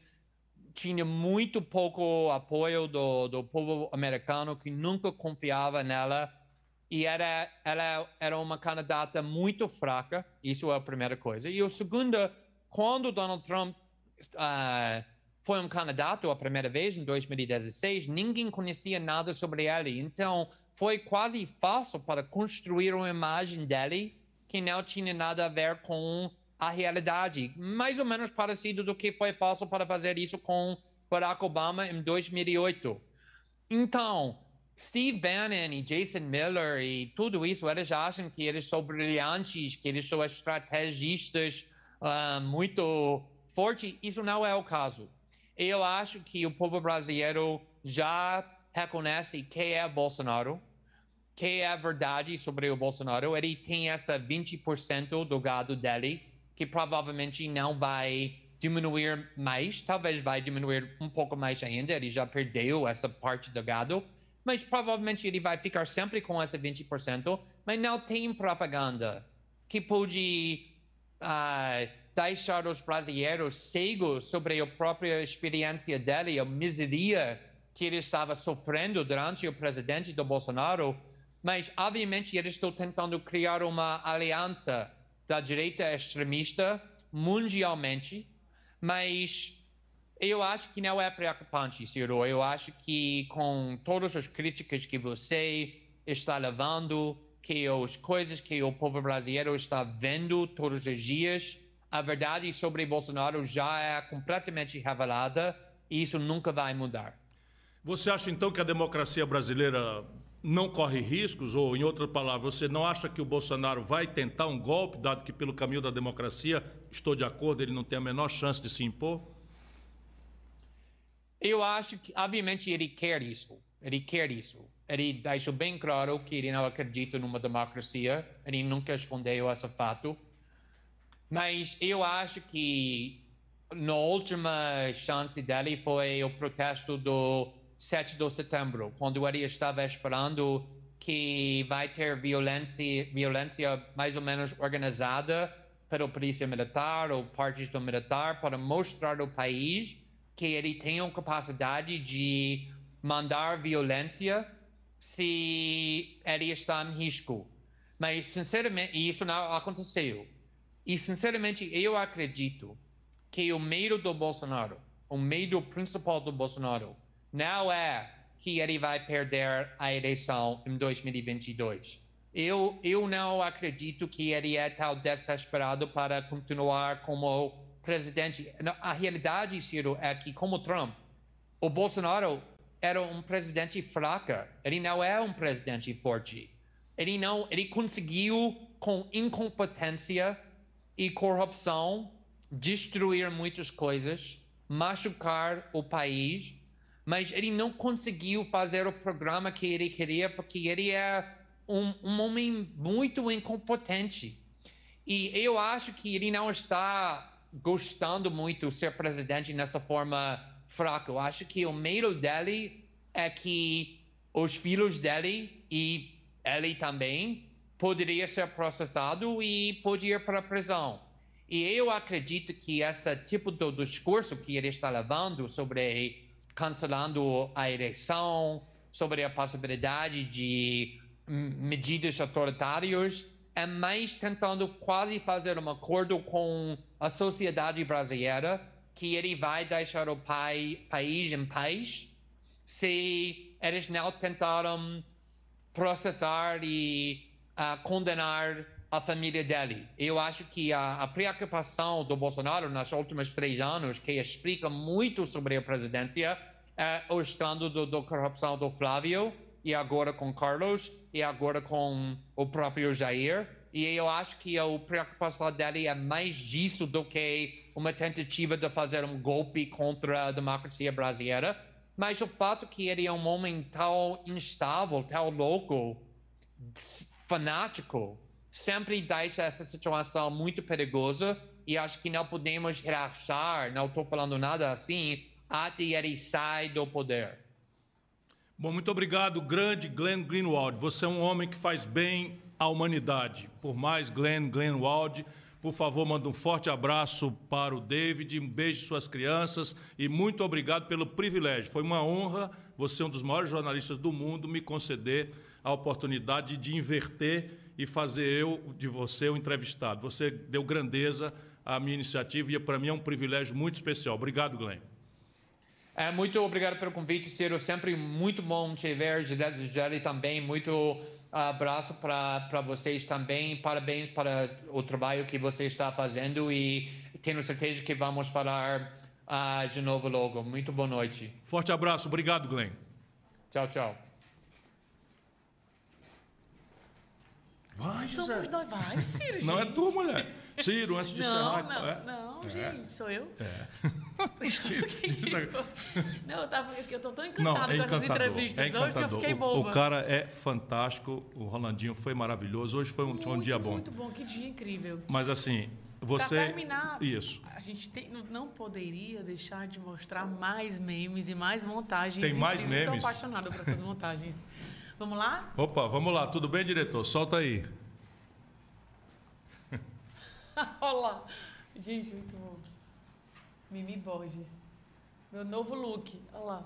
tinha muito pouco apoio do, do povo americano que nunca confiava nela e era, ela era uma candidata muito fraca, isso é a primeira coisa. E a segunda, quando Donald Trump uh, foi um candidato a primeira vez em 2016, ninguém conhecia nada sobre ele. Então, foi quase fácil para construir uma imagem dele que não tinha nada a ver com a realidade. Mais ou menos parecido do que foi fácil para fazer isso com Barack Obama em 2008. Então, Steve Bannon e Jason Miller e tudo isso, eles acham que eles são brilhantes, que eles são estrategistas uh, muito fortes. Isso não é o caso. Eu acho que o povo brasileiro já reconhece quem é Bolsonaro, que é a verdade sobre o Bolsonaro. Ele tem essa 20% do gado dele, que provavelmente não vai diminuir mais, talvez vai diminuir um pouco mais ainda, ele já perdeu essa parte do gado, mas provavelmente ele vai ficar sempre com essa 20%, mas não tem propaganda que pode uh, deixar os brasileiros cegos sobre a própria experiência dele, a miseria que ele estava sofrendo durante o presidente do Bolsonaro, mas obviamente eles estão tentando criar uma aliança da direita extremista mundialmente, mas eu acho que não é preocupante, Ciro. Eu acho que com todas as críticas que você está levando, que as coisas que o povo brasileiro está vendo todos os dias, a verdade sobre Bolsonaro já é completamente revelada e isso nunca vai mudar. Você acha então que a democracia brasileira não corre riscos? Ou, em outras palavras, você não acha que o Bolsonaro vai tentar um golpe, dado que pelo caminho da democracia, estou de acordo, ele não tem a menor chance de se impor? Eu acho que, obviamente, ele quer isso. Ele quer isso. Ele deixou bem claro que ele não acredita numa democracia. Ele nunca escondeu esse fato. Mas eu acho que na última chance dele foi o protesto do 7 de setembro, quando ele estava esperando que vai ter violência, violência mais ou menos organizada pela polícia militar ou partido militar para mostrar ao país que ele tem a capacidade de mandar violência se ele está em risco. Mas, sinceramente, isso não aconteceu. E, sinceramente, eu acredito que o medo do Bolsonaro, o medo principal do Bolsonaro, não é que ele vai perder a eleição em 2022. Eu, eu não acredito que ele é tão desesperado para continuar como presidente. A realidade, Ciro, é que, como Trump, o Bolsonaro era um presidente fraco. Ele não é um presidente forte. Ele não, ele conseguiu com incompetência e corrupção destruir muitas coisas, machucar o país, mas ele não conseguiu fazer o programa que ele queria porque ele é um, um homem muito incompetente. E eu acho que ele não está gostando muito de ser presidente nessa forma fraca. Eu acho que o medo dele é que os filhos dele e ele também poderia ser processado e pode ir para a prisão. E eu acredito que esse tipo de discurso que ele está levando sobre cancelando a eleição, sobre a possibilidade de medidas autoritárias, é mais tentando quase fazer um acordo com a sociedade brasileira que ele vai deixar o pai, país em paz se eles não tentaram processar e uh, condenar a família dele. Eu acho que a, a, preocupação do Bolsonaro nos últimos três anos, que explica muito sobre a presidência, é o escândalo da corrupção do Flávio, e agora com Carlos, e agora com o próprio Jair. E eu acho que a preocupação dele é mais disso do que uma tentativa de fazer um golpe contra a democracia brasileira. Mas o fato que ele é um homem tão instável, tão louco, fanático, sempre deixa essa situação muito perigosa e acho que não podemos relaxar, não estou falando nada assim, até ele sai do poder. Bom, muito obrigado, grande Glenn Greenwald. Você é um homem que faz bem à humanidade. Por mais, Glenn Greenwald, por favor, manda um forte abraço para o David, um beijo suas crianças e muito obrigado pelo privilégio. Foi uma honra você, um dos maiores jornalistas do mundo, me conceder a oportunidade de inverter e fazer eu de você o entrevistado. Você deu grandeza à minha iniciativa e para mim é um privilégio muito especial. Obrigado, Glenn. É, muito obrigado pelo convite, Ciro. Sempre muito bom te ver. Desejar também muito abraço para vocês também. Parabéns para o trabalho que você está fazendo e tenho certeza que vamos falar uh, de novo logo. Muito boa noite. Forte abraço. Obrigado, Glenn. Tchau, tchau. Vai, José. Somos nós, vai, Ciro, gente. Não é tu, mulher. Ciro, antes de Não, encerrar. não, é. não, É. gente, sou eu. É. [laughs] É- Não, eu, tava, eu tô tão Não, encantada é com essas entrevistas É hoje que eu fiquei O- boba. O, cara é fantástico. O Rolandinho foi maravilhoso. Hoje foi um, foi um muito, dia bom. Muito bom, que dia incrível. Mas assim, você. Pra terminar, Isso. a gente tem- não, não poderia deixar de mostrar mais memes e mais montagens. Tem mais memes? Estou apaixonada por essas montagens. Vamos lá? Opa, vamos lá. Tudo bem, diretor? Solta aí. [laughs] Olha lá. Gente, muito bom. Mimi Borges. Meu novo look. Olha lá.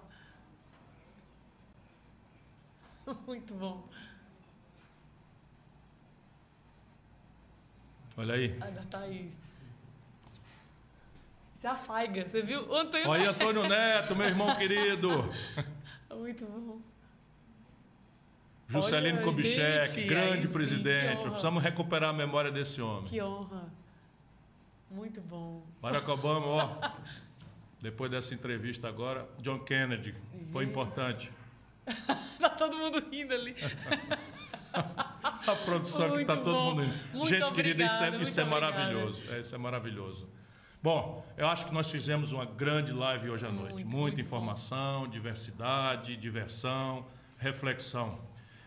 [laughs] Muito bom. Olha aí. A da Thaís. Isso é a Faiga. Você viu? Antônio Olha aí, Antônio Neto, meu irmão [laughs] querido. Muito bom. Juscelino Kubitschek, grande sim, presidente. Precisamos recuperar a memória desse homem. Que honra. Muito bom. Barack Obama, ó. [laughs] Depois dessa entrevista agora, John Kennedy. Foi Gente. importante. [laughs] Tá todo mundo rindo ali. [laughs] A produção que está Muito todo bom. mundo. Muito Gente querida, isso é, isso é muito maravilhoso. É, isso é maravilhoso. Bom, eu acho que nós fizemos uma grande live hoje à noite. Muito, Muita muito informação, diversidade, diversão, reflexão.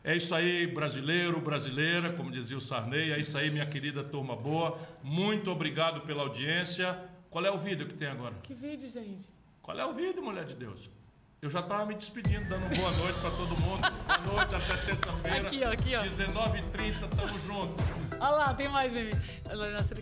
É isso aí, brasileiro, brasileira, como dizia o Sarney. É isso aí, minha querida turma boa. Muito obrigado pela audiência. Qual é o vídeo que tem agora? Que vídeo, gente. Qual é o vídeo, mulher de Deus? Eu já estava me despedindo, dando boa noite para todo mundo. Boa noite, até terça-feira. Aqui, ó, aqui, ó. 19h30, tamo junto. Olha lá, tem mais meme. Olha lá, essa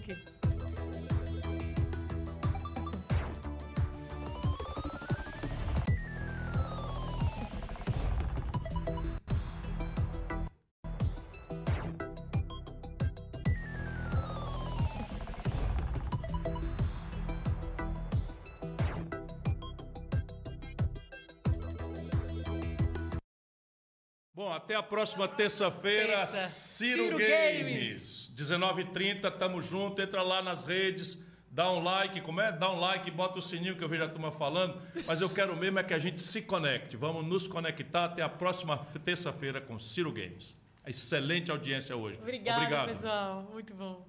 até a próxima terça-feira, Terça. Ciro, Ciro Games. 19h30, tamo junto. Entra lá nas redes, dá um like. Como é? Dá um like, bota o sininho que eu vejo a turma falando. Mas eu quero mesmo é que a gente se conecte. Vamos nos conectar até a próxima terça-feira com Ciro Games. Excelente audiência hoje. Obrigada, Obrigado. pessoal. Muito bom.